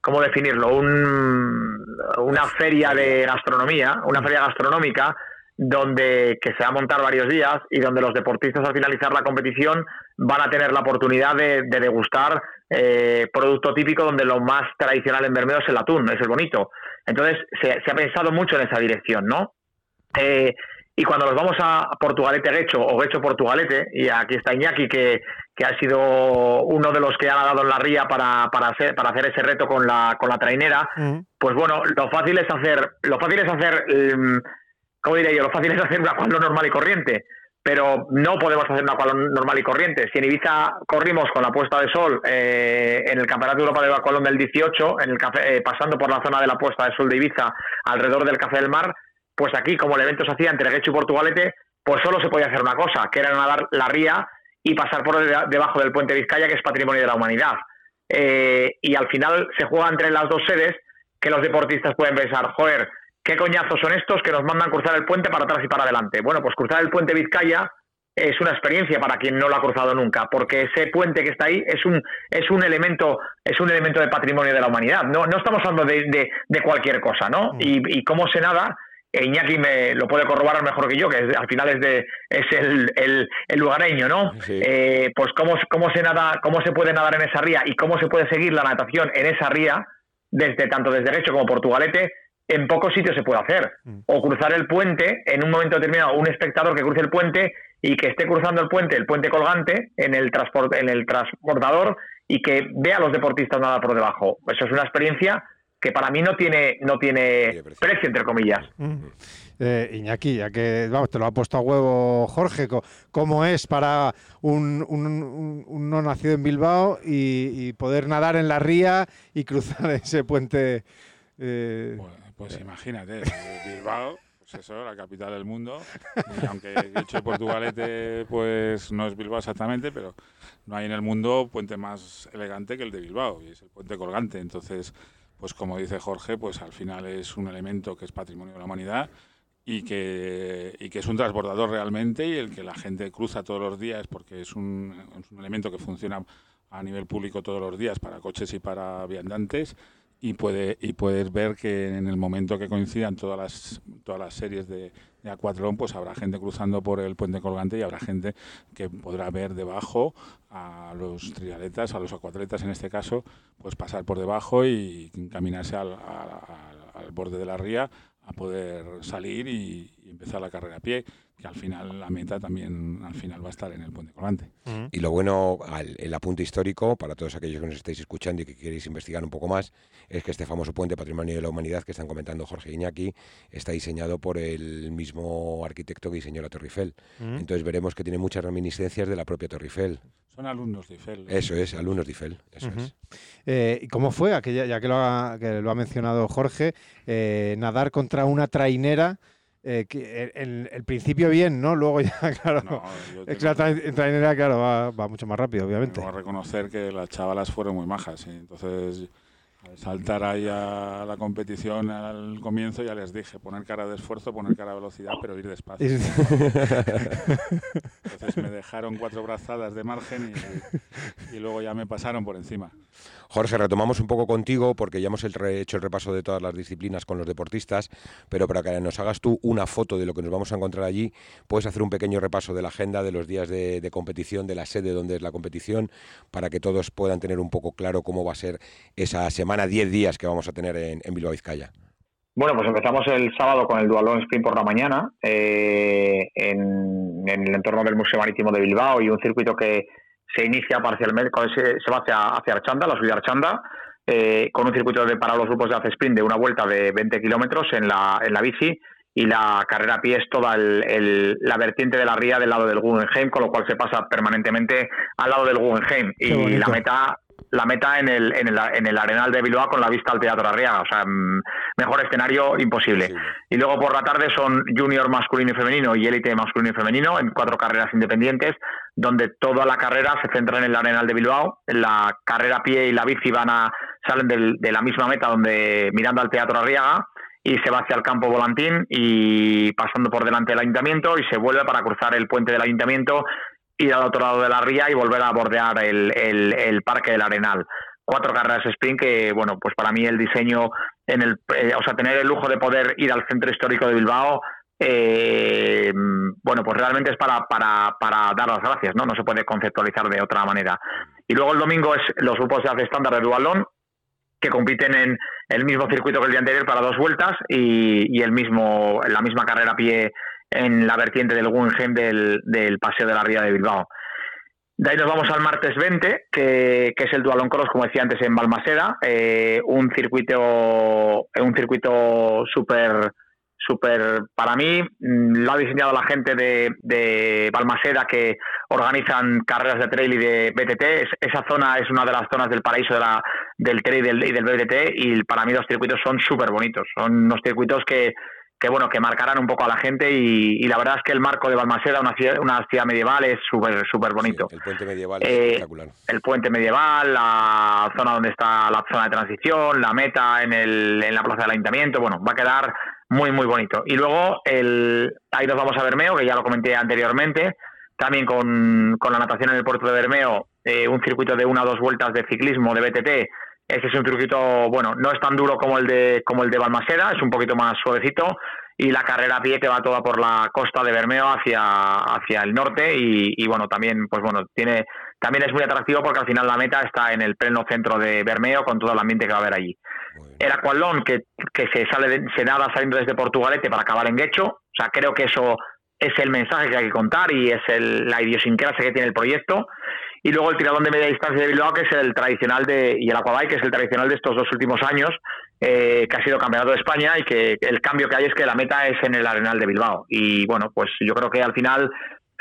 ¿cómo definirlo? una feria de gastronomía, una feria gastronómica donde que se va a montar varios días y donde los deportistas al finalizar la competición van a tener la oportunidad de, degustar eh, producto típico donde lo más tradicional en Bermeo es el atún, es el bonito. Entonces se, ha pensado mucho en esa dirección, ¿no? Eh, y cuando nos vamos a Portugalete Gecho o Gecho Portugalete, y aquí está Iñaki, que, que ha sido uno de los que ha dado en la ría para, para, hacer, para hacer ese reto con la, con la trainera, mm. pues bueno, lo fácil es hacer, lo fácil es hacer, um, ¿cómo diré yo? Lo fácil es hacer un acuario normal y corriente, pero no podemos hacer un acuario normal y corriente. Si en Ibiza corrimos con la puesta de sol eh, en el Campeonato de Europa de Aqualón del 18, en el café, eh, pasando por la zona de la puesta de sol de Ibiza alrededor del Café del Mar, pues aquí, como el evento se hacía entre Guecho y Portugalete, pues solo se podía hacer una cosa, que era nadar la ría y pasar por debajo del puente Vizcaya, que es patrimonio de la humanidad. Eh, y al final se juega entre las dos sedes que los deportistas pueden pensar, joder, ¿qué coñazos son estos que nos mandan cruzar el puente para atrás y para adelante? Bueno, pues cruzar el puente Vizcaya es una experiencia para quien no lo ha cruzado nunca, porque ese puente que está ahí es un, es un elemento, es un elemento de patrimonio de la humanidad. No, no estamos hablando de, de, cualquier cosa, ¿no? Mm. Y, y cómo se nada e Iñaki me lo puede corroborar mejor que yo, que al final es de es el, el, lugareño, ¿no? Eh, pues cómo, cómo se nada, cómo se puede nadar en esa ría y cómo se puede seguir la natación en esa ría, desde tanto desde derecho como Portugalete, en pocos sitios se puede hacer. Mm. O cruzar el puente, en un momento determinado, un espectador que cruce el puente y que esté cruzando el puente, el puente colgante, en el, transporte, en el transportador y que vea a los deportistas nadar por debajo. Eso es una experiencia que para mí no tiene, no tiene precio, entre comillas. Mm. Eh, Iñaki, ya que vamos, te lo ha puesto a huevo Jorge, ¿cómo es para un, un, no nacido en Bilbao y, poder nadar en la ría y cruzar ese puente? Eh, pues imagínate, Bilbao, pues eso, la capital del mundo, y aunque hecho Portugalete, pues no es Bilbao exactamente, pero no hay en el mundo puente más elegante que el de Bilbao, y es el puente colgante, entonces pues como dice Jorge, pues al final es un elemento que es patrimonio de la humanidad y que, y que es un transbordador realmente y el que la gente cruza todos los días porque es un, es un elemento que funciona a nivel público todos los días para coches y para viandantes y puede y puedes ver que en el momento que coincidan todas las todas las series de, de pues habrá gente cruzando por el puente colgante y habrá gente que podrá ver debajo a los triatletas a los acuatletas en este caso pues pasar por debajo y caminarse al, borde de la ría a poder salir y, empezar la carrera a pie que al final la meta también al final va a estar en el puente colgante. Y lo bueno, el apunte histórico, para todos aquellos que nos estáis escuchando y que queréis investigar un poco más, es que este famoso puente Patrimonio de la Humanidad que están comentando Jorge Iñaki está diseñado por el mismo arquitecto que diseñó la Torre Eiffel. Entonces veremos que tiene muchas reminiscencias de la propia Torre Eiffel. Son alumnos de Eiffel. Eso es, alumnos de Eiffel. Eso es. Eh, ¿Y cómo fue, aquella, ya que lo ha, que lo ha mencionado Jorge, eh, nadar contra una trainera? Eh, que el, el, principio bien, ¿no? Luego ya, claro, no, la trainera, claro, va, va, mucho más rápido, obviamente. Tengo reconocer que las chavalas fueron muy majas, ¿sí? entonces saltar ahí a la competición al comienzo ya les dije, poner cara de esfuerzo, poner cara de velocidad, pero ir despacio. Entonces me dejaron cuatro brazadas de margen y, y, luego ya me pasaron por encima. Jorge, retomamos un poco contigo porque ya hemos hecho el repaso de todas las disciplinas con los deportistas, pero para que nos hagas tú una foto de lo que nos vamos a encontrar allí, puedes hacer un pequeño repaso de la agenda, de los días de, competición, de la sede donde es la competición, para que todos puedan tener un poco claro cómo va a ser esa semana, 10 días que vamos a tener en, en Bilbao Vizcaya. Bueno, pues empezamos el sábado con el Dualón Sprint por la mañana eh, en, el entorno del Museo Marítimo de Bilbao y un circuito que se inicia parcialmente, se, se va hacia, hacia Archanda, la subida Archanda, eh, con un circuito de, para los grupos de hace sprint de una vuelta de 20 kilómetros en la, en la bici y la carrera a pie es toda el, el, la vertiente de la ría del lado del Guggenheim, con lo cual se pasa permanentemente al lado del Guggenheim. Y la meta la meta en el, en el, en el Arenal de Bilbao con la vista al Teatro Arriaga. O sea, mejor escenario imposible. Sí. Y luego por la tarde son junior masculino y femenino y élite masculino y femenino en cuatro carreras independientes, donde toda la carrera se centra en el Arenal de Bilbao. La carrera a pie y la bici van a, salen del, de la misma meta donde mirando al Teatro Arriaga y se va hacia el campo volantín y pasando por delante del ayuntamiento y se vuelve para cruzar el puente del ayuntamiento ir al otro lado de la ría y volver a bordear el, el, Parque del Arenal. Cuatro carreras sprint que, bueno, pues para mí el diseño, en el, eh, o sea, tener el lujo de poder ir al centro histórico de Bilbao, eh, bueno, pues realmente es para, para, para dar las gracias, ¿no? No se puede conceptualizar de otra manera. Y luego el domingo es los grupos de hace estándar de Dualón, que compiten en el mismo circuito que el día anterior para dos vueltas y, y el mismo, la misma carrera a pie en la vertiente del Guggenheim del, del Paseo de la Ría de Bilbao. De ahí nos vamos al martes 20, que, es el Dualon Cross, como decía antes, en Balmaseda, eh, un circuito un circuito súper súper para mí lo ha diseñado la gente de, de Balmaseda que organizan carreras de trail y de BTT es, esa zona es una de las zonas del paraíso de la, del trail y del, y del BTT y para mí los circuitos son súper bonitos son unos circuitos que que bueno que marcarán un poco a la gente y, y la verdad es que el marco de Balmaseda, una ciudad, una ciudad medieval, es súper súper bonito. Sí, el puente medieval eh, es espectacular. El puente medieval, la zona donde está la zona de transición, la meta en, el, en la plaza del ayuntamiento, bueno, va a quedar muy muy bonito. Y luego el, ahí nos vamos a Bermeo, que ya lo comenté anteriormente, también con, con la natación en el puerto de Bermeo, eh, un circuito de una o dos vueltas de ciclismo de BTT ese es un circuito, bueno, no es tan duro como el de como el de Balmaseda, es un poquito más suavecito y la carrera a pie que va toda por la costa de Bermeo hacia hacia el norte y, y bueno, también pues bueno, tiene también es muy atractivo porque al final la meta está en el pleno centro de Bermeo con todo el ambiente que va a haber allí. El Aqualón que, que se sale de, se nada saliendo desde Portugalete para acabar en Guecho, o sea, creo que eso es el mensaje que hay que contar y es el, la idiosincrasia que tiene el proyecto y luego el tiradón de media distancia de Bilbao, que es el tradicional de, y el aquabike, que es el tradicional de estos dos últimos años, eh, que ha sido campeonato de España y que el cambio que hay es que la meta es en el Arenal de Bilbao. Y bueno, pues yo creo que al final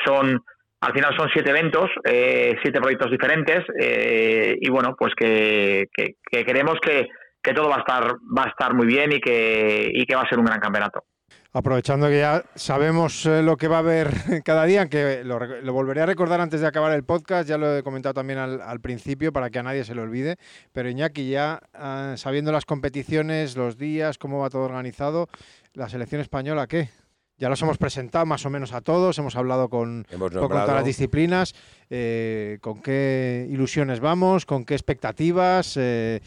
son al final son siete eventos, eh, siete proyectos diferentes eh, y bueno, pues que, que, que queremos que, que, todo va a estar va a estar muy bien y que, y que va a ser un gran campeonato. Aprovechando que ya sabemos eh, lo que va a haber cada día, que lo, lo, volveré a recordar antes de acabar el podcast, ya lo he comentado también al, al principio para que a nadie se lo olvide, pero Iñaki, ya uh, sabiendo las competiciones, los días, cómo va todo organizado, la selección española, ¿qué? Ya los hemos presentado más o menos a todos, hemos hablado con, hemos con todas las disciplinas, eh, con qué ilusiones vamos, con qué expectativas. Eh,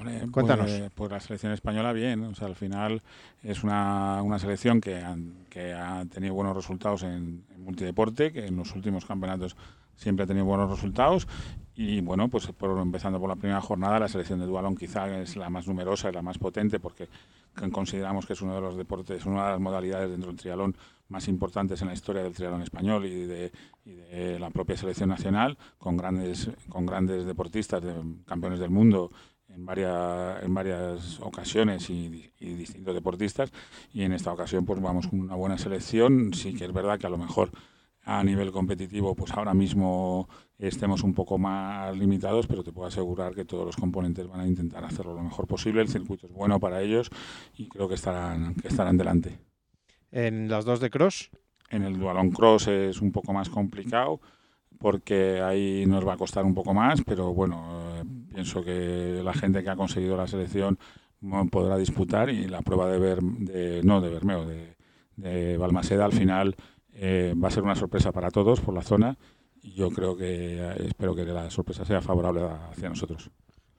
Hombre, Cuéntanos. Pues, pues, la selección española bien, o sea, al final es una, una selección que, han, que, ha tenido buenos resultados en, en, multideporte, que en los últimos campeonatos siempre ha tenido buenos resultados Y bueno, pues por, empezando por la primera jornada, la selección de dualón quizá es la más numerosa y la más potente porque consideramos que es uno de los deportes, una de las modalidades dentro del triatlón más importantes en la historia del triatlón español y de, la propia selección nacional, con grandes, con grandes deportistas, de, campeones del mundo en varias, en varias ocasiones y, y, distintos deportistas. Y en esta ocasión pues vamos con una buena selección. Sí que es verdad que a lo mejor a nivel competitivo, pues ahora mismo estemos un poco más limitados, pero te puedo asegurar que todos los componentes van a intentar hacerlo lo mejor posible. El circuito es bueno para ellos y creo que estarán, que estarán delante. ¿En las dos de cross? En el dualón cross es un poco más complicado porque ahí nos va a costar un poco más, pero bueno, eh, pienso que la gente que ha conseguido la selección podrá disputar y la prueba de ver de, no de Bermeo, de, de Balmaseda al final eh, va a ser una sorpresa para todos por la zona y yo creo que eh, espero que la sorpresa sea favorable hacia nosotros.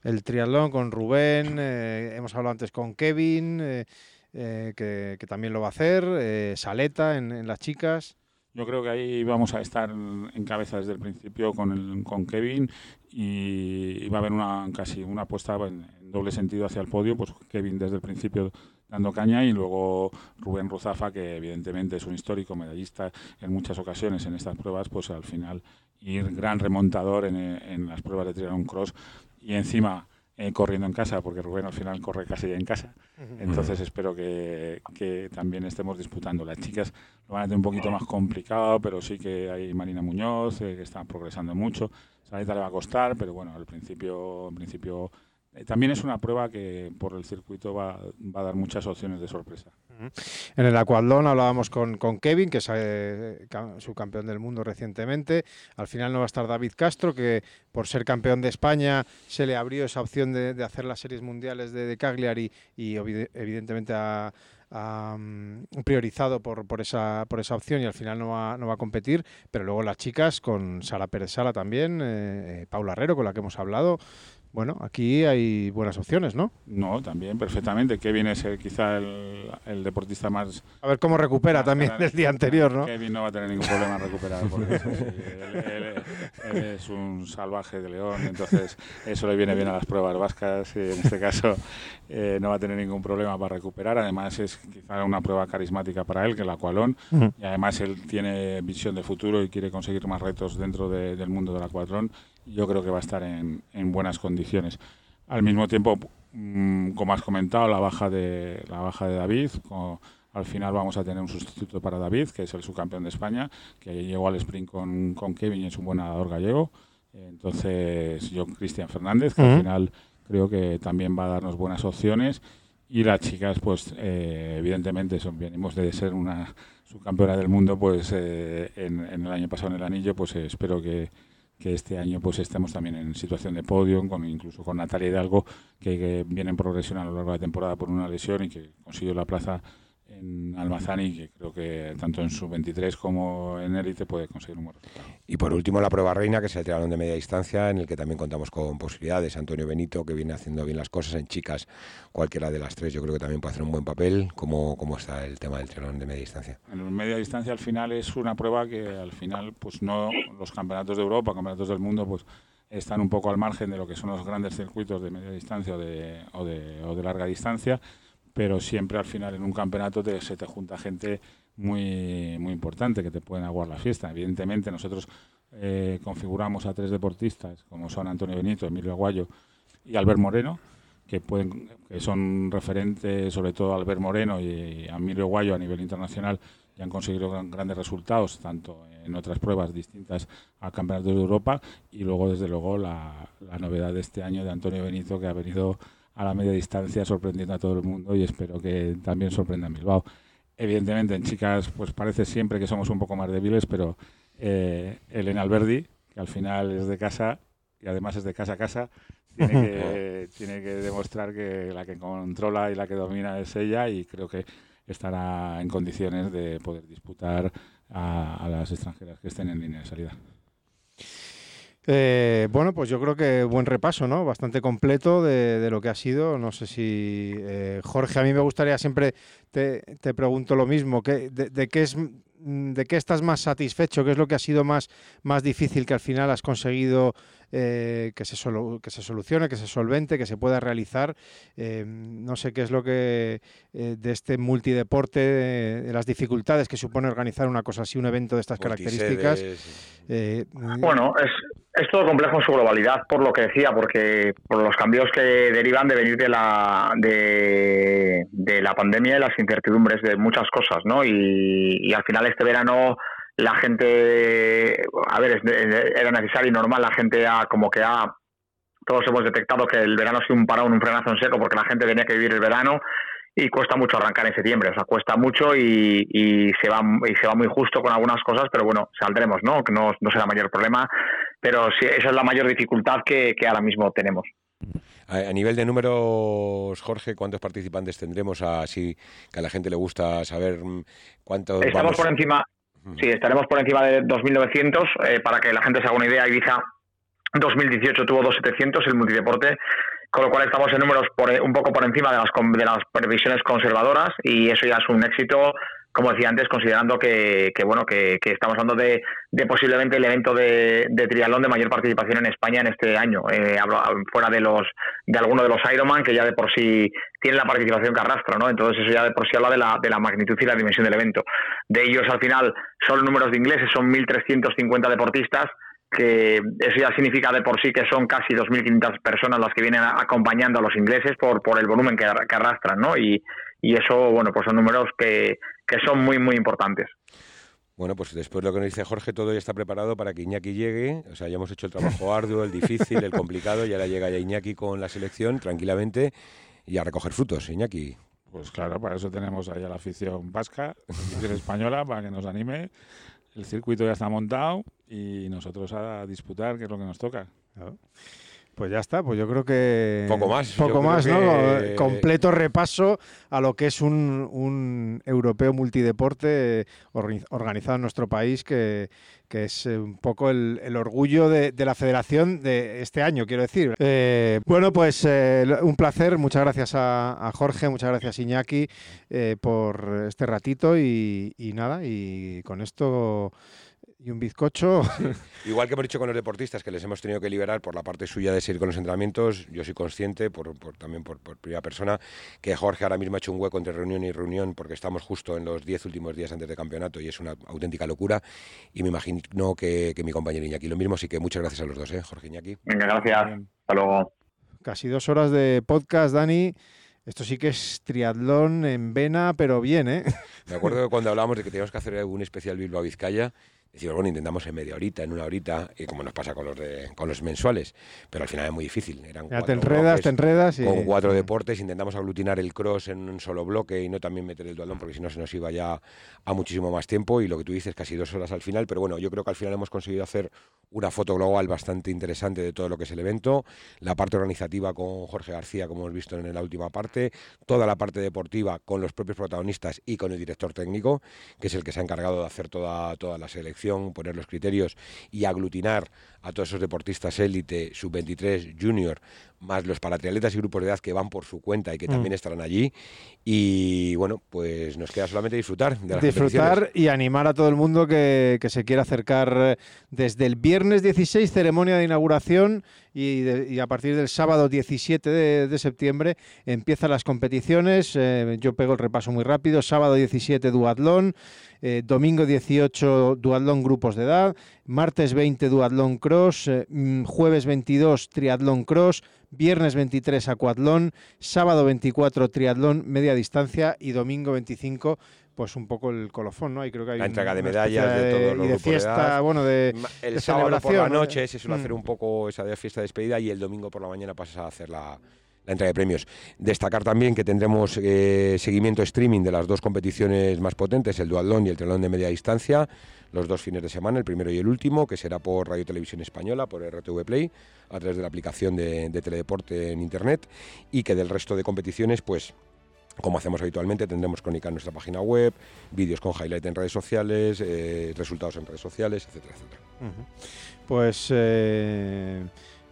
El triatlón con Rubén, hemos hablado antes con Kevin, que, también lo va a hacer, Saleta en, las chicas. Yo creo que ahí vamos a estar en cabeza desde el principio con, el, con Kevin y, va a haber una casi una apuesta en, en, doble sentido hacia el podio, pues Kevin desde el principio dando caña y luego Rubén Ruzafa, que evidentemente es un histórico medallista en muchas ocasiones en estas pruebas, pues al final ir gran remontador en, las pruebas de triatlón cross y encima eh, corriendo en casa, porque Rubén al final corre casi en casa. Entonces espero que, también estemos disputando. Las chicas lo van a tener un poquito más complicado, pero sí que hay Marina Muñoz, eh, que está progresando mucho. Salita le va a costar, pero bueno, al principio, en principio también es una prueba que por el circuito va, a dar muchas opciones de sorpresa. En el Aquadlón hablábamos con, Kevin, que es eh, subcampeón del mundo recientemente. Al final no va a estar David Castro, que por ser campeón de España se le abrió esa opción de, hacer las series mundiales de, Cagliari y evidentemente ha, mm, priorizado por, por, esa, por esa opción y al final no va, no va a competir. Pero luego las chicas con Sara Pérez Sala también, eh, Paula Herrero, con la que hemos hablado. Bueno, aquí hay buenas opciones, ¿no? No, también, perfectamente. Kevin es quizá el, deportista más... A ver cómo recupera también el día anterior, ¿no? Kevin no va a tener ningún problema en recuperar. Eso, él, es un salvaje de león, entonces eso le viene bien a las pruebas vascas y en este caso eh, no va a tener ningún problema para recuperar. Además es quizá una prueba carismática para él, que es la Aqualón, y además él tiene visión de futuro y quiere conseguir más retos dentro del mundo del Aquatlón yo creo que va a estar en, buenas condiciones. Al mismo tiempo, mm, como has comentado, la baja de, la baja de David, al final vamos a tener un sustituto para David, que es el subcampeón de España, que llegó al sprint con, con Kevin y es un buen nadador gallego. Entonces, yo, Cristian Fernández, que al final creo que también va a darnos buenas opciones. Y las chicas, pues eh, evidentemente, son, venimos de ser una subcampeona del mundo, pues eh, en, en, el año pasado en el anillo, pues eh, espero que, que este año pues estamos también en situación de podio, con, incluso con Natalia Hidalgo, que, que, viene en progresión a lo largo de la temporada por una lesión y que consiguió la plaza en Almazani, que creo que tanto en su 23 como en élite puede conseguir un buen resultado. Y por último, la prueba reina, que es el triatlón de media distancia, en el que también contamos con posibilidades. Antonio Benito, que viene haciendo bien las cosas en chicas, cualquiera de las tres, yo creo que también puede hacer un buen papel. ¿Cómo, cómo está el tema del triatlón de media distancia? En media distancia, al final, es una prueba que al final, pues no los campeonatos de Europa, campeonatos del mundo, pues están un poco al margen de lo que son los grandes circuitos de media distancia de, o, de, o de larga distancia pero siempre al final en un campeonato te, se te junta gente muy, muy importante que te pueden aguar la fiesta. Evidentemente nosotros eh, configuramos a tres deportistas como son Antonio Benito, Emilio Aguayo y Albert Moreno, que, pueden, que son referentes, sobre todo Albert Moreno y, Emilio Aguayo a nivel internacional, y han conseguido grandes resultados, tanto en otras pruebas distintas a campeonatos de Europa, y luego, desde luego, la, la novedad de este año de Antonio Benito, que ha venido a la media distancia sorprendiendo a todo el mundo y espero que también sorprenda a Bilbao. Evidentemente en chicas pues parece siempre que somos un poco más débiles, pero eh, Elena Alberdi, que al final es de casa y además es de casa a casa, tiene que, tiene que demostrar que la que controla y la que domina es ella y creo que estará en condiciones de poder disputar a las extranjeras que estén en línea de salida. Eh, bueno, pues yo creo que buen repaso, ¿no? Bastante completo de, lo que ha sido. No sé si, eh, Jorge, a mí me gustaría siempre, te, pregunto lo mismo, ¿qué, de, qué es mm, ¿de qué estás más satisfecho? ¿Qué es lo que ha sido más, más difícil que al final has conseguido eh, que, se que se solucione, que se solvente, que se pueda realizar? Eh, no sé qué es lo que eh, de este multideporte, de las dificultades que supone organizar una cosa así, un evento de estas características. bueno, es, es todo complejo en su globalidad, por lo que decía, porque por los cambios que derivan de venir de la de, la pandemia y las incertidumbres de muchas cosas, ¿no? Y, al final este verano la gente, a ver, era necesario y normal, la gente ha como que ha todos hemos detectado que el verano ha sido un parón, un frenazo en seco, porque la gente tenía que vivir el verano y cuesta mucho arrancar en septiembre, o sea, cuesta mucho y, y, se va y se va muy justo con algunas cosas, pero bueno, saldremos, ¿no? Que no, no será mayor problema, pero sí, esa es la mayor dificultad que, que ahora mismo tenemos. A, nivel de números, Jorge, ¿cuántos participantes tendremos? Así que a la gente le gusta saber mm, cuántos. Estamos por encima, sí, estaremos por encima de 2.900. Eh, para que la gente se haga una idea, Ibiza 2018 tuvo 2.700 el multideporte con lo cual estamos en números por, un poco por encima de las, de las previsiones conservadoras y eso ya es un éxito, como decía antes, considerando que, bueno que, estamos hablando de, posiblemente el evento de, de, triatlón de mayor participación en España en este año, eh, fuera de los de alguno de los Ironman que ya de por sí tiene la participación que arrastra, ¿no? Entonces eso ya de por sí habla de la, de la magnitud y la dimensión del evento. De ellos al final son números de ingleses, son 1.350 deportistas que eso ya significa de por sí que son casi 2.500 personas las que vienen acompañando a los ingleses por, por el volumen que, arrastran, ¿no? Y, y, eso, bueno, pues son números que, que son muy, muy importantes. Bueno, pues después lo que nos dice Jorge, todo ya está preparado para que Iñaki llegue. O sea, ya hemos hecho el trabajo arduo, el difícil, el complicado, y ahora llega ya Iñaki con la selección tranquilamente y a recoger frutos, Iñaki. Pues claro, para eso tenemos ahí a la afición vasca, la afición española, para que nos anime el circuito ya está montado y nosotros a disputar, que es lo que nos toca. Pues ya está, pues yo creo que... Poco más. Poco más, ¿no? Completo repaso a lo que es un, europeo multideporte organizado en nuestro país, que, es un poco el, orgullo de, la federación de este año, quiero decir. Eh, bueno, pues eh, un placer, muchas gracias a, Jorge, muchas gracias Iñaki eh, por este ratito y nada, y con esto y un bizcocho. Igual que hemos dicho con los deportistas que les hemos tenido que liberar por la parte suya de seguir con los entrenamientos, yo soy consciente, por, también por, primera persona, que Jorge ahora mismo ha hecho un hueco entre reunión y reunión porque estamos justo en los 10 últimos días antes de campeonato y es una auténtica locura. Y me imagino que, mi compañero Iñaki lo mismo, así que muchas gracias a los dos, ¿eh? Jorge Iñaki. Venga, gracias. Hasta luego. Casi dos horas de podcast, Dani. Esto sí que es triatlón en vena, pero bien, ¿eh? Me acuerdo que cuando hablábamos de que teníamos que hacer un especial Bilbao-Vizcaya, Decimos, bueno, intentamos en media horita, en una horita, y como nos pasa con los de, con los mensuales, pero al final es muy difícil. Eran ya te enredas, te enredas. Y... Con cuatro deportes intentamos aglutinar el cross en un solo bloque y no también meter el dualón, porque si no se nos iba ya a muchísimo más tiempo. Y lo que tú dices, casi dos horas al final. Pero bueno, yo creo que al final hemos conseguido hacer una foto global bastante interesante de todo lo que es el evento. La parte organizativa con Jorge García, como hemos visto en la última parte. Toda la parte deportiva con los propios protagonistas y con el director técnico, que es el que se ha encargado de hacer toda, toda la selección poner los criterios y aglutinar a todos esos deportistas élite, sub-23, junior, más los paratriatletas y grupos de edad que van por su cuenta y que mm. también estarán allí. Y bueno, pues nos queda solamente disfrutar de las Disfrutar y animar a todo el mundo que, se quiera acercar eh, desde el viernes 16, ceremonia de inauguración, y, a partir del sábado 17 de, septiembre empiezan las competiciones. Eh, yo pego el repaso muy rápido. Sábado 17, duatlón. Eh, domingo 18, duatlón grupos de edad. Martes 20, duatlón cross. Mm, jueves 22, triatlón cross viernes 23 acuatlón, sábado 24 triatlón media distancia y domingo 25 pues un poco el colofón, ¿no? Y creo que hay la entrega de medallas de, todos los y de fiesta, bueno, de el sábado por la noche se suele hacer mm. un poco esa de fiesta de despedida y el domingo por la mañana pasas a hacer la, entrega de premios. Destacar también que tendremos eh, seguimiento streaming de las dos competiciones más potentes, el duatlón y el triatlón de media distancia los dos fines de semana, el primero y el último, que será por Radio Televisión Española, por RTV Play, a través de la aplicación de, Teledeporte en Internet, y que del resto de competiciones, pues como hacemos habitualmente, tendremos crónica en nuestra página web, vídeos con highlight en redes sociales, eh, resultados en redes sociales, etcétera, etcétera. Pues eh,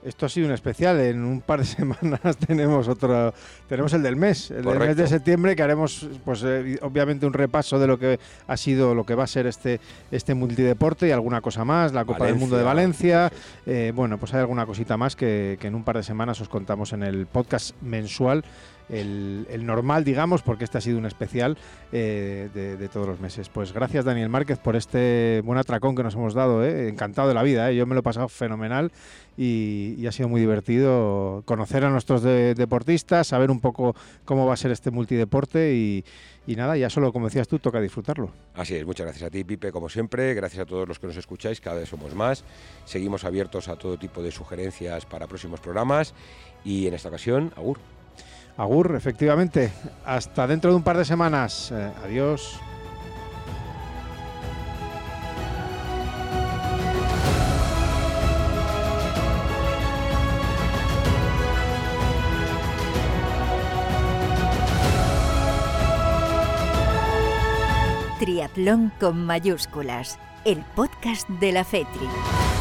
esto ha sido un especial. En un par de semanas tenemos otro, tenemos el del mes, el del mes de septiembre, que haremos, pues eh, obviamente un repaso de lo que ha sido, lo que va a ser este este multideporte y alguna cosa más, la Copa del Mundo de Valencia. Eh, bueno, pues hay alguna cosita más que, que en un par de semanas os contamos en el podcast mensual el, normal, digamos, porque este ha sido un especial eh, de, todos los meses. Pues gracias Daniel Márquez por este buen atracón que nos hemos dado, eh. encantado de la vida, eh. yo me lo he pasado fenomenal y, ha sido muy divertido conocer a nuestros deportistas, saber un poco cómo va a ser este multideporte y, y nada, ya solo, como decías tú, toca disfrutarlo. Así es, muchas gracias a ti, Pipe, como siempre. Gracias a todos los que nos escucháis, cada vez somos más. Seguimos abiertos a todo tipo de sugerencias para próximos programas. Y en esta ocasión, Agur. Agur, efectivamente. Hasta dentro de un par de semanas. Eh, adiós. Triatlón con mayúsculas, el podcast de la FETRI.